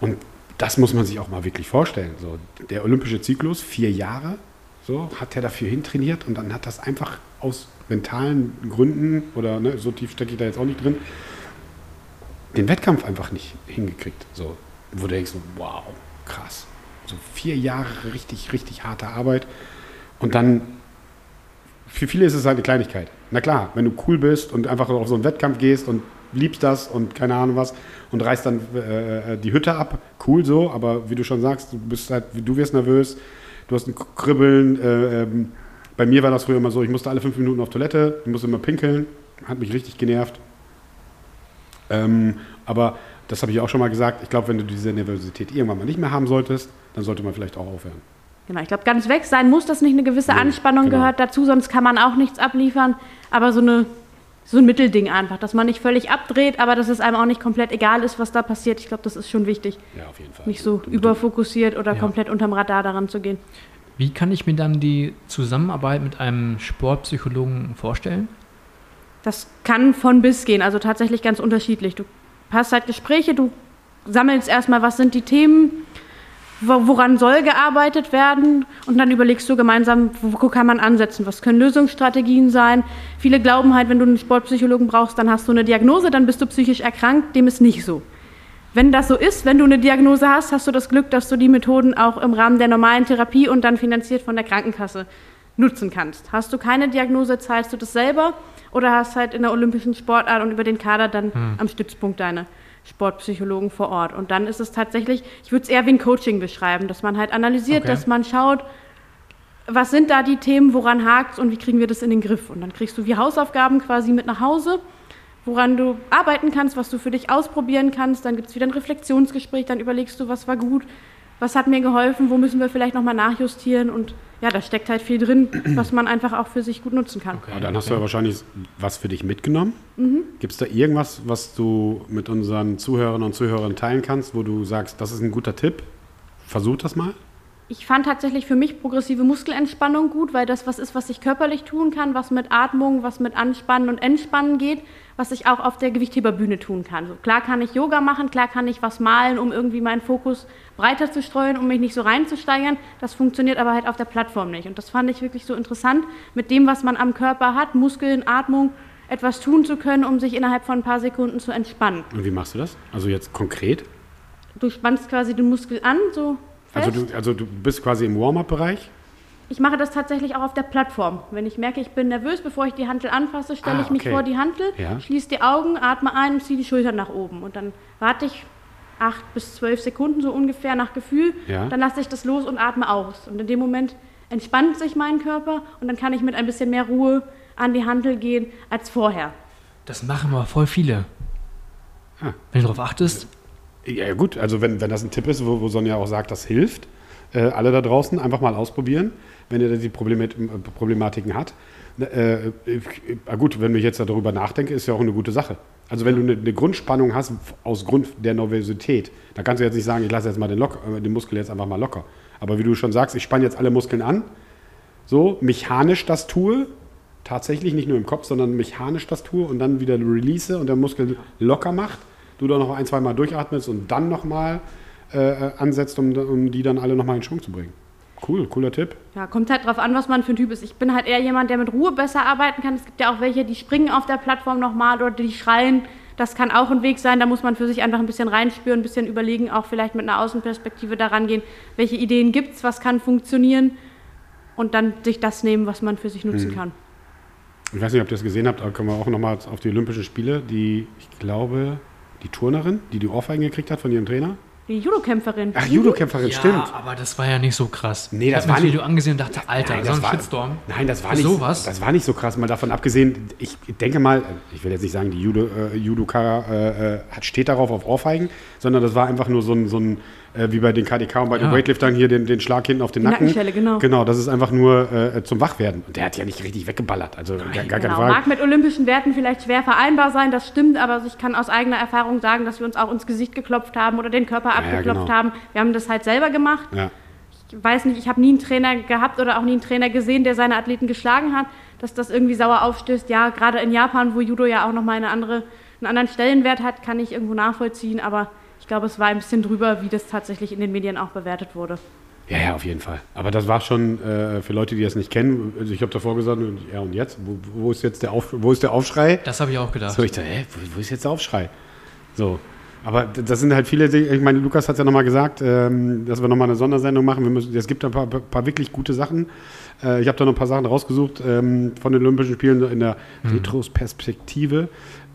Und das muss man sich auch mal wirklich vorstellen. So, der olympische Zyklus, vier Jahre, so, hat er dafür hintrainiert und dann hat das einfach aus mentalen Gründen, oder ne, so tief stecke ich da jetzt auch nicht drin, den Wettkampf einfach nicht hingekriegt. So, wo du denkst, so, wow, krass. So vier Jahre richtig, richtig harte Arbeit. Und dann, für viele ist es halt eine Kleinigkeit. Na klar, wenn du cool bist und einfach auf so einen Wettkampf gehst und liebst das und keine Ahnung was und reißt dann äh, die Hütte ab, cool so, aber wie du schon sagst, du bist halt, du wirst nervös, du hast ein Kribbeln. Äh, ähm, bei mir war das früher immer so, ich musste alle fünf Minuten auf Toilette, ich musste immer pinkeln, hat mich richtig genervt. Ähm, aber das habe ich auch schon mal gesagt, ich glaube, wenn du diese Nervosität irgendwann mal nicht mehr haben solltest, dann sollte man vielleicht auch aufhören. Genau, ich glaube, ganz weg sein muss das nicht. Eine gewisse Anspannung genau. gehört dazu, sonst kann man auch nichts abliefern. Aber so, eine, so ein Mittelding einfach, dass man nicht völlig abdreht, aber dass es einem auch nicht komplett egal ist, was da passiert. Ich glaube, das ist schon wichtig. Ja, auf jeden Fall. Nicht so überfokussiert oder Ja. komplett unterm Radar daran zu gehen. Wie kann ich mir dann die Zusammenarbeit mit einem Sportpsychologen vorstellen? Das kann von bis gehen, also tatsächlich ganz unterschiedlich. Du hast halt Gespräche, du sammelst erstmal, was sind die Themen, woran soll gearbeitet werden und dann überlegst du gemeinsam, wo kann man ansetzen, was können Lösungsstrategien sein. Viele glauben halt, wenn du einen Sportpsychologen brauchst, dann hast du eine Diagnose, dann bist du psychisch erkrankt, dem ist nicht so. Wenn das so ist, wenn du eine Diagnose hast, hast du das Glück, dass du die Methoden auch im Rahmen der normalen Therapie und dann finanziert von der Krankenkasse nutzen kannst. Hast du keine Diagnose, zahlst du das selber oder hast halt in der olympischen Sportart und über den Kader dann am Stützpunkt deine Sportpsychologen vor Ort. Und dann ist es tatsächlich, ich würde es eher wie ein Coaching beschreiben, dass man halt analysiert, Okay. dass man schaut, was sind da die Themen, woran hakt und wie kriegen wir das in den Griff. Und dann kriegst du wie Hausaufgaben quasi mit nach Hause, woran du arbeiten kannst, was du für dich ausprobieren kannst. Dann gibt es wieder ein Reflexionsgespräch, dann überlegst du, was war gut, was hat mir geholfen, wo müssen wir vielleicht nochmal nachjustieren. Und ja, da steckt halt viel drin, was man einfach auch für sich gut nutzen kann. Aber dann hast du ja wahrscheinlich was für dich mitgenommen. Mhm. Gibt es da irgendwas, was du mit unseren Zuhörerinnen und Zuhörern teilen kannst, wo du sagst, das ist ein guter Tipp? Versuch das mal. Ich fand tatsächlich für mich progressive Muskelentspannung gut, weil das was ist, was ich körperlich tun kann, was mit Atmung, was mit Anspannen und Entspannen geht, was ich auch auf der Gewichtheberbühne tun kann. So, klar kann ich Yoga machen, klar kann ich was malen, um irgendwie meinen Fokus breiter zu streuen, um mich nicht so reinzusteigern. Das funktioniert aber halt auf der Plattform nicht. Und das fand ich wirklich so interessant, mit dem, was man am Körper hat, Muskeln, Atmung, etwas tun zu können, um sich innerhalb von ein paar Sekunden zu entspannen. Und wie machst du das? Also jetzt konkret? Du spannst quasi den Muskel an, so fest. Also du, also du bist quasi im Warm-up-Bereich Ich mache das tatsächlich auch auf der Plattform. Wenn ich merke, ich bin nervös, bevor ich die Hantel anfasse, stelle Ah, ich mich okay. vor die Hantel, Ja. schließe die Augen, atme ein und ziehe die Schultern nach oben. Und dann warte ich acht bis zwölf Sekunden so ungefähr nach Gefühl. Ja. Dann lasse ich das los und atme aus. Und in dem Moment entspannt sich mein Körper und dann kann ich mit ein bisschen mehr Ruhe an die Hantel gehen als vorher. Das machen aber voll viele. Ah. Wenn du darauf achtest, Ja, gut, also wenn, wenn das ein Tipp ist, wo, wo Sonja auch sagt, das hilft, äh, alle da draußen einfach mal ausprobieren, wenn ihr da die Problemat äh, Problematiken hat. Äh, äh, äh, gut, wenn ich jetzt darüber nachdenke, ist ja auch eine gute Sache. Also wenn du eine, eine Grundspannung hast aus Grund der Nervosität, dann kannst du jetzt nicht sagen, ich lasse jetzt mal den, lock, äh, den Muskel jetzt einfach mal locker. Aber wie du schon sagst, ich spanne jetzt alle Muskeln an, so mechanisch das tue, tatsächlich nicht nur im Kopf, sondern mechanisch das tue und dann wieder release und der Muskel locker macht, du da noch ein, zwei Mal durchatmest und dann nochmal äh, ansetzt, um, um die dann alle nochmal in Schwung zu bringen. Cool, cooler Tipp. Ja, kommt halt drauf an, was man für ein Typ ist. Ich bin halt eher jemand, der mit Ruhe besser arbeiten kann. Es gibt ja auch welche, die springen auf der Plattform nochmal oder die schreien. Das kann auch ein Weg sein. Da muss man für sich einfach ein bisschen reinspüren, ein bisschen überlegen, auch vielleicht mit einer Außenperspektive daran gehen, welche Ideen gibt es, was kann funktionieren und dann sich das nehmen, was man für sich nutzen kann. Ich weiß nicht, ob ihr das gesehen habt, aber kommen wir auch nochmal auf die Olympischen Spiele. Die, ich glaube, die Turnerin, die die Ohrfeigen gekriegt hat von ihrem Trainer. Die Judokämpferin. Ach, Judokämpferin, ja, stimmt. aber das war ja nicht so krass. Nee, ich das hab mir war das nicht- Video angesehen und dachte, Alter, Nein, so das ein war- Shitstorm. Nein, das war nicht sowas? Das war nicht so krass. Mal davon abgesehen, ich denke mal, ich will jetzt nicht sagen, die Judo, äh, Judoka äh, äh, hat, steht darauf auf Ohrfeigen, sondern das war einfach nur so ein, so ein äh, wie bei den KDK und bei den Ja. Weightliftern hier den, den Schlag hinten auf den Die Nacken. Nackenschelle, genau. Genau, das ist einfach nur äh, zum Wachwerden. Und der hat ja nicht richtig weggeballert. Also gar, gar keine Genau, Frage. mag mit olympischen Werten vielleicht schwer vereinbar sein, das stimmt, aber ich kann aus eigener Erfahrung sagen, dass wir uns auch ins Gesicht geklopft haben oder den Körper ja, abgeklopft genau. haben. Wir haben das halt selber gemacht. Ja. Ich weiß nicht, ich habe nie einen Trainer gehabt oder auch nie einen Trainer gesehen, der seine Athleten geschlagen hat, dass das irgendwie sauer aufstößt. Ja, gerade in Japan, wo Judo ja auch nochmal eine andere, einen anderen Stellenwert hat, kann ich irgendwo nachvollziehen, aber ich glaube, es war ein bisschen drüber, wie das tatsächlich in den Medien auch bewertet wurde. Ja, ja, auf jeden Fall. Aber das war schon äh, für Leute, die das nicht kennen. Also ich habe davor gesagt, ja und jetzt? Wo, wo ist jetzt der, Auf, wo ist der Aufschrei? Das habe ich auch gedacht. So, ich dachte, hä, wo, wo ist jetzt der Aufschrei? So. Aber das sind halt viele, Dinge- ich meine, Lukas hat es ja nochmal gesagt, ähm, dass wir nochmal eine Sondersendung machen. Wir müssen, es gibt ein paar, paar wirklich gute Sachen. Äh, ich habe da noch ein paar Sachen rausgesucht ähm, von den Olympischen Spielen in der Retrospektive.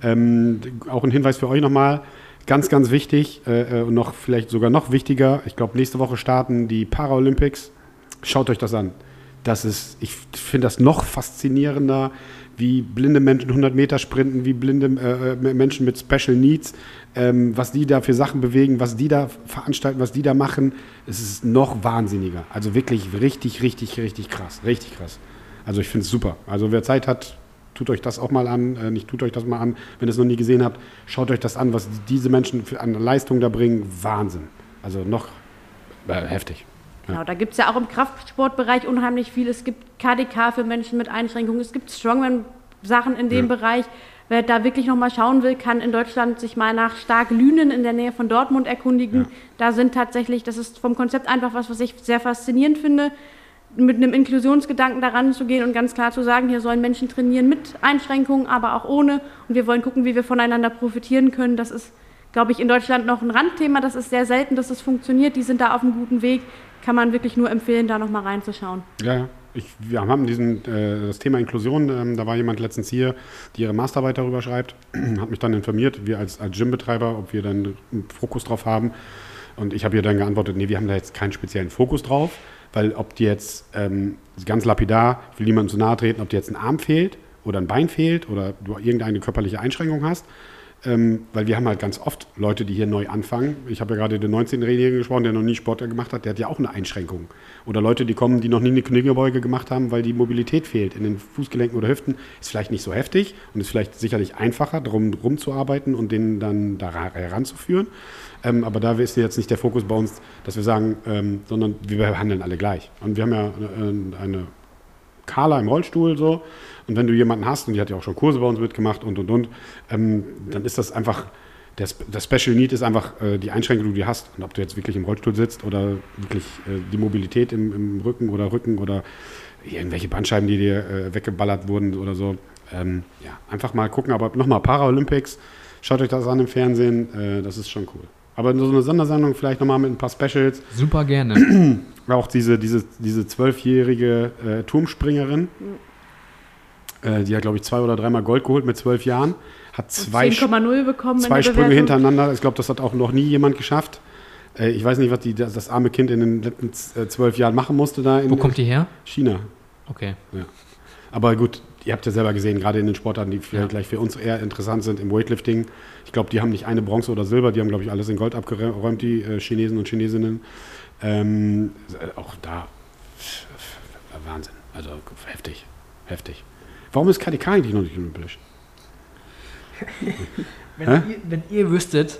Ähm, auch ein Hinweis für euch nochmal. Ganz, ganz wichtig äh, äh, und noch vielleicht sogar noch wichtiger. Ich glaube, nächste Woche starten die Paralympics. Schaut euch das an. Das ist, ich finde das noch faszinierender, wie blinde Menschen 100 Meter sprinten, wie blinde äh, Menschen mit Special Needs, ähm, was die da für Sachen bewegen, was die da veranstalten, was die da machen. Es ist noch wahnsinniger. Also wirklich richtig, richtig, richtig krass. Richtig krass. Also ich finde es super. Also wer Zeit hat, tut euch das auch mal an. Äh, nicht tut euch das mal an, wenn ihr es noch nie gesehen habt. Schaut euch das an, was diese Menschen für, an Leistung da bringen. Wahnsinn. Also noch äh, heftig. Genau, da gibt es ja auch im Kraftsportbereich unheimlich viel. Es gibt KDK für Menschen mit Einschränkungen, es gibt Strongman-Sachen in dem Ja. Bereich. Wer da wirklich nochmal schauen will, kann in Deutschland sich mal nach Stark Lünen in der Nähe von Dortmund erkundigen. Ja. Da sind tatsächlich, das ist vom Konzept einfach was, was ich sehr faszinierend finde, mit einem Inklusionsgedanken daran zu gehen und ganz klar zu sagen, hier sollen Menschen trainieren mit Einschränkungen, aber auch ohne. Und wir wollen gucken, wie wir voneinander profitieren können. Das ist, glaube ich, in Deutschland noch ein Randthema. Das ist sehr selten, dass es funktioniert. Die sind da auf einem guten Weg. Kann man wirklich nur empfehlen, da nochmal reinzuschauen. Ja, ja. Ich, wir haben diesen, äh, das Thema Inklusion, ähm, da war jemand letztens hier, die ihre Masterarbeit darüber schreibt, hat mich dann informiert, wir als, als Gymbetreiber, ob wir dann einen Fokus drauf haben. Und ich habe ihr dann geantwortet, nee, wir haben da jetzt keinen speziellen Fokus drauf, weil ob die jetzt ähm, ganz lapidar, will niemandem zu nahe treten, ob dir jetzt ein Arm fehlt oder ein Bein fehlt oder du irgendeine körperliche Einschränkung hast, ähm, weil wir haben halt ganz oft Leute, die hier neu anfangen. Ich habe ja gerade den 19-Jährigen gesprochen, der noch nie Sport gemacht hat, der hat ja auch eine Einschränkung. Oder Leute, die kommen, die noch nie eine Kniegebeuge gemacht haben, weil die Mobilität fehlt in den Fußgelenken oder Hüften. Ist vielleicht nicht so heftig und ist vielleicht sicherlich einfacher, darum rumzuarbeiten und den dann da ra- heranzuführen. Ähm, aber da ist jetzt nicht der Fokus bei uns, dass wir sagen, ähm, sondern wir behandeln alle gleich. Und wir haben ja eine, eine Carla im Rollstuhl so. Und wenn du jemanden hast, und die hat ja auch schon Kurse bei uns mitgemacht und und und, ähm, dann ist das einfach, der, das Special Need ist einfach äh, die Einschränkung, die du hast. Und ob du jetzt wirklich im Rollstuhl sitzt oder wirklich äh, die Mobilität im, im Rücken oder Rücken oder irgendwelche Bandscheiben, die dir äh, weggeballert wurden oder so. Ähm, ja, einfach mal gucken. Aber nochmal Paralympics, schaut euch das an im Fernsehen, äh, das ist schon cool. Aber so eine Sondersendung vielleicht nochmal mit ein paar Specials. Super gerne. auch diese, diese, diese zwölfjährige äh, Turmspringerin, äh, die hat, glaube ich, zwei oder dreimal Gold geholt mit zwölf Jahren, hat zwei, 10,0 bekommen zwei Sprünge hintereinander. Ich glaube, das hat auch noch nie jemand geschafft. Äh, ich weiß nicht, was die, das, das arme Kind in den letzten äh, zwölf Jahren machen musste da in Wo kommt die her? China. Okay. Aber gut, ihr habt ja selber gesehen, gerade in den Sportarten, die vielleicht Ja. gleich für uns eher interessant sind im Weightlifting. Ich glaube, die haben nicht eine Bronze oder Silber, die haben, glaube ich, alles in Gold abgeräumt, die äh, Chinesen und Chinesinnen. Ähm, äh, auch da Wahnsinn. Also heftig. Heftig. Warum ist KDK eigentlich noch nicht olympisch? Wenn, ihr, wenn ihr wüsstet,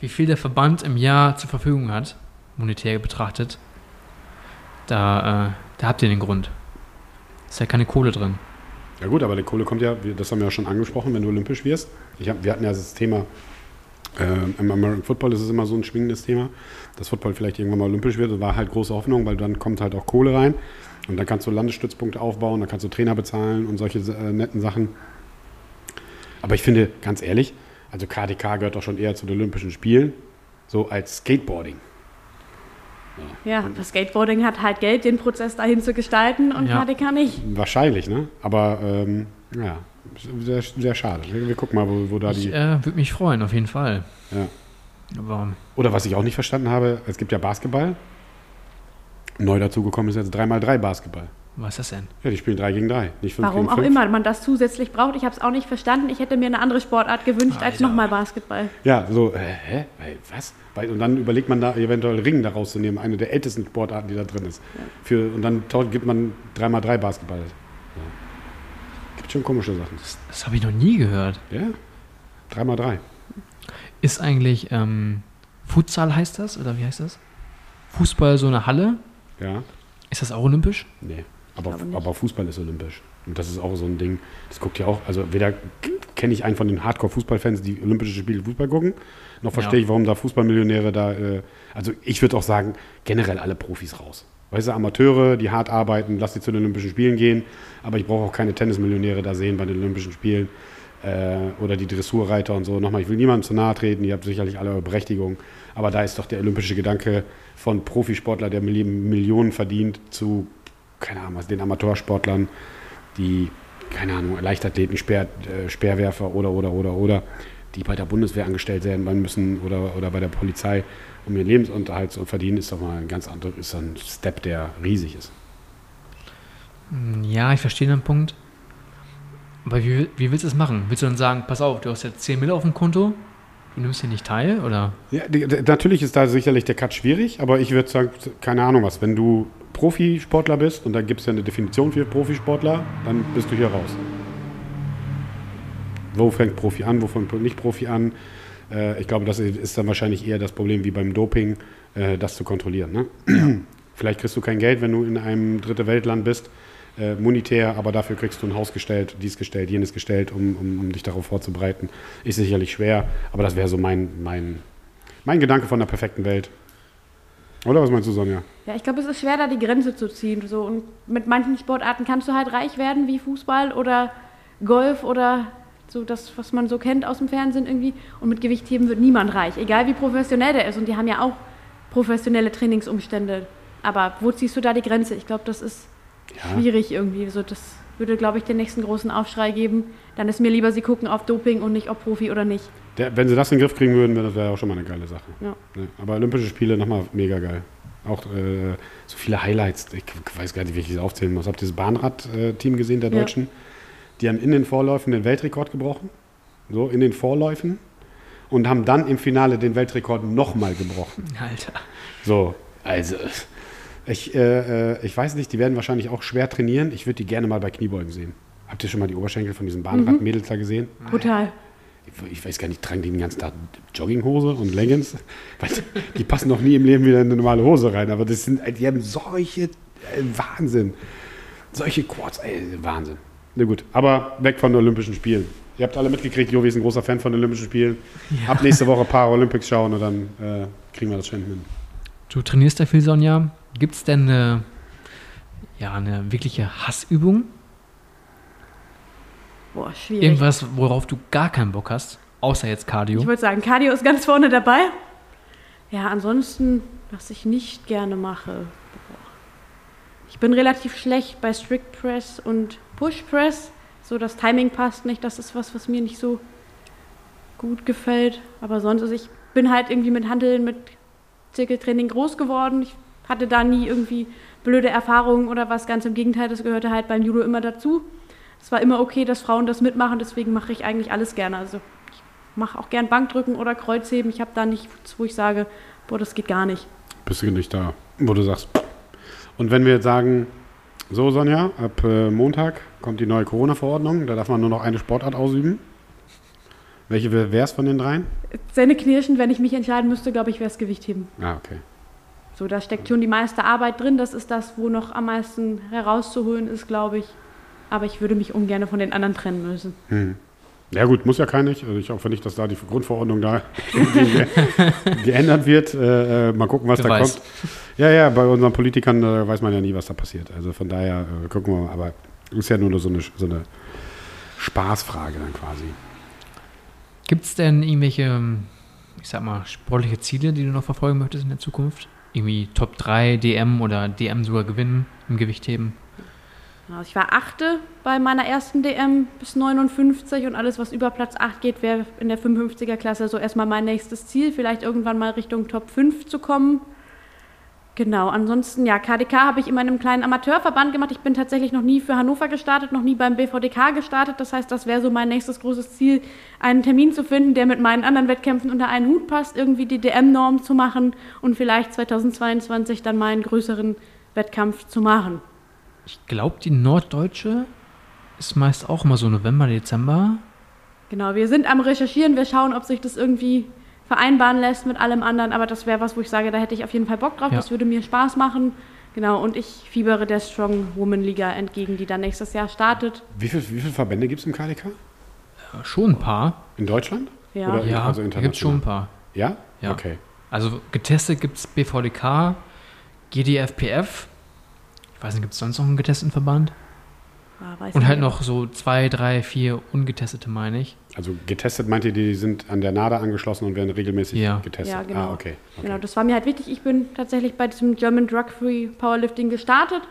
wie viel der Verband im Jahr zur Verfügung hat, monetär betrachtet, da, äh, da habt ihr den Grund. Ist ja keine Kohle drin. Ja gut, aber die Kohle kommt ja, das haben wir ja schon angesprochen, wenn du olympisch wirst. Ich hab, wir hatten ja das Thema, äh, im American Football ist es immer so ein schwingendes Thema, dass Football vielleicht irgendwann mal olympisch wird. Das war halt große Hoffnung, weil dann kommt halt auch Kohle rein. Und dann kannst du Landesstützpunkte aufbauen, dann kannst du Trainer bezahlen und solche äh, netten Sachen. Aber ich finde, ganz ehrlich, also KDK gehört doch schon eher zu den Olympischen Spielen, so als Skateboarding. Ja, das Skateboarding hat halt Geld, den Prozess dahin zu gestalten und Ja. KDK nicht. Wahrscheinlich, ne? Aber ähm, ja, sehr, sehr schade. Wir, wir gucken mal, wo, wo da Ich die. äh, würde mich freuen, auf jeden Fall. Ja. Aber Oder was ich auch nicht verstanden habe, es gibt ja Basketball. Neu dazugekommen ist jetzt 3x3 Basketball. Was ist das denn? Ja, die spielen 3 gegen 3, nicht 5 Warum gegen auch 5. immer man das zusätzlich braucht, ich habe es auch nicht verstanden. Ich hätte mir eine andere Sportart gewünscht als Alter. nochmal Basketball. Ja, so, äh, hä? Weil, was? Und dann überlegt man da eventuell Ringen da rauszunehmen, eine der ältesten Sportarten, die da drin ist. Für, und dann gibt man 3x3 Basketball. Ja. Gibt schon komische Sachen. Das, das habe ich noch nie gehört. Ja? 3x3. Ist eigentlich ähm, Futsal heißt das? Oder wie heißt das? Fußball so eine Halle? Ja? Ist das auch olympisch? Nee. Aber, aber Fußball ist olympisch. Und das ist auch so ein Ding, das guckt ja auch, also weder kenne ich einen von den Hardcore-Fußballfans, die Olympische Spiele Fußball gucken, noch verstehe Ja. ich, warum da Fußballmillionäre da, äh, also ich würde auch sagen, generell alle Profis raus. Weißt du, Amateure, die hart arbeiten, lass die zu den Olympischen Spielen gehen, aber ich brauche auch keine Tennismillionäre da sehen bei den Olympischen Spielen äh, oder die Dressurreiter und so. Nochmal, ich will niemandem zu nahe treten, ihr habt sicherlich alle eure Berechtigung, aber da ist doch der olympische Gedanke von Profisportler, der Milli- Millionen verdient, zu, keine Ahnung, den Amateursportlern, die, keine Ahnung, Leichtathleten, Speer, äh, Speerwerfer oder, oder, oder, oder, die bei der Bundeswehr angestellt werden müssen oder, oder bei der Polizei, um ihren Lebensunterhalt zu verdienen, ist doch mal ein ganz anderer, ist ein Step, der riesig ist. Hm, Ja, ich verstehe den Punkt. Aber wie, wie willst du es machen? Willst du dann sagen, pass auf, du hast jetzt 10 Mille auf dem Konto, du nimmst hier nicht teil? Oder? Ja, die, die, natürlich ist da sicherlich der Cut schwierig, aber ich würde sagen, keine Ahnung was, wenn du Profisportler bist und da gibt es ja eine Definition für Profisportler, dann bist du hier raus. Wo fängt Profi an, wo fängt nicht Profi an? Äh, ich glaube, das ist dann wahrscheinlich eher das Problem wie beim Doping, äh, das zu kontrollieren. Ne? Vielleicht kriegst du kein Geld, wenn du in einem dritte Weltland bist, äh, monetär, aber dafür kriegst du ein Haus gestellt, dies gestellt, jenes gestellt, um, um, um dich darauf vorzubereiten. Ist sicherlich schwer, aber das wäre so mein, mein, mein Gedanke von der perfekten Welt. Oder was meinst du, Sonja? Ja, ich glaube, es ist schwer, da die Grenze zu ziehen. So. Und mit manchen Sportarten kannst du halt reich werden, wie Fußball oder Golf oder so das, was man so kennt aus dem Fernsehen irgendwie. Und mit Gewichtheben wird niemand reich, egal wie professionell der ist. Und die haben ja auch professionelle Trainingsumstände. Aber wo ziehst du da die Grenze? Ich glaube, das ist Ja. schwierig irgendwie. So, das würde, glaube ich, den nächsten großen Aufschrei geben. Dann ist mir lieber, sie gucken auf Doping und nicht ob Profi oder nicht. Der, wenn sie das in den Griff kriegen würden, wäre das wäre auch schon mal eine geile Sache. Ja. Aber Olympische Spiele nochmal mega geil. Auch äh, so viele Highlights. Ich weiß gar nicht, wie ich das aufzählen muss. Habt ihr das Bahnrad-Team gesehen, der Ja. Deutschen? Die haben in den Vorläufen den Weltrekord gebrochen. So, in den Vorläufen. Und haben dann im Finale den Weltrekord nochmal gebrochen. Alter. So, also. Ich, äh, äh, ich weiß nicht, die werden wahrscheinlich auch schwer trainieren. Ich würde die gerne mal bei Kniebeugen sehen. Habt ihr schon mal die Oberschenkel von diesen Bahnrad-Mädels da gesehen? Brutal. Ich, ich weiß gar nicht, tragen die den ganzen Tag Jogginghose und Leggings? Weil die passen noch nie im Leben wieder in eine normale Hose rein. Aber das sind, die haben solche äh, Wahnsinn. Solche Quads, ey, Wahnsinn. Na gut, aber weg von den Olympischen Spielen. Ihr habt alle mitgekriegt, Jovi ist ein großer Fan von den Olympischen Spielen. Ab nächste Woche Paralympics schauen und dann äh, kriegen wir das schon hin. Du trainierst ja viel, Sonja. Gibt es denn eine, ja, eine wirkliche Hassübung? Boah, schwierig. Irgendwas, worauf du gar keinen Bock hast, außer jetzt Cardio? Ich würde sagen, Cardio ist ganz vorne dabei. Ja, ansonsten, was ich nicht gerne mache. Ich bin relativ schlecht bei Strict Press und Push Press. So, das Timing passt nicht. Das ist was, was mir nicht so gut gefällt. Aber sonst, also ich bin halt irgendwie mit Handeln, mit Zirkeltraining groß geworden. Ich hatte da nie irgendwie blöde Erfahrungen oder was. Ganz im Gegenteil, das gehörte halt beim Judo immer dazu. Es war immer okay, dass Frauen das mitmachen. Deswegen mache ich eigentlich alles gerne. Also ich mache auch gern Bankdrücken oder Kreuzheben. Ich habe da nichts, wo ich sage, boah, das geht gar nicht. Bist du nicht da, wo du sagst. Und wenn wir jetzt sagen, so Sonja, ab äh, Montag kommt die neue Corona-Verordnung, da darf man nur noch eine Sportart ausüben. Welche wäre es von den dreien? Zähne knirschen, wenn ich mich entscheiden müsste, glaube ich, wäre es Gewichtheben. Ah, okay. So, da steckt schon die meiste Arbeit drin. Das ist das, wo noch am meisten herauszuholen ist, glaube ich. Aber ich würde mich ungern von den anderen trennen müssen. Hm. Ja gut, muss ja keiner nicht. Also ich hoffe nicht, dass da die Grundverordnung da ge geändert wird. Äh, äh, mal gucken, was du da weißt. kommt. Ja, ja, bei unseren Politikern äh, weiß man ja nie, was da passiert. Also von daher äh, gucken wir mal. Aber ist ja nur so eine, so eine Spaßfrage dann quasi. Gibt es denn irgendwelche, ich sag mal, sportliche Ziele, die du noch verfolgen möchtest in der Zukunft? Irgendwie Top 3 DM oder DM sogar gewinnen im Gewichtheben? Genau, ich war Achte bei meiner ersten DM bis 59 und alles, was über Platz 8 geht, wäre in der 55er Klasse so erstmal mein nächstes Ziel, vielleicht irgendwann mal Richtung Top 5 zu kommen. Genau, ansonsten, ja, KDK habe ich in meinem kleinen Amateurverband gemacht. Ich bin tatsächlich noch nie für Hannover gestartet, noch nie beim BVDK gestartet. Das heißt, das wäre so mein nächstes großes Ziel, einen Termin zu finden, der mit meinen anderen Wettkämpfen unter einen Hut passt, irgendwie die DM-Norm zu machen und vielleicht 2022 dann meinen größeren Wettkampf zu machen. Ich glaube, die Norddeutsche ist meist auch immer so November, Dezember. Genau, wir sind am Recherchieren, wir schauen, ob sich das irgendwie vereinbaren lässt mit allem anderen, aber das wäre was, wo ich sage, da hätte ich auf jeden Fall Bock drauf, ja. das würde mir Spaß machen. Genau, und ich fiebere der Strong Woman Liga entgegen, die dann nächstes Jahr startet. Wie, viel, wie viele Verbände gibt es im KDK? Ja, schon ein paar. In Deutschland? Ja, Oder ja also da gibt es schon ein paar. Ja? Ja. Okay. Also getestet gibt es BVDK, GDFPF. Ich weiß nicht, gibt es sonst noch einen getesteten Verband? Ah, und halt noch so zwei, drei, vier ungetestete, meine ich. Also getestet meint ihr, die sind an der NADA angeschlossen und werden regelmäßig ja. getestet? Ja, genau. Ah, okay. okay. Genau, das war mir halt wichtig. Ich bin tatsächlich bei diesem German Drug Free Powerlifting gestartet,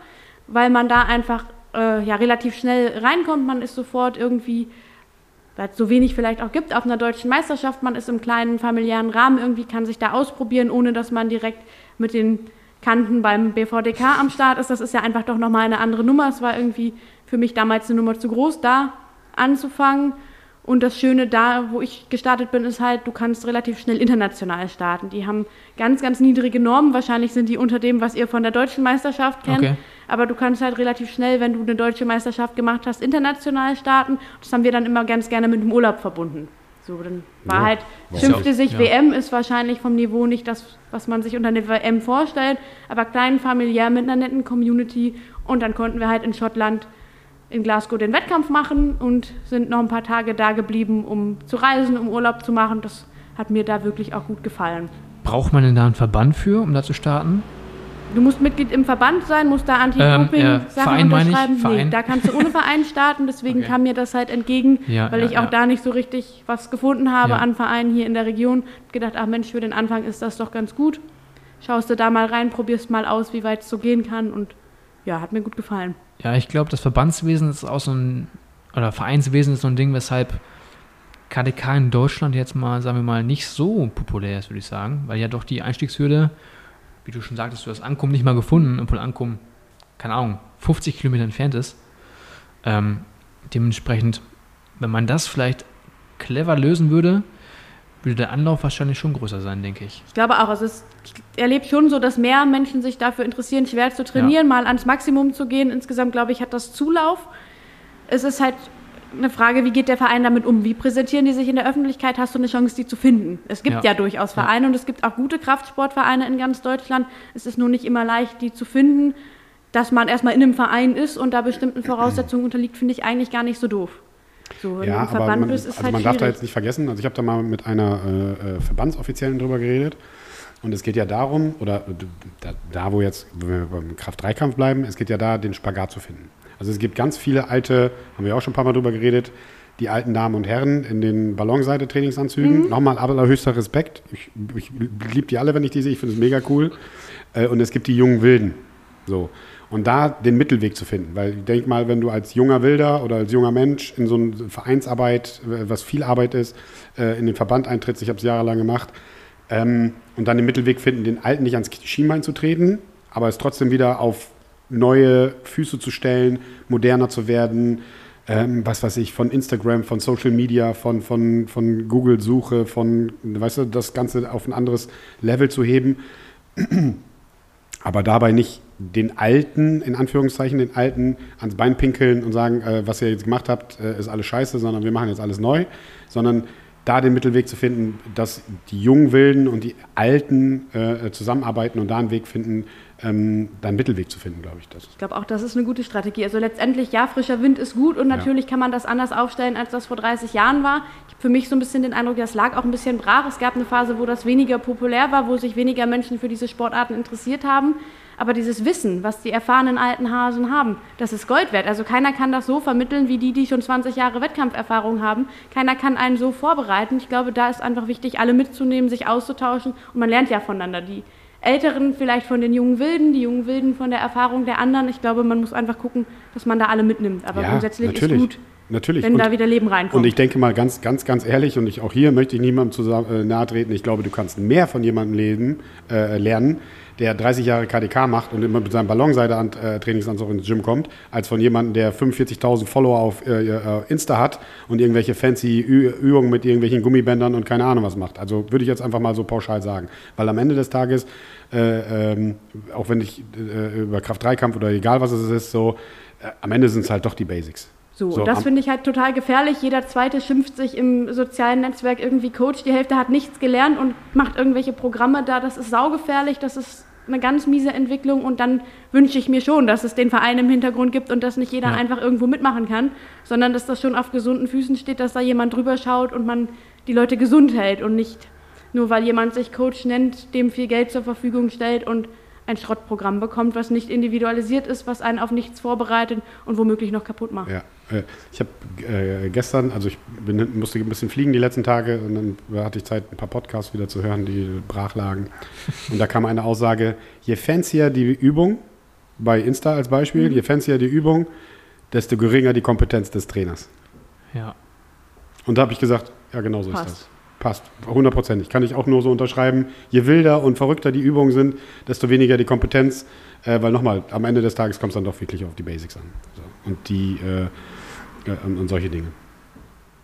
weil man da einfach äh, ja, relativ schnell reinkommt. Man ist sofort irgendwie, weil es so wenig vielleicht auch gibt, auf einer deutschen Meisterschaft. Man ist im kleinen familiären Rahmen irgendwie, kann sich da ausprobieren, ohne dass man direkt mit den Kanten beim BVDK am Start ist. Das ist ja einfach doch nochmal eine andere Nummer. Es war irgendwie für mich damals eine Nummer zu groß, da anzufangen. Und das Schöne da, wo ich gestartet bin, ist halt, du kannst relativ schnell international starten. Die haben ganz, ganz niedrige Normen. Wahrscheinlich sind die unter dem, was ihr von der deutschen Meisterschaft kennt. Okay. Aber du kannst halt relativ schnell, wenn du eine deutsche Meisterschaft gemacht hast, international starten. Das haben wir dann immer ganz gerne mit dem Urlaub verbunden. So, dann war ja, halt, schimpfte sich, ja. WM ist wahrscheinlich vom Niveau nicht das, was man sich unter einer WM vorstellt, aber klein, familiär, mit einer netten Community. Und dann konnten wir halt in Schottland in Glasgow den Wettkampf machen und sind noch ein paar Tage da geblieben, um zu reisen, um Urlaub zu machen. Das hat mir da wirklich auch gut gefallen. Braucht man denn da einen Verband für, um da zu starten? Du musst Mitglied im Verband sein, musst da Anti-Doping-Sachen ähm, unterschreiben. Nee, da kannst du ohne Verein starten, deswegen okay. kam mir das halt entgegen, ja, weil ja, ich auch ja. da nicht so richtig was gefunden habe an Vereinen hier in der Region. Ich gedacht, ach Mensch, für den Anfang ist das doch ganz gut. Schaust du da mal rein, probierst mal aus, wie weit es so gehen kann und ja, hat mir gut gefallen. Ja, ich glaube, das Verbandswesen ist auch so ein, oder Vereinswesen ist so ein Ding, weshalb KDK in Deutschland jetzt mal, sagen wir mal, nicht so populär ist, würde ich sagen, weil ja doch die Einstiegshürde, wie du schon sagtest, du hast Ankommen nicht mal gefunden, obwohl Ankommen, keine Ahnung, 50 Kilometer entfernt ist. Ähm, dementsprechend, wenn man das vielleicht clever lösen würde, würde der Anlauf wahrscheinlich schon größer sein, denke ich. Ich glaube auch. Also es, ich erlebe schon so, dass mehr Menschen sich dafür interessieren, schwer zu trainieren, ja. mal ans Maximum zu gehen. Insgesamt, glaube ich, hat das Zulauf. Es ist halt eine Frage, wie geht der Verein damit um? Wie präsentieren die sich in der Öffentlichkeit? Hast du eine Chance, die zu finden? Es gibt ja, ja durchaus Vereine ja. und es gibt auch gute Kraftsportvereine in ganz Deutschland. Es ist nur nicht immer leicht, die zu finden. Dass man erstmal in einem Verein ist und da bestimmten Voraussetzungen unterliegt, finde ich eigentlich gar nicht so doof. So, ja, aber man, bist, also halt man darf da jetzt nicht vergessen, also ich habe da mal mit einer äh, äh, Verbandsoffiziellen drüber geredet und es geht ja darum, oder da, da wo jetzt, wenn wir beim Kraft-3-Kampf bleiben, es geht ja da, den Spagat zu finden. Also es gibt ganz viele alte, haben wir auch schon ein paar Mal drüber geredet, die alten Damen und Herren in den Ballonseite-Trainingsanzügen. Mhm. Nochmal allerhöchster Respekt. Ich, ich liebe die alle, wenn ich die sehe. Ich finde es mega cool. Äh, und es gibt die jungen Wilden. So. Und da den Mittelweg zu finden. Weil ich denke mal, wenn du als junger Wilder oder als junger Mensch in so eine Vereinsarbeit, äh, was viel Arbeit ist, äh, in den Verband eintrittst, ich habe es jahrelang gemacht, ähm, und dann den Mittelweg finden, den Alten nicht ans Schienbein zu treten, aber es trotzdem wieder auf neue Füße zu stellen, moderner zu werden, ähm, was weiß ich, von Instagram, von Social Media, von, von, von Google-Suche, von, weißt du, das Ganze auf ein anderes Level zu heben, aber dabei nicht den Alten, in Anführungszeichen, den Alten ans Bein pinkeln und sagen, äh, was ihr jetzt gemacht habt, äh, ist alles scheiße, sondern wir machen jetzt alles neu, sondern da den Mittelweg zu finden, dass die jungen Wilden und die Alten äh, zusammenarbeiten und da einen Weg finden, ähm, da einen Mittelweg zu finden, glaube ich. Das Ich glaube auch, das ist eine gute Strategie. Also letztendlich, ja, frischer Wind ist gut und Ja. natürlich kann man das anders aufstellen, als das vor 30 Jahren war. Ich habe für mich so ein bisschen den Eindruck, das lag auch ein bisschen brach. Es gab eine Phase, wo das weniger populär war, wo sich weniger Menschen für diese Sportarten interessiert haben. Aber dieses Wissen, was die erfahrenen alten Hasen haben, das ist Gold wert. Also keiner kann das so vermitteln wie die, die schon 20 Jahre Wettkampferfahrung haben. Keiner kann einen so vorbereiten. Ich glaube, da ist einfach wichtig, alle mitzunehmen, sich auszutauschen. Und man lernt ja voneinander. Die Älteren vielleicht von den jungen Wilden, die jungen Wilden von der Erfahrung der anderen. Ich glaube, man muss einfach gucken, dass man da alle mitnimmt. Aber Ja, grundsätzlich natürlich. ist gut, Natürlich. wenn Und- da wieder Leben reinkommt. Und ich denke mal ganz, ganz, ganz ehrlich, und ich, auch hier möchte ich niemandem zusammen, äh, nahe treten, ich glaube, du kannst mehr von jemandem leben, äh, lernen, der 30 Jahre KDK macht und immer mit seinem Ballonseite-Trainingsanzug ins Gym kommt, als von jemandem, der 45.000 Follower auf äh, äh, Insta hat und irgendwelche fancy Ü Übungen mit irgendwelchen Gummibändern und keine Ahnung was macht. Also würde ich jetzt einfach mal so pauschal sagen. Weil am Ende des Tages, äh, ähm, auch wenn ich äh, über Kraft-3-Kampf oder egal was es ist, so, äh, am Ende sind es halt doch die Basics. So, So, und das finde ich halt total gefährlich. Jeder Zweite schimpft sich im sozialen Netzwerk irgendwie Coach. Die Hälfte hat nichts gelernt und macht irgendwelche Programme da. Das ist saugefährlich, das ist eine ganz miese Entwicklung. Und dann wünsche ich mir schon, dass es den Verein im Hintergrund gibt und dass nicht jeder Ja. einfach irgendwo mitmachen kann, sondern dass das schon auf gesunden Füßen steht, dass da jemand drüber schaut und man die Leute gesund hält und nicht nur weil jemand sich Coach nennt, dem viel Geld zur Verfügung stellt und ein Schrottprogramm bekommt, was nicht individualisiert ist, was einen auf nichts vorbereitet und womöglich noch kaputt macht. Ja, äh, ich habe äh, gestern, also ich bin, musste ein bisschen fliegen die letzten Tage und dann hatte ich Zeit, ein paar Podcasts wieder zu hören, die brach lagen. Und da kam eine Aussage, je fancier die Übung, bei Insta als Beispiel, je fancier die Übung, desto geringer die Kompetenz des Trainers. Ja. Und da habe ich gesagt, ja genau so ist Passt. das. Passt, hundertprozentig. Kann ich auch nur so unterschreiben. Je wilder und verrückter die Übungen sind, desto weniger die Kompetenz. Äh, weil nochmal, am Ende des Tages kommt es dann doch wirklich auf die Basics an. So. Und die äh, äh, und, solche Dinge.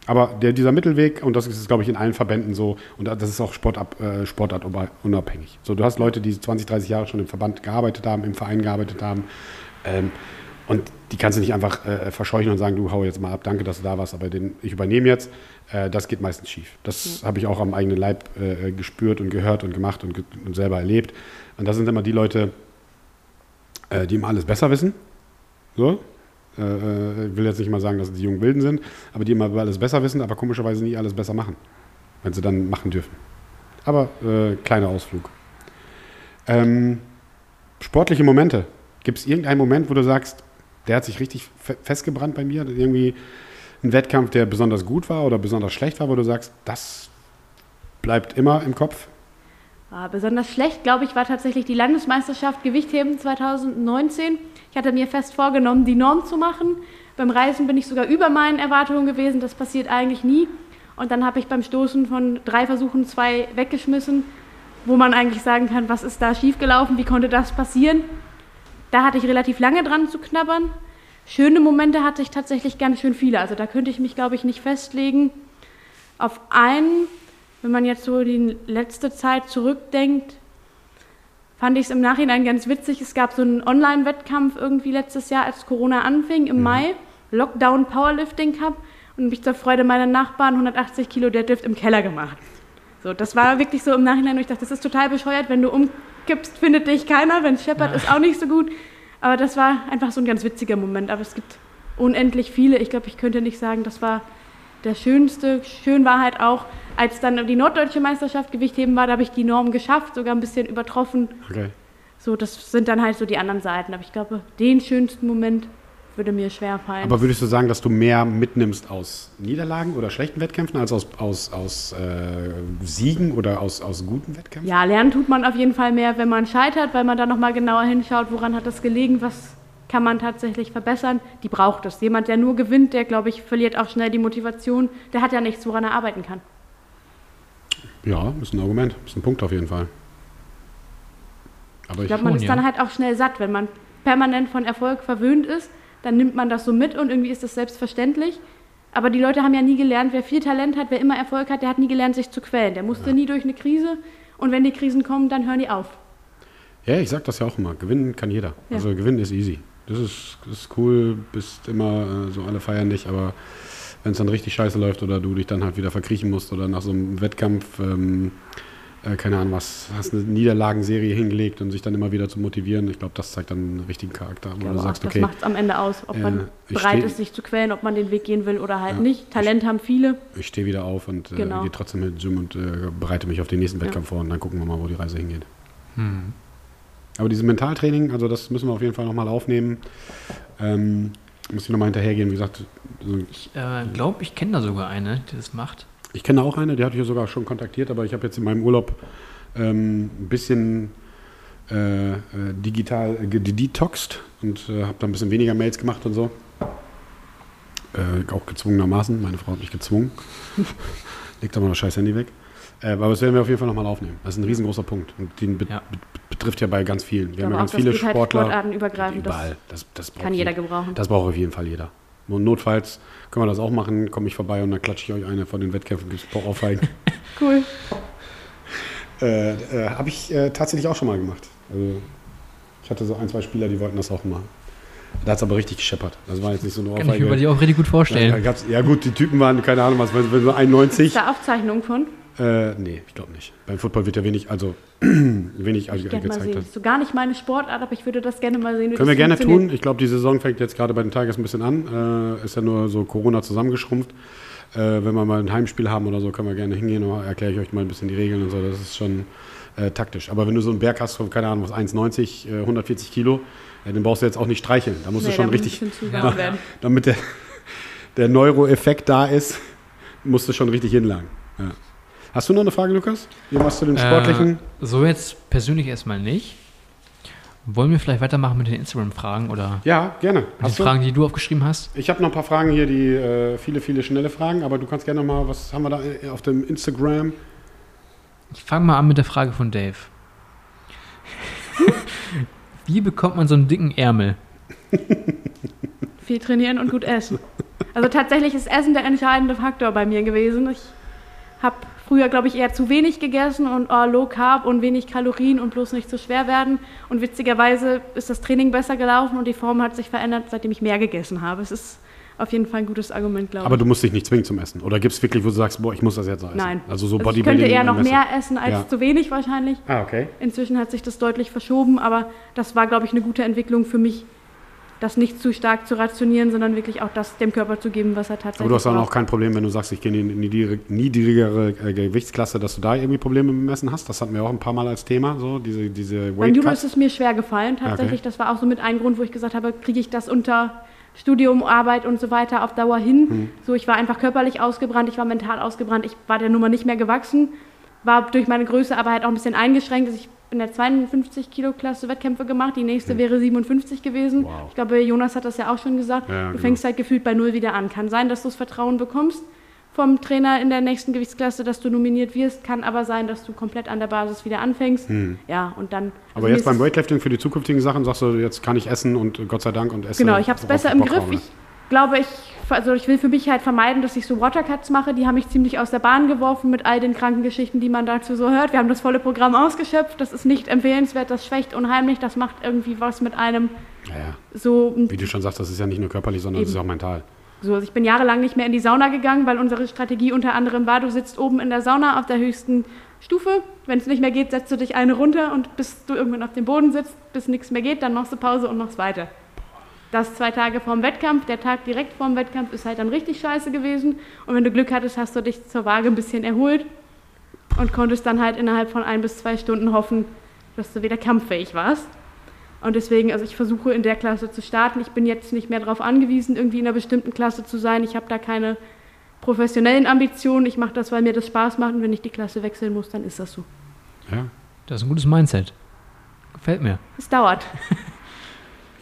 Aber der, dieser Mittelweg, und das ist, glaube ich, in allen Verbänden so, und das ist auch Sportab, äh, sportartunabhängig. So, du hast Leute, die 20, 30 Jahre schon im Verband gearbeitet haben, im Verein gearbeitet haben. Ähm, und die kannst du nicht einfach äh, verscheuchen und sagen, du hau jetzt mal ab, danke, dass du da warst, aber den, ich übernehme jetzt. Äh, das geht meistens schief. Das habe ich auch am eigenen Leib äh, gespürt und gehört und gemacht und, ge und selber erlebt. Und das sind immer die Leute, äh, die immer alles besser wissen. So. Äh, äh, ich will jetzt nicht mal sagen, dass es die jungen Wilden sind, aber die immer alles besser wissen, aber komischerweise nie alles besser machen, wenn sie dann machen dürfen. Aber äh, kleiner Ausflug. Ähm, sportliche Momente. Gibt es irgendeinen Moment, wo du sagst, der hat sich richtig fe festgebrannt bei mir? Irgendwie ein Wettkampf, der besonders gut war oder besonders schlecht war, wo du sagst, das bleibt immer im Kopf? Ah, besonders schlecht, glaube ich, war tatsächlich die Landesmeisterschaft Gewichtheben 2019. Ich hatte mir fest vorgenommen, die Norm zu machen. Beim Reisen bin ich sogar über meinen Erwartungen gewesen. Das passiert eigentlich nie. Und dann habe ich beim Stoßen von drei Versuchen zwei weggeschmissen, wo man eigentlich sagen kann, was ist da schiefgelaufen, wie konnte das passieren. Da hatte ich relativ lange dran zu knabbern. Schöne Momente hatte ich tatsächlich ganz schön viele. Also da könnte ich mich, glaube ich, nicht festlegen. Auf einen, wenn man jetzt so die letzte Zeit zurückdenkt, fand ich es im Nachhinein ganz witzig. Es gab so einen Online-Wettkampf irgendwie letztes Jahr, als Corona anfing, im Mai. Lockdown Powerlifting Cup. Und mich zur Freude meiner Nachbarn 180 Kilo Deadlift im Keller gemacht. So, das war wirklich so im Nachhinein, wo ich dachte, das ist total bescheuert. Wenn du umkippst, findet dich keiner. Wenn es scheppert, ist auch nicht so gut. Aber das war einfach so ein ganz witziger Moment. Aber es gibt unendlich viele. Ich glaube, ich könnte nicht sagen, das war der schönste. Schön war halt auch, als dann die norddeutsche Meisterschaft Gewichtheben war, da habe ich die Norm geschafft, sogar ein bisschen übertroffen. Okay. So, das sind dann halt so die anderen Seiten. Aber ich glaube, den schönsten Moment würde mir schwer fallen. Aber würdest du sagen, dass du mehr mitnimmst aus Niederlagen oder schlechten Wettkämpfen als aus, aus, aus äh, Siegen oder aus, aus guten Wettkämpfen? ja, lernen tut man auf jeden Fall mehr, wenn man scheitert, weil man dann nochmal genauer hinschaut, woran hat das gelegen, was kann man tatsächlich verbessern. Die braucht es. Jemand, der nur gewinnt, der, glaube ich, verliert auch schnell die Motivation. Der hat ja nichts, woran er arbeiten kann. Ja, ist ein Argument, ist ein Punkt auf jeden Fall. Aber Ich ich, glaube, man Schon, ist ja. dann halt auch schnell satt. Wenn man permanent von Erfolg verwöhnt ist, dann nimmt man das so mit und irgendwie ist das selbstverständlich. Aber die Leute haben ja nie gelernt, wer viel Talent hat, wer immer Erfolg hat, der hat nie gelernt, sich zu quälen. Der musste nie durch eine Krise und wenn die Krisen kommen, dann hören die auf. ja, ich sag das ja auch immer, gewinnen kann jeder. Ja. Also gewinnen ist easy. Das ist, das ist cool, bist immer äh, so, alle feiern dich, aber wenn es dann richtig scheiße läuft oder du dich dann halt wieder verkriechen musst oder nach so einem Wettkampf, ähm, äh, keine Ahnung was, hast eine Niederlagenserie hingelegt und sich dann immer wieder zu motivieren, ich glaube, das zeigt dann einen richtigen Charakter, wo Ich du sagst, das okay, macht es am Ende aus, ob Äh, man ich bereit ist, sich zu quälen, ob man den Weg gehen will oder halt Ja. nicht. Talent haben viele. ich stehe wieder auf und äh, Genau. gehe trotzdem mit Gym und äh, bereite mich auf den nächsten Ja. Wettkampf vor und dann gucken wir mal, wo die Reise hingeht. Hm. Aber dieses Mentaltraining, also das müssen wir auf jeden Fall nochmal aufnehmen. Ähm, muss ich nochmal hinterhergehen, wie gesagt, so Ich äh, glaube, ich kenne da sogar eine, die das macht. Ich kenne auch eine, die hatte ich ja sogar schon kontaktiert, aber ich habe jetzt in meinem Urlaub ähm, ein bisschen äh, äh, digital äh, gedetoxt und äh, habe da ein bisschen weniger Mails gemacht und so. Äh, auch gezwungenermaßen. Meine Frau hat mich gezwungen. Legt mal das scheiß Handy weg. Aber das werden wir auf jeden Fall nochmal aufnehmen. Das ist ein riesengroßer Punkt. Und den be Ja. be betrifft ja bei ganz vielen. Wir haben ja ganz das viele halt Sportler. Das überall. Das, das braucht kann jeder jeder. gebrauchen. Das braucht auf jeden Fall jeder. Und notfalls können wir das auch machen. Komme ich vorbei und dann klatsche ich euch eine von den Wettkämpfen. Gibt es Aufheigen. Cool. Äh, äh, Habe ich äh, tatsächlich auch schon mal gemacht. Also, ich hatte so ein, zwei Spieler, die wollten das auch mal. Da hat es aber richtig gescheppert. Das war jetzt nicht so eine Kann ich mir bei dir auch richtig gut Ja, vorstellen. gab's, ja gut, die Typen waren, keine Ahnung, was, so Ist 91. da Aufzeichnungen von? Äh, nee, ich glaube nicht. Beim Football wird ja wenig, also wenig Ich mal gezeigt. sehen. Hat. Ist so gar nicht meine Sportart, aber ich würde das gerne mal sehen. Können wir das gerne tun. Ich glaube, die Saison fängt jetzt gerade bei den Tigers ein bisschen an. Äh, ist ja nur so Corona zusammengeschrumpft. Äh, wenn wir mal ein Heimspiel haben oder so, können wir gerne hingehen. und Erkläre ich euch mal ein bisschen die Regeln und so. Das ist schon äh, taktisch. Aber wenn du so einen Berg hast von, keine Ahnung, was 1,90, äh, 140 Kilo, äh, den brauchst du jetzt auch nicht streicheln. Da musst Nee, du schon richtig, werden. damit der, der Neuro-Effekt da ist, musst du schon richtig hinlangen. Ja. Hast du noch eine Frage, Lukas? Irgendwas zu den sportlichen? Äh, so jetzt persönlich erstmal nicht. Wollen wir vielleicht weitermachen mit den Instagram-Fragen oder ja, gerne. mit den Hast du? Fragen, die du aufgeschrieben hast? Ich habe noch ein paar Fragen hier, die äh, viele, viele schnelle Fragen, aber du kannst gerne noch mal, was haben wir da äh, auf dem Instagram? Ich fange mal an mit der Frage von Dave. Wie bekommt man so einen dicken Ärmel? Viel trainieren und gut essen. Also tatsächlich ist Essen der entscheidende Faktor bei mir gewesen. Ich habe früher, glaube ich, eher zu wenig gegessen und oh, Low Carb und wenig Kalorien und bloß nicht zu schwer werden. Und witzigerweise ist das Training besser gelaufen und die Form hat sich verändert, seitdem ich mehr gegessen habe. Es ist auf jeden Fall ein gutes Argument, glaube Aber ich. du musst dich nicht zwingen zum Essen. Oder gibt es wirklich, wo du sagst, boah, ich muss das jetzt essen? Nein. Also so Also ich könnte eher noch mehr essen als Ja. zu wenig wahrscheinlich. Ah, okay. Inzwischen hat sich das deutlich verschoben, aber das war, glaube ich, eine gute Entwicklung für mich, das nicht zu stark zu rationieren, sondern wirklich auch das dem Körper zu geben, was er tatsächlich Aber du hast dann auch kein Problem, wenn du sagst, ich gehe in die niedrig- niedrigere äh, Gewichtsklasse, dass du da irgendwie Probleme mit dem Essen hast. Das hatten wir auch ein paar Mal als Thema, so diese, diese Beim Judo Weight ist es mir schwer gefallen, tatsächlich. Okay. Das war auch so mit ein Grund, wo ich gesagt habe, kriege ich das unter Studium, Arbeit und so weiter auf Dauer hin. Hm. So, ich war einfach körperlich ausgebrannt, ich war mental ausgebrannt, ich war der Nummer nicht mehr gewachsen, war durch meine Größe aber halt auch ein bisschen eingeschränkt. Also ich in der 52 Kilo Klasse Wettkämpfe gemacht, die nächste wäre 57 gewesen. Wow. Ich glaube, Jonas hat das ja auch schon gesagt. Ja, du genau. fängst halt gefühlt bei Null wieder an. Kann sein, dass du das Vertrauen bekommst vom Trainer in der nächsten Gewichtsklasse, dass du nominiert wirst, kann aber sein, dass du komplett an der Basis wieder anfängst. Ja, und dann. Also Aber jetzt beim Weightlifting für die zukünftigen Sachen sagst du, jetzt kann ich essen und Gott sei Dank und esse. Genau, ich habe es besser im Griff. habe. Ich glaube, ich, also ich will für mich halt vermeiden, dass ich so Watercuts mache. Die haben mich ziemlich aus der Bahn geworfen mit all den kranken Geschichten, die man dazu so hört. Wir haben das volle Programm ausgeschöpft. Das ist nicht empfehlenswert, das schwächt unheimlich. Das macht irgendwie was mit einem Ja, ja. so. Wie du schon sagst, das ist ja nicht nur körperlich, sondern es Eben. ist auch mental. So, also ich bin jahrelang nicht mehr in die Sauna gegangen, weil unsere Strategie unter anderem war, du sitzt oben in der Sauna auf der höchsten Stufe. Wenn es nicht mehr geht, setzt du dich eine runter und bis du irgendwann auf dem Boden sitzt, bis nichts mehr geht, dann machst du Pause und machst weiter. Das zwei Tage vorm Wettkampf, der Tag direkt vorm Wettkampf ist halt dann richtig scheiße gewesen. Und wenn du Glück hattest, hast du dich zur Waage ein bisschen erholt und konntest dann halt innerhalb von ein bis zwei Stunden hoffen, dass du wieder kampffähig warst. Und deswegen, also ich versuche in der Klasse zu starten. Ich bin jetzt nicht mehr darauf angewiesen, irgendwie in einer bestimmten Klasse zu sein. Ich habe da keine professionellen Ambitionen. Ich mache das, weil mir das Spaß macht. Und wenn ich die Klasse wechseln muss, dann ist das so. Ja. Das ist ein gutes Mindset. Gefällt mir. Es dauert.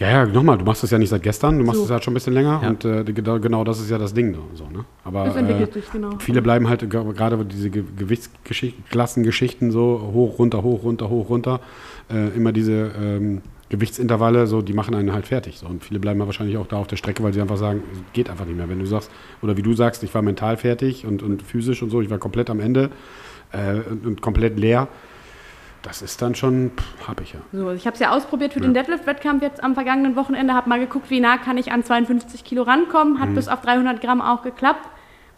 Ja, ja, nochmal, du machst das ja nicht seit gestern, du machst So. es ja schon ein bisschen länger Ja. und äh, genau, genau das ist ja das Ding. So, ne? Aber Das entwickelt äh, sich, genau. viele bleiben halt ge- gerade diese Ge Gewichtsklassengeschichten so hoch, runter, hoch, runter, hoch, runter. Äh, immer diese ähm, Gewichtsintervalle, so, die machen einen halt fertig. So. Und viele bleiben ja wahrscheinlich auch da auf der Strecke, weil sie einfach sagen, es geht einfach nicht mehr. Wenn du sagst, oder wie du sagst, ich war mental fertig und, und physisch und so, ich war komplett am Ende äh, und, und komplett leer. Das ist dann schon, pff, hab ich ja. So, also ich habe es ja ausprobiert für Ja. den Deadlift-Wettkampf jetzt am vergangenen Wochenende, habe mal geguckt, wie nah kann ich an 52 Kilo rankommen, Mhm. hat bis auf 300 Gramm auch geklappt,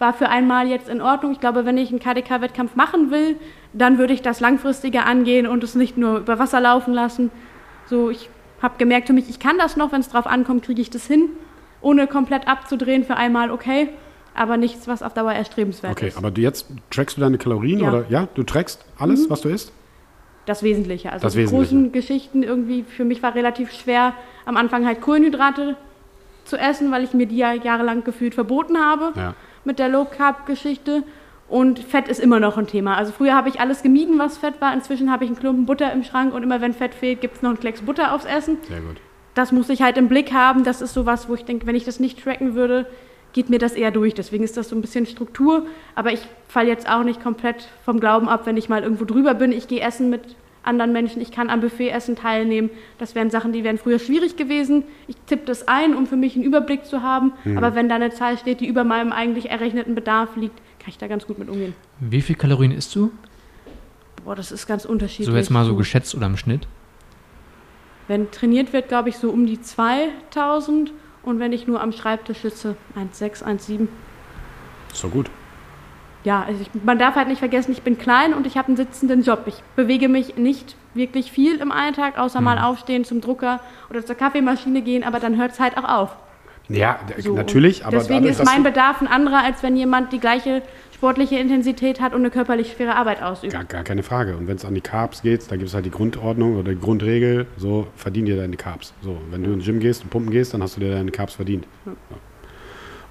war für einmal jetzt in Ordnung. Ich glaube, wenn ich einen KDK-Wettkampf machen will, dann würde ich das langfristiger angehen und es nicht nur über Wasser laufen lassen. So, ich habe gemerkt für mich, ich kann das noch, wenn es drauf ankommt, kriege ich das hin, ohne komplett abzudrehen für einmal okay, aber nichts, was auf Dauer erstrebenswert Okay, ist. aber du jetzt trackst du deine Kalorien Ja. oder ja, du trackst alles, was du isst? Das Wesentliche. Also Das die Wesentliche. großen Geschichten irgendwie, für mich war relativ schwer, am Anfang halt Kohlenhydrate zu essen, weil ich mir die ja jahrelang gefühlt verboten habe Ja. mit der Low Carb Geschichte. Und Fett ist immer noch ein Thema. Also früher habe ich alles gemieden, was Fett war. Inzwischen habe ich einen Klumpen Butter im Schrank und immer wenn Fett fehlt, gibt es noch einen Klecks Butter aufs Essen. Sehr gut. Das muss ich halt im Blick haben. Das ist sowas, wo ich denke, wenn ich das nicht tracken würde, geht mir das eher durch. Deswegen ist das so ein bisschen Struktur. Aber ich falle jetzt auch nicht komplett vom Glauben ab, wenn ich mal irgendwo drüber bin. Ich gehe essen mit anderen Menschen. Ich kann am Buffetessen teilnehmen. Das wären Sachen, die wären früher schwierig gewesen. Ich tippe das ein, um für mich einen Überblick zu haben. Aber wenn da eine Zahl steht, die über meinem eigentlich errechneten Bedarf liegt, kann ich da ganz gut mit umgehen. Wie viel Kalorien isst du? Boah, das ist ganz unterschiedlich. So jetzt mal so geschätzt oder im Schnitt? Wenn trainiert wird, glaube ich, so um die 2000. Und wenn ich nur am Schreibtisch sitze, 1,6, 1,7. Ist doch gut. Ja, also ich, man darf halt nicht vergessen, ich bin klein und ich habe einen sitzenden Job. Ich bewege mich nicht wirklich viel im Alltag, außer mal aufstehen zum Drucker oder zur Kaffeemaschine gehen, aber dann hört es halt auch auf. Ja, So. natürlich, aber Deswegen dadurch, ist mein Bedarf ein anderer, als wenn jemand die gleiche sportliche Intensität hat und eine körperlich schwere Arbeit ausübt. Gar, gar keine Frage. Und wenn es an die Carbs geht, da gibt es halt die Grundordnung oder die Grundregel, so verdien dir deine Carbs. So, wenn du ins Gym gehst und pumpen gehst, dann hast du dir deine Carbs verdient. Ja.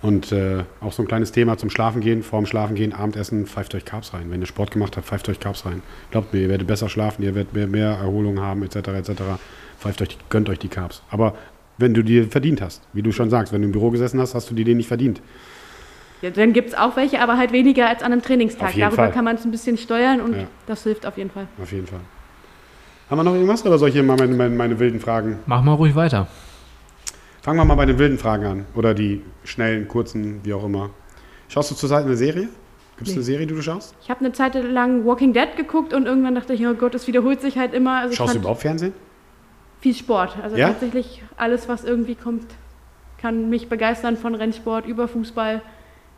Und äh, auch so ein kleines Thema zum Schlafen gehen, vorm Schlafen gehen, Abendessen, pfeift euch Carbs rein. Wenn ihr Sport gemacht habt, pfeift euch Carbs rein. Glaubt mir, ihr werdet besser schlafen, ihr werdet mehr, mehr Erholung haben, etc. etc. Pfeift euch, die- gönnt euch die Carbs. Aber wenn du die verdient hast, wie du schon sagst, wenn du im Büro gesessen hast, hast du die dir nicht verdient. Ja, dann gibt es auch welche, aber halt weniger als an einem Trainingstag. Darüber Fall. kann man es ein bisschen steuern und Ja. das hilft auf jeden Fall. Auf jeden Fall. Haben wir noch irgendwas oder soll ich hier mal meine, meine, meine wilden Fragen Mach mal ruhig weiter. Fangen wir mal bei den wilden Fragen an. Oder die schnellen, kurzen, wie auch immer. Schaust du zurzeit eine Serie? Gibt es Nee. eine Serie, die du schaust? Ich habe eine Zeit lang Walking Dead geguckt und irgendwann dachte ich, oh Gott, das wiederholt sich halt immer. Also ich Schaust du überhaupt Fernsehen? viel Sport. Also Ja? tatsächlich alles, was irgendwie kommt, kann mich begeistern von Rennsport über Fußball.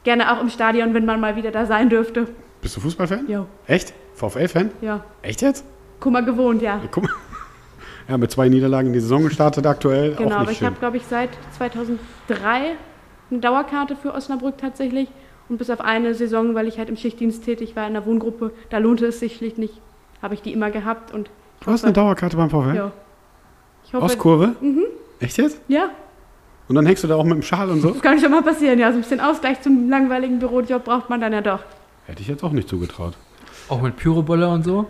Gerne auch im Stadion, wenn man mal wieder da sein dürfte. Bist du Fußballfan? Jo, Echt? VfL-Fan? ja. Echt jetzt? Kummer gewohnt, ja. Ja, guck mal. Ja, mit zwei Niederlagen in die Saison gestartet aktuell. Genau, auch aber nicht ich schön. habe, glaube ich, seit 2003 eine Dauerkarte für Osnabrück tatsächlich. Und bis auf eine Saison, weil ich halt im Schichtdienst tätig war in der Wohngruppe, da lohnte es sich schlicht nicht, habe ich die immer gehabt. Und ich Du hast eine Dauerkarte beim VfL? Ja. Ich hoffe, Ostkurve? Echt jetzt? ja, Und dann hängst du da auch mit dem Schal und so? das kann schon mal passieren. Ja, so ein bisschen Ausgleich zum langweiligen Bürojob braucht man dann ja doch. Hätte ich jetzt auch nicht zugetraut. Auch mit Pyrobolle und so?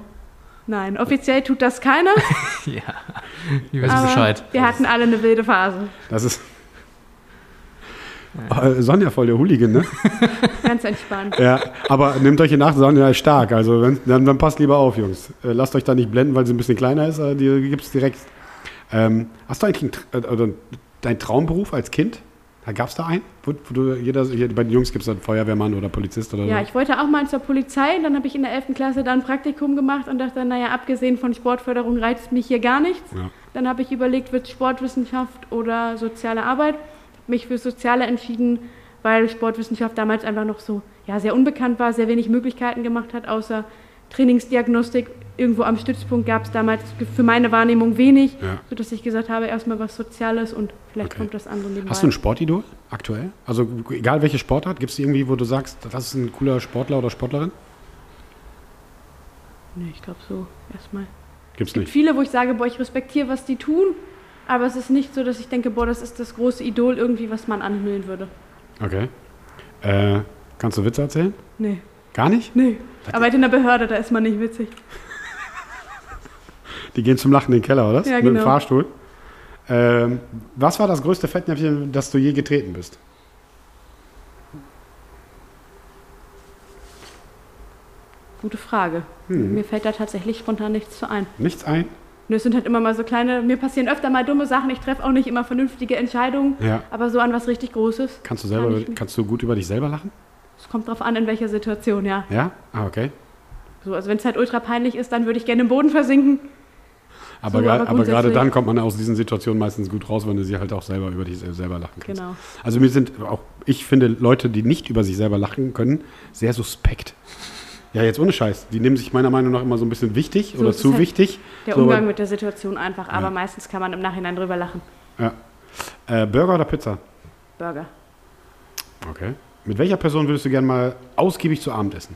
Nein, offiziell tut das keiner, Ja. Die wissen aber Bescheid. wir hatten alle eine wilde Phase. Das ist. Äh, Sonja voll der Hooligan, ne? Ganz entspannt. Ja, aber nehmt euch in Acht, Sonja ist stark. Also wenn, dann, dann passt lieber auf, Jungs. Äh, lasst euch da nicht blenden, weil sie ein bisschen kleiner ist. Die gibt es direkt. Ähm, hast du eigentlich einen, äh, deinen Traumberuf als Kind? Da gab es da einen? Wo, wo du jeder, bei den Jungs gibt es dann Feuerwehrmann oder Polizist oder Ja, so. ich wollte auch mal zur Polizei, dann habe ich in der 11. Klasse da ein Praktikum gemacht und dachte, naja, abgesehen von Sportförderung reizt mich hier gar nichts. Ja. Dann habe ich überlegt, wird Sportwissenschaft oder soziale Arbeit. Hab mich für Soziale entschieden, weil Sportwissenschaft damals einfach noch so ja, sehr unbekannt war, sehr wenig Möglichkeiten gemacht hat, außer Trainingsdiagnostik. Irgendwo am Stützpunkt gab es damals für meine Wahrnehmung wenig, Ja. sodass ich gesagt habe, erstmal was Soziales und vielleicht Okay. kommt das andere nebenbei. Hast du ein Sportidol aktuell? Also egal welche Sportart, gibt es irgendwie, wo du sagst, das ist ein cooler Sportler oder Sportlerin? Nee, ich glaube so erstmal. Gibt's Es gibt nicht. viele, wo ich sage, boah, ich respektiere, was die tun, Aber es ist nicht so, dass ich denke, boah, das ist das große Idol irgendwie, was man anhimmeln würde. Okay. Äh, kannst du Witze erzählen? Nee. Gar nicht? Nee. Arbeit in der Behörde, da ist man nicht witzig. Die gehen zum Lachen in den Keller, oder? Ja, Mit dem genau. Fahrstuhl. Ähm, was war das größte Fettnäpfchen, das du je getreten bist? Gute Frage. Hm. Mir fällt da tatsächlich spontan nichts zu ein. Nichts ein? Nur es sind halt immer mal so kleine, mir passieren öfter mal dumme Sachen, ich treffe auch nicht immer vernünftige Entscheidungen, Ja. aber so an was richtig Großes. Kannst du selber, Kann ich- kannst du gut über dich selber lachen? Es kommt drauf an, in welcher Situation, ja. Ja? Ah, okay. So, also wenn es halt ultra peinlich ist, dann würde ich gerne im Boden versinken. Aber, So, aber aber gerade dann kommt man aus diesen Situationen meistens gut raus, wenn du sie halt auch selber über dich selber lachen kannst. Genau. Also mir sind auch, ich finde Leute, die nicht über sich selber lachen können, sehr suspekt. Ja, jetzt ohne Scheiß. Die nehmen sich meiner Meinung nach immer so ein bisschen wichtig So, oder zu halt wichtig. Der So, Umgang aber- mit der Situation einfach, aber Ja. meistens kann man im Nachhinein drüber lachen. Ja. Äh, Burger oder Pizza? Burger. Okay. Mit welcher Person würdest du gerne mal ausgiebig zu Abend essen?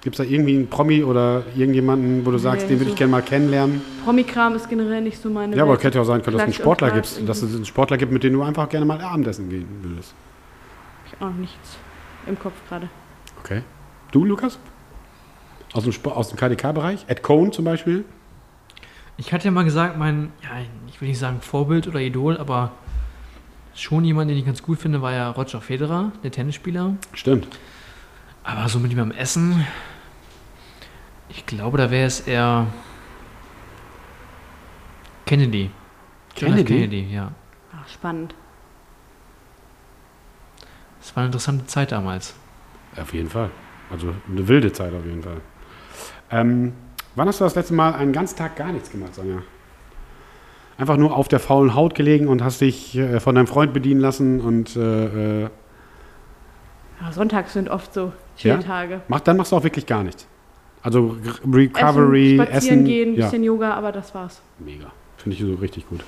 Gibt es da irgendwie einen Promi oder irgendjemanden, wo du sagst, Nee, den würde so- ich gerne mal kennenlernen? Promikram ist generell nicht so meine Ja, aber Welt. könnte ja auch sein, dass es einen Sportler gibt, dass es einen Sportler gibt, mit dem du einfach gerne mal Abendessen gehen würdest. Ich auch nichts im Kopf gerade. Okay. Du, Lukas? Aus dem, Sport- aus dem KDK-Bereich? Ed Cohn zum Beispiel? Ich hatte ja mal gesagt, mein, ja, ich will nicht sagen Vorbild oder Idol, aber schon jemand, den ich ganz gut finde, war ja Roger Federer, der Tennisspieler. Stimmt. Aber so mit ihm am Essen, ich glaube, da wäre es eher Kennedy. Kennedy? Kennedy, ja. Ach, spannend. Das war eine interessante Zeit damals. Auf jeden Fall. Also eine wilde Zeit auf jeden Fall. Ähm, wann hast du das letzte Mal einen ganzen Tag gar nichts gemacht, Sonja? Einfach nur auf der faulen Haut gelegen und hast dich äh, von deinem Freund bedienen lassen und äh, äh, Ja, Sonntags sind oft so Ja? Chill-Tage. mach, dann machst du auch wirklich gar nichts. Also Re- Recovery, Essen, Essen. spazieren gehen, ja. bisschen Yoga, aber das war's. Mega. Finde ich so richtig gut.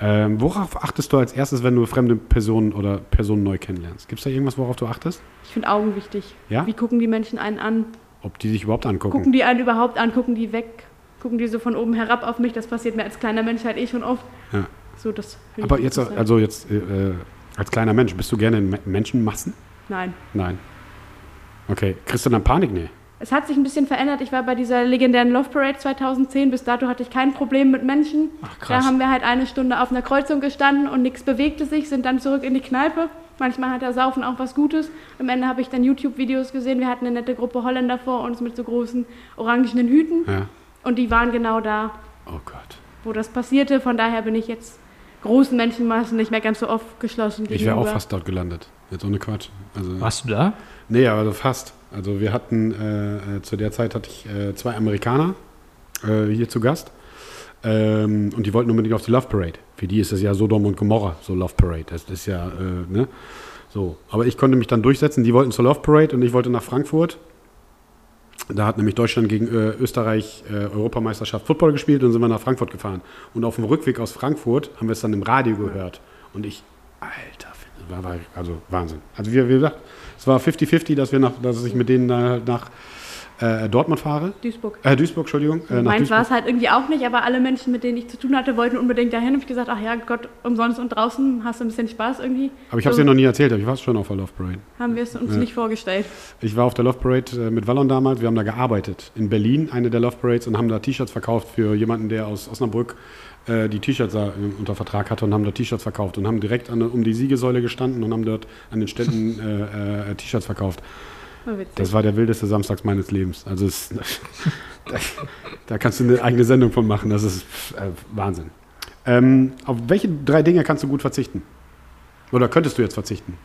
Ähm, worauf achtest du als erstes, wenn du fremde Personen oder Personen neu kennenlernst? Gibt es da irgendwas, worauf du achtest? Ich finde Augen wichtig. Ja? Wie gucken die Menschen einen an? Ob die sich überhaupt angucken? Gucken die einen überhaupt an? Gucken die weg? Gucken die so von oben herab auf mich? Das passiert mir als kleiner Mensch halt eh schon oft. Ja. So, das Aber jetzt, also jetzt äh, äh, als kleiner Mensch, bist du gerne in Me- Menschenmassen? Nein. Nein. Okay. Kriegst du dann Panik? Nee. Es hat sich ein bisschen verändert. Ich war bei dieser legendären Love Parade 2010. Bis dato hatte ich kein Problem mit Menschen. Ach, Da krass. haben wir halt eine Stunde auf einer Kreuzung gestanden und nichts bewegte sich, sind dann zurück in die Kneipe. Manchmal hat der Saufen auch was Gutes. Am Ende habe ich dann YouTube-Videos gesehen. Wir hatten eine nette Gruppe Holländer vor uns mit so großen orangenen Hüten. Ja. Und die waren genau da, Oh Gott. wo das passierte. Von daher bin ich jetzt großen Menschenmassen nicht mehr ganz so oft geschlossen Ich wäre auch fast dort gelandet. Jetzt ohne Quatsch. Also, Warst du da? Nee, aber so fast. Also wir hatten, äh, äh, zu der Zeit hatte ich äh, zwei Amerikaner äh, hier zu Gast. Ähm, und die wollten unbedingt auf die Love Parade. Für die ist es ja Sodom und Gomorra, so Love Parade. Das ist ja, äh, ne? So. Aber ich konnte mich dann durchsetzen. Die wollten zur Love Parade und ich wollte nach Frankfurt. Da hat nämlich Deutschland gegen äh, Österreich äh, Europameisterschaft Football gespielt und sind wir nach Frankfurt gefahren. Und auf dem Rückweg aus Frankfurt haben wir es dann im Radio gehört. Und ich, Alter, war, war, also Wahnsinn. Also wie, wie gesagt, es war 50-50, dass, wir nach, dass ich mit denen äh, nach äh, Dortmund fahre. Duisburg. Äh, Duisburg, Entschuldigung. Äh, Meins war es halt irgendwie auch nicht, aber alle Menschen, mit denen ich zu tun hatte, wollten unbedingt dahin. Und ich gesagt, ach ja, Gott, umsonst und draußen hast du ein bisschen Spaß irgendwie. Aber ich habe es so dir noch nie erzählt, aber ich war schon auf der Love Parade. Haben wir es uns Ja. nicht vorgestellt. Ich war auf der Love Parade äh, mit Wallon damals. Wir haben da gearbeitet in Berlin, eine der Love Parades, und haben da T-Shirts verkauft für jemanden, der aus Osnabrück äh, die T-Shirts äh, unter Vertrag hatte und haben da T-Shirts verkauft und haben direkt an, um die Siegesäule gestanden und haben dort an den Ständen äh, äh, T-Shirts verkauft. Das war der wildeste Samstags meines Lebens. Also es, da, da kannst du eine eigene Sendung von machen. Das ist äh, Wahnsinn. Ähm, auf welche drei Dinge kannst du gut verzichten? Oder könntest du jetzt verzichten?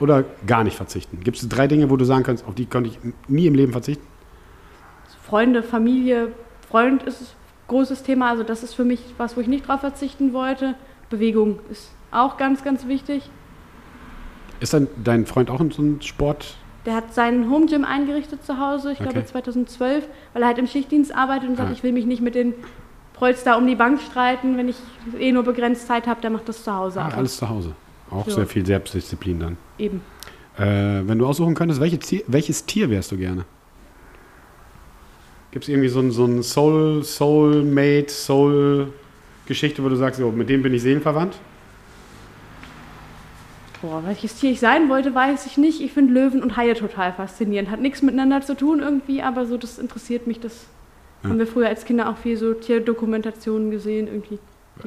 Oder gar nicht verzichten? Gibt es drei Dinge, wo du sagen kannst, auf die könnte ich nie im Leben verzichten? Freunde, Familie, Freund ist ein großes Thema. Also das ist für mich was, wo ich nicht drauf verzichten wollte. Bewegung ist auch ganz, ganz wichtig. Ist dein Freund auch in so einem Sport? Der hat seinen Home Gym eingerichtet zu Hause, ich Okay. glaube 2012, weil er halt im Schichtdienst arbeitet und sagt, Ah. ich will mich nicht mit den Prolls da um die Bank streiten, wenn ich eh nur begrenzt Zeit habe, der macht das zu Hause. Ah, alles zu Hause. Auch Ja. sehr viel Selbstdisziplin dann. Eben. Äh, wenn du aussuchen könntest, welche Tier, welches Tier wärst du gerne? Gibt es irgendwie so ein, so ein Soul, Soulmate, Soul, Geschichte, wo du sagst, so, mit dem bin ich seelenverwandt? Boah, welches Tier ich sein wollte, weiß ich nicht. Ich finde Löwen und Haie total faszinierend. Hat nichts miteinander zu tun irgendwie, aber so, das interessiert mich. Das Ja. haben wir früher als Kinder auch viel so Tierdokumentationen gesehen irgendwie.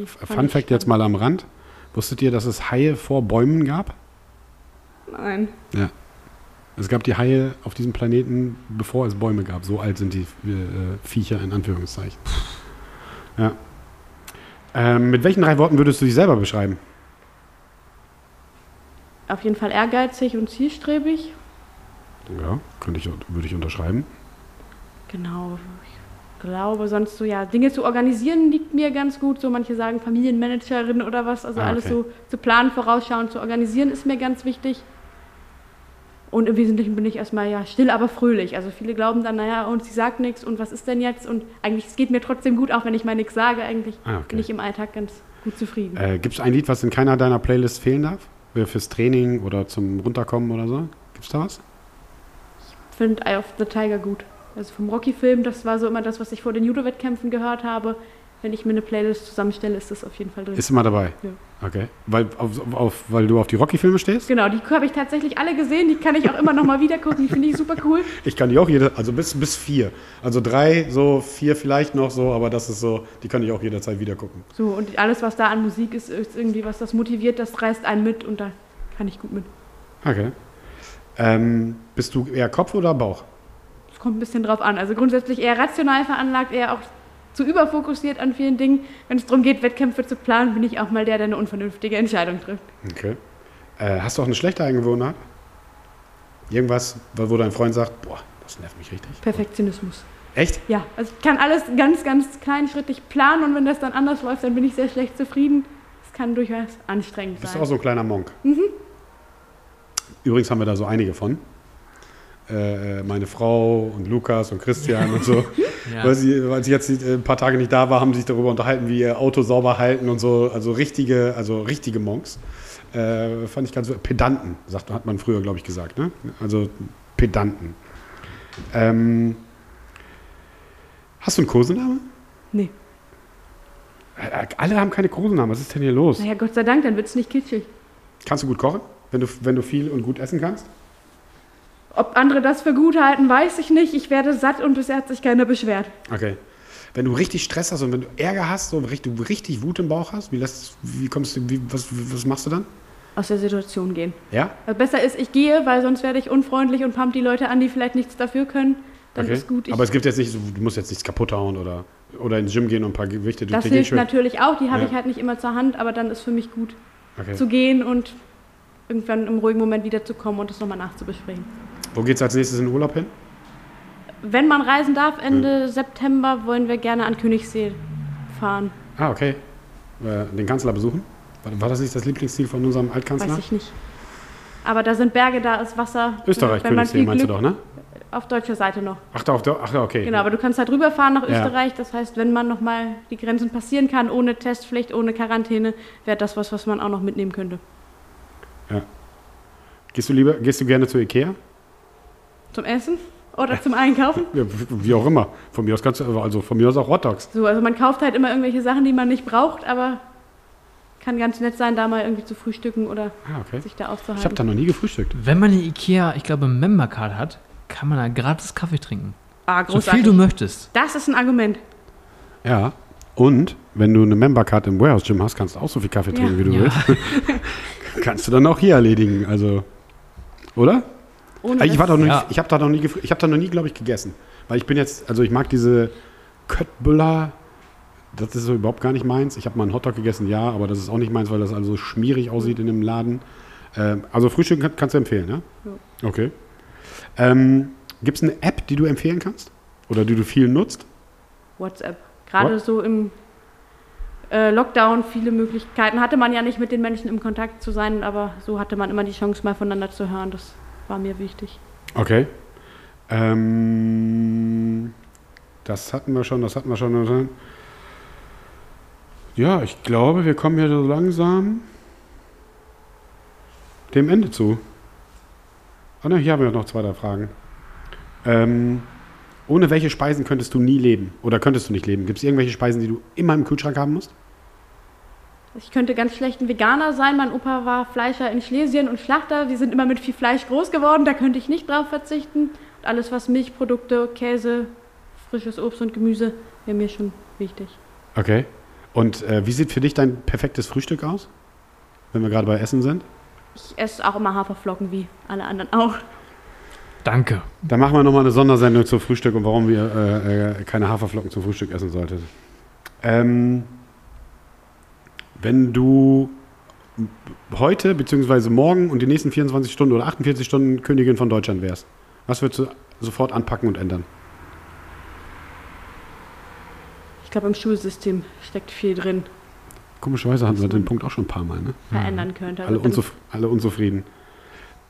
Fun Fact jetzt mal am Rand. Wusstet ihr, dass es Haie vor Bäumen gab? Nein. Ja. Es gab die Haie auf diesem Planeten, bevor es Bäume gab. So alt sind die äh, Viecher in Anführungszeichen. Ja. Ähm, mit welchen drei Worten würdest du dich selber beschreiben? Auf jeden Fall ehrgeizig und zielstrebig. Ja, könnte ich, würde ich unterschreiben. Genau. Ich glaube, sonst so, ja, Dinge zu organisieren liegt mir ganz gut. So manche sagen Familienmanagerin oder was. Also Ah, alles okay. so zu planen, vorausschauen, zu organisieren ist mir ganz wichtig. Und im Wesentlichen bin ich erstmal ja still, aber fröhlich. Also viele glauben dann, naja, und sie sagt nichts und was ist denn jetzt? Und eigentlich, es geht mir trotzdem gut, auch wenn ich mal nichts sage. Eigentlich Ah, okay. bin ich im Alltag ganz gut zufrieden. Äh, Gibt es ein Lied, was in keiner deiner Playlists fehlen darf? Fürs Training oder zum Runterkommen oder so? Gibt's da was? Ich finde Eye of the Tiger gut. Also vom Rocky-Film, das war so immer das, was ich vor den Judo-Wettkämpfen gehört habe. Wenn ich mir eine Playlist zusammenstelle, ist das auf jeden Fall drin. Ist immer dabei. Ja. Okay. Weil, auf, auf, weil du auf die Rocky-Filme stehst? Genau, die habe ich tatsächlich alle gesehen. Die kann ich auch immer noch mal wieder gucken. Die finde ich super cool. Ich kann die auch jede, also bis, bis vier. Also drei, so vier vielleicht noch so, aber das ist so, die kann ich auch jederzeit wieder gucken. So, und alles, was da an Musik ist, ist irgendwie was, das motiviert, das reißt einen mit und da kann ich gut mit. Okay. Ähm, bist du eher Kopf oder Bauch? Es kommt ein bisschen drauf an. Also grundsätzlich eher rational veranlagt, eher auch zu überfokussiert an vielen Dingen. Wenn es darum geht, Wettkämpfe zu planen, bin ich auch mal der, der eine unvernünftige Entscheidung trifft. Okay. Äh, hast du auch eine schlechte Eigengewohnheit? Irgendwas, wo dein Freund sagt, boah, das nervt mich richtig. Perfektionismus. Echt? Ja, also ich kann alles ganz, ganz kleinschrittig planen und wenn das dann anders läuft, dann bin ich sehr schlecht zufrieden. Das kann durchaus anstrengend Bist du sein. auch so ein kleiner Monk? Übrigens haben wir da so einige von. Äh, meine Frau und Lukas und Christian und so. Ja. Weil sie, als ich jetzt ein paar Tage nicht da war, haben sie sich darüber unterhalten, wie ihr Auto sauber halten und so. Also richtige, also richtige Monks. Äh, fand ich ganz Pedanten, sagt, hat man früher, glaube ich, gesagt. Ne? Also Pedanten. Ähm, hast du einen Kosenamen? Nee. Äh, alle haben keine Kosenamen. Was ist denn hier los? Naja, Gott sei Dank, dann wird es nicht kitschig. Kannst du gut kochen, wenn du, wenn du viel und gut essen kannst? Ob andere das für gut halten, weiß ich nicht. Ich werde satt und bisher hat sich keiner beschwert. Okay. Wenn du richtig Stress hast und wenn du Ärger hast, so richtig, du richtig Wut im Bauch hast, wie, lässt, wie kommst du, wie, was, was machst du dann? Aus der Situation gehen. Ja? Also besser ist, ich gehe, weil sonst werde ich unfreundlich und pump die Leute an, die vielleicht nichts dafür können. Dann Okay. ist gut. Ich, Aber es gibt jetzt nicht du musst jetzt nichts kaputt hauen oder, oder ins Gym gehen und ein paar Gewichte das dir geht hilft natürlich auch. Die habe Ja. ich halt nicht immer zur Hand, aber dann ist für mich gut Okay. zu gehen und irgendwann im ruhigen Moment wiederzukommen und das nochmal nachzubesprechen. Wo geht's als nächstes in Urlaub hin? Wenn man reisen darf, Ende September wollen wir gerne an Königssee fahren. Ah, okay. Äh, den Kanzler besuchen? War, das nicht das Lieblingsziel von unserem Altkanzler? Weiß ich nicht. Aber da sind Berge, da ist Wasser. Österreich, Wenn Königssee, meinst du Glück- doch, ne? Auf deutscher Seite noch. Ach, da, auf der, ach, ja, okay. Genau, aber du kannst halt rüberfahren nach Ja. Österreich. Das heißt, wenn man nochmal die Grenzen passieren kann, ohne Testpflicht, ohne Quarantäne, wäre das was, was man auch noch mitnehmen könnte. Gehst du lieber, gehst du gerne zu Ikea? Zum Essen oder zum Einkaufen. Wie auch immer. Von mir aus kannst du, also von mir aus auch Hotdogs. So, also man kauft halt immer irgendwelche Sachen, die man nicht braucht, aber kann ganz nett sein, da mal irgendwie zu frühstücken oder Ah, okay. sich da Ich habe da noch nie gefrühstückt. Wenn man in Ikea, ich glaube, Membercard hat, kann man da gratis Kaffee trinken. Ah, So großartig. viel du möchtest. das ist ein Argument. Ja. Und wenn du eine Membercard im Warehouse Gym hast, kannst du auch so viel Kaffee Ja. trinken, wie du Ja. willst. kannst du dann auch hier erledigen. Also, oder? Ohne ich war doch noch Ja. ich habe da noch nie, ich habe da noch nie, glaube ich, gegessen, weil ich bin jetzt, also ich mag diese Köttbüller. Das ist so überhaupt gar nicht meins. Ich habe mal einen Hotdog gegessen, ja, aber das ist auch nicht meins, weil das also so schmierig aussieht in dem Laden. Ähm, also Frühstück kann, kannst du empfehlen, ja? Ja. Okay. Ähm, Gibt es eine App, die du empfehlen kannst? Oder die du viel nutzt? WhatsApp. Gerade What? so im äh, Lockdown viele Möglichkeiten. Hatte man ja nicht mit den Menschen im Kontakt zu sein, aber so hatte man immer die Chance, mal voneinander zu hören. Das war mir wichtig. Okay. Ähm, das hatten wir schon, das hatten wir schon. Ja, ich glaube, wir kommen hier so langsam dem Ende zu. Ah, ne, hier haben wir noch zwei, drei Fragen. Ähm, ohne welche Speisen könntest du nie leben? Oder könntest du nicht leben? Gibt es irgendwelche Speisen, die du immer im Kühlschrank haben musst? Ich könnte ganz schlecht ein Veganer sein. Mein Opa war Fleischer in Schlesien und Schlachter. Wir sind immer mit viel Fleisch groß geworden. Da könnte ich nicht drauf verzichten. Und alles, was Milchprodukte, Käse, frisches Obst und Gemüse, wäre mir schon wichtig. Okay. Und äh, wie sieht für dich dein perfektes Frühstück aus? Wenn wir gerade bei Essen sind? Ich esse auch immer Haferflocken wie alle anderen auch. Danke. Da machen wir nochmal eine Sondersendung zum Frühstück und warum wir äh, äh, keine Haferflocken zum Frühstück essen sollten. Ähm, wenn du heute bzw. morgen und die nächsten 24 Stunden oder 48 Stunden Königin von Deutschland wärst, was würdest du sofort anpacken und ändern? Ich glaube, im Schulsystem steckt viel drin, Komischerweise hatten wir den Punkt auch schon ein paar Mal. Ne? verändern könnte. Alle, Also unzuf alle unzufrieden.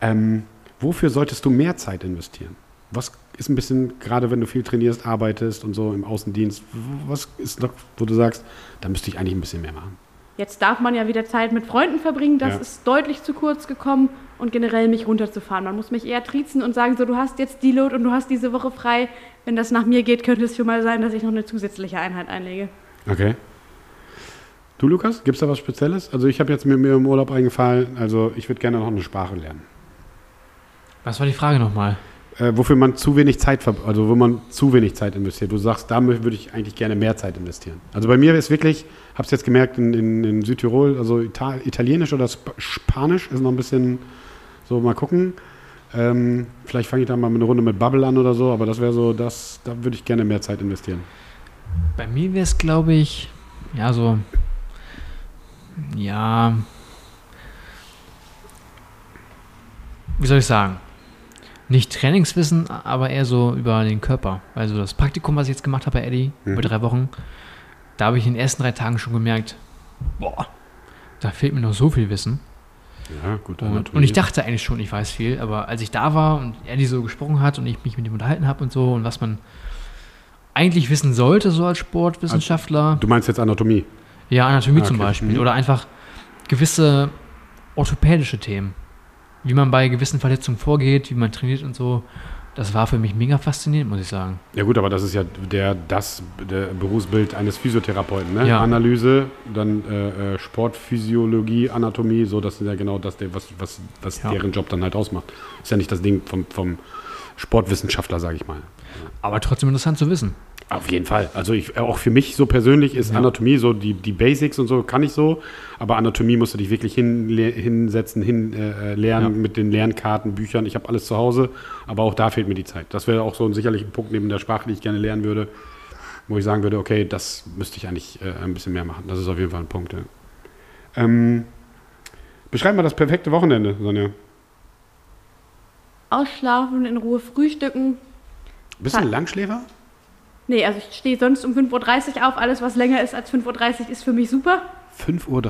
Ähm, wofür solltest du mehr Zeit investieren? Was ist ein bisschen, gerade wenn du viel trainierst, arbeitest und so im Außendienst, was ist noch, wo du sagst, da müsste ich eigentlich ein bisschen mehr machen? Jetzt darf man ja wieder Zeit mit Freunden verbringen. Das Ja. ist deutlich zu kurz gekommen und generell mich runterzufahren. Man muss mich eher triezen und sagen, so du hast jetzt die Load und du hast diese Woche frei. Wenn das nach mir geht, könnte es schon mal sein, dass ich noch eine zusätzliche Einheit einlege. Okay. Du, Lukas, gibt es da was Spezielles? Also ich habe jetzt mir, mir im Urlaub eingefallen, also ich würde gerne noch eine Sprache lernen. Was war die Frage nochmal? Äh, wofür man zu wenig Zeit, ver also wo man zu wenig Zeit investiert. Du sagst, da würde ich eigentlich gerne mehr Zeit investieren. Also bei mir ist wirklich, habe es jetzt gemerkt in, in, in Südtirol, also Ital Italienisch oder Sp Spanisch ist noch ein bisschen so, mal gucken. Ähm, vielleicht fange ich da mal eine Runde mit Bubble an oder so, aber das wäre so, das, da würde ich gerne mehr Zeit investieren. Bei mir wäre es, glaube ich, ja, so. Ja. Wie soll ich sagen? Nicht Trainingswissen, aber eher so über den Körper. Also das Praktikum, was ich jetzt gemacht habe bei Eddie, Mhm. über drei Wochen, da habe ich in den ersten drei Tagen schon gemerkt, boah, da fehlt mir noch so viel Wissen. Ja, gut. Und, und ich dachte eigentlich schon, ich weiß viel, aber als ich da war und Eddie so gesprochen hat und ich mich mit ihm unterhalten habe und so und was man eigentlich wissen sollte, so als Sportwissenschaftler. Du meinst jetzt Anatomie? Ja, Anatomie Ah, zum okay. Beispiel. Mhm. Oder einfach gewisse orthopädische Themen. Wie man bei gewissen Verletzungen vorgeht, wie man trainiert und so. Das war für mich mega faszinierend, muss ich sagen. Ja gut, aber das ist ja der, das der Berufsbild eines Physiotherapeuten. Ne? Ja. Analyse, dann äh, äh, Sportphysiologie, Anatomie, so das ist ja genau das, der, was, was, was Ja. deren Job dann halt ausmacht. Ist ja nicht das Ding vom, vom Sportwissenschaftler, sage ich mal. Aber trotzdem interessant zu wissen. Auf jeden Fall. Also ich, auch für mich so persönlich ist Ja. Anatomie so die, die Basics und so kann ich so, aber Anatomie musst du dich wirklich hin, hinsetzen, hin äh, lernen Ja. mit den Lernkarten, Büchern. Ich habe alles zu Hause, aber auch da fehlt mir die Zeit. Das wäre auch so ein sicherlich ein Punkt neben der Sprache, die ich gerne lernen würde, wo ich sagen würde, okay, das müsste ich eigentlich äh, ein bisschen mehr machen. Das ist auf jeden Fall ein Punkt. Ja. Ähm, beschreib mal das perfekte Wochenende, Sonja. Ausschlafen, in Ruhe frühstücken. Bist du ein Langschläfer? Nee, also ich stehe sonst um 5.30 Uhr auf. Alles, was länger ist als 5.30 Uhr, ist für mich super. 5.30 Uhr.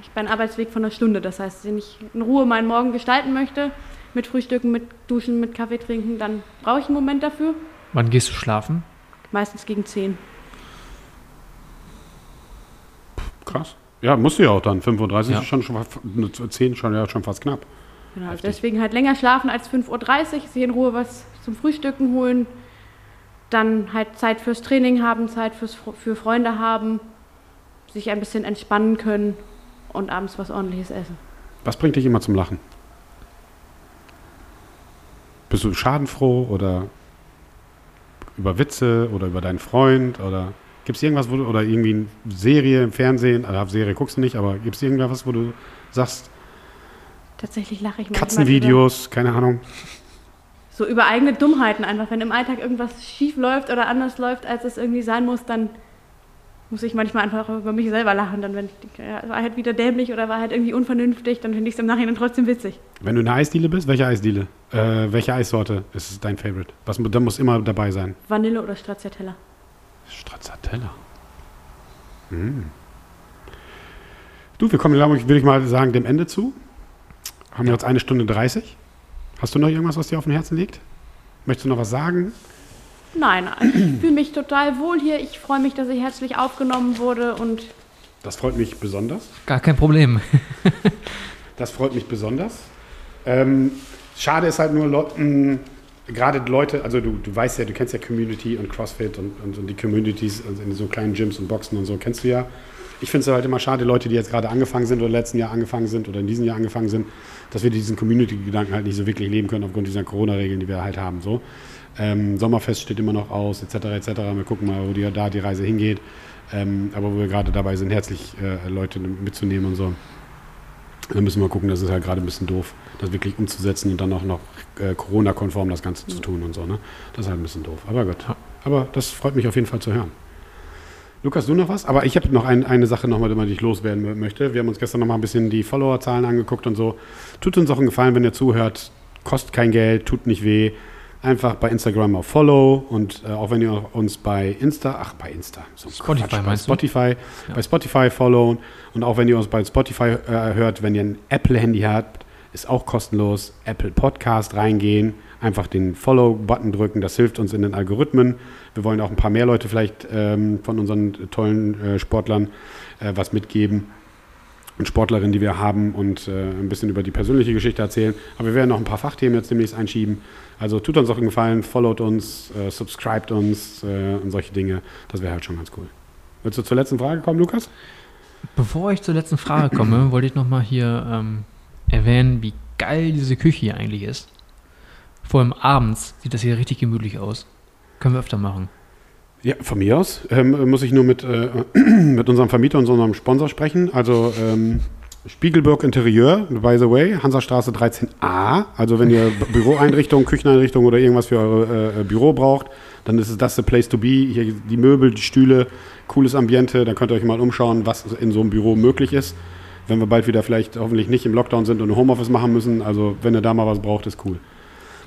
Ich einen Arbeitsweg von einer Stunde. Das heißt, wenn ich in Ruhe meinen Morgen gestalten möchte, mit Frühstücken, mit Duschen, mit Kaffee trinken, dann brauche ich einen Moment dafür. Wann gehst du schlafen? Meistens gegen 10. Krass. Ja, musst du ja auch dann. 5.30 Uhr Ja. ist schon, schon fast- 10 schon, ja, schon fast knapp. Genau, Heftig. deswegen halt länger schlafen als 5.30 Uhr, sich in Ruhe was zum Frühstücken holen, dann halt Zeit fürs Training haben, Zeit fürs, für Freunde haben, sich ein bisschen entspannen können und abends was ordentliches essen. Was bringt dich immer zum Lachen? Bist du schadenfroh oder über Witze oder über deinen Freund oder gibt es irgendwas, wo du, oder irgendwie eine Serie im Fernsehen, also Serie guckst du nicht, aber gibt es irgendwas, wo du sagst, Tatsächlich lache ich manchmal Katzenvideos, keine Ahnung. So über eigene Dummheiten einfach. Wenn im Alltag irgendwas schief läuft oder anders läuft, als es irgendwie sein muss, dann muss ich manchmal einfach über mich selber lachen. Dann, wenn ich ja, war halt wieder dämlich oder war halt irgendwie unvernünftig, dann finde ich es im Nachhinein trotzdem witzig. Wenn du in einer Eisdiele bist, welche Eisdiele? Äh, welche Eissorte ist dein Favorite? Was, da muss immer dabei sein. Vanille oder Stracciatella. Stracciatella. Mm. Du, wir kommen, glaube ich, würde ich mal sagen, dem Ende zu. Haben wir jetzt eine Stunde 30. Hast du noch irgendwas, was dir auf dem Herzen liegt? Möchtest du noch was sagen? Nein, ich fühle mich total wohl hier. Ich freue mich, dass ich herzlich aufgenommen wurde und Das freut mich besonders. Gar kein Problem. Das freut mich besonders. Ähm, schade ist halt nur, Leuten, gerade Leute, also du, du weißt ja, du kennst ja Community und CrossFit und, und, und die Communities also in so kleinen Gyms und Boxen und so, kennst du ja. Ich finde es halt immer schade, Leute, die jetzt gerade angefangen sind oder letzten Jahr angefangen sind oder in diesem Jahr angefangen sind, dass wir diesen Community-Gedanken halt nicht so wirklich leben können aufgrund dieser Corona-Regeln, die wir halt haben. So. Ähm, Sommerfest steht immer noch aus, etc. etc. Wir gucken mal, wo die, da die Reise hingeht. Ähm, aber wo wir gerade dabei sind, herzlich äh, Leute mitzunehmen und so. Dann müssen wir gucken, das ist halt gerade ein bisschen doof, das wirklich umzusetzen und dann auch noch äh, Corona-konform das Ganze zu tun und so. Ne? Das ist halt ein bisschen doof. Aber gut. Aber das freut mich auf jeden Fall zu hören. Lukas, du noch was? Aber ich habe noch ein, eine Sache nochmal, die ich loswerden möchte. Wir haben uns gestern nochmal ein bisschen die Followerzahlen angeguckt und so. Tut uns auch einen Gefallen, wenn ihr zuhört. Kostet kein Geld, tut nicht weh. Einfach bei Instagram auf Follow und äh, auch wenn ihr uns bei Insta, ach bei Insta, so Spotify Quatsch, bei? Spotify, bei Spotify followen und auch wenn ihr uns bei Spotify äh, hört, wenn ihr ein Apple-Handy habt, ist auch kostenlos. Apple Podcast reingehen, einfach den Follow-Button drücken, das hilft uns in den Algorithmen. Wir wollen auch ein paar mehr Leute vielleicht ähm, von unseren tollen äh, Sportlern äh, was mitgeben und Sportlerinnen, die wir haben und äh, ein bisschen über die persönliche Geschichte erzählen. Aber wir werden noch ein paar Fachthemen jetzt demnächst einschieben. Also tut uns auch einen Gefallen, followt uns, äh, subscribt uns äh, und solche Dinge. Das wäre halt schon ganz cool. Willst du zur letzten Frage kommen, Lukas? Bevor ich zur letzten Frage komme, wollte ich nochmal hier ähm, erwähnen, wie geil diese Küche hier eigentlich ist. Vor allem abends sieht das hier richtig gemütlich aus. Können wir öfter machen. Ja, von mir aus ähm, muss ich nur mit, äh, mit unserem Vermieter und unserem Sponsor sprechen. Also ähm, Spiegelburg Interieur, by the way, Hansastraße 13a. Also wenn ihr Büroeinrichtungen, Kücheneinrichtungen oder irgendwas für eure äh, Büro braucht, dann ist es das the place to be. Hier die Möbel, die Stühle, cooles Ambiente. Dann könnt ihr euch mal umschauen, was in so einem Büro möglich ist. Wenn wir bald wieder vielleicht hoffentlich nicht im Lockdown sind und ein Homeoffice machen müssen. Also wenn ihr da mal was braucht, ist cool.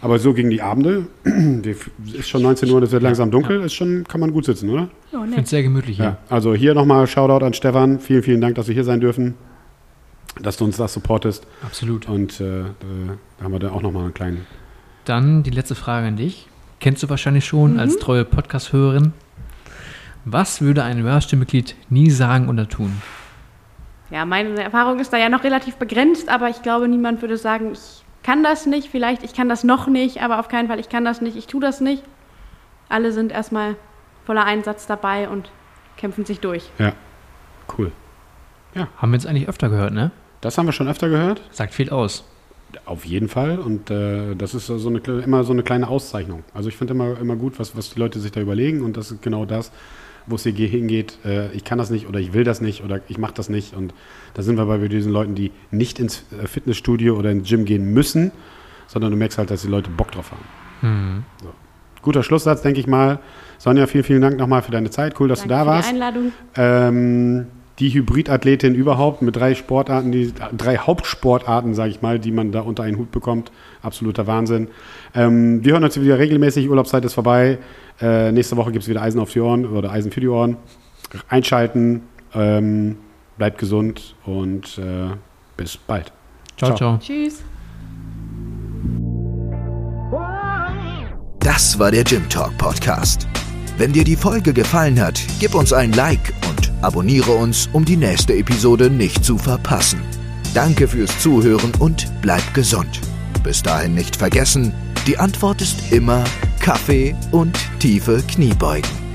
Aber so gegen die Abende, die ist schon 19 Uhr, es wird langsam dunkel, ist schon, kann man gut sitzen, oder? Ja, Ich finde sehr gemütlich hier. Ja, also hier nochmal Shoutout an Stefan. Vielen, vielen Dank, dass wir hier sein dürfen, dass du uns das supportest. Absolut. Und äh, da haben wir dann auch nochmal einen kleinen. Dann die letzte Frage an dich. Kennst du wahrscheinlich schon als treue Podcast-Hörerin. Was würde ein Hörstimmmitglied nie sagen oder tun? Ja, meine Erfahrung ist da ja noch relativ begrenzt, aber ich glaube, niemand würde sagen, ich kann das nicht, vielleicht ich kann das noch nicht, aber auf keinen Fall, ich kann das nicht, ich tue das nicht. Alle sind erstmal voller Einsatz dabei und kämpfen sich durch. Ja, cool. Haben wir jetzt eigentlich öfter gehört, ne? Das haben wir schon öfter gehört. Sagt viel aus. Auf jeden Fall. Und äh, das ist so eine, immer so eine kleine Auszeichnung. Also ich finde immer, immer gut, was, was die Leute sich da überlegen. Und das ist genau das, wo es hier ge- hingeht. Äh, ich kann das nicht oder ich will das nicht oder ich mache das nicht. Und da sind wir bei diesen Leuten, die nicht ins äh, Fitnessstudio oder ins Gym gehen müssen, sondern du merkst halt, dass die Leute Bock drauf haben. Mhm. Guter Schlusssatz, denke ich mal. Sonja, vielen, vielen Dank nochmal für deine Zeit. Cool, dass Danke du da für warst. die Einladung. Ähm, die Hybridathletin überhaupt mit drei Sportarten, die drei Hauptsportarten, sage ich mal, die man da unter einen Hut bekommt. Absoluter Wahnsinn. Ähm, wir hören uns wieder regelmäßig. Urlaubszeit ist vorbei. Äh, nächste Woche gibt es wieder Eisen auf die Ohren oder Eisen für die Ohren. Einschalten. Ähm, bleibt gesund und äh, bis bald. Ciao, Ciao. ciao. Tschüss. Das war der Gym Talk Podcast. Wenn dir die Folge gefallen hat, gib uns ein Like und abonniere uns, um die nächste Episode nicht zu verpassen. Danke fürs Zuhören und bleib gesund. Bis dahin nicht vergessen, die Antwort ist immer Kaffee und tiefe Kniebeugen.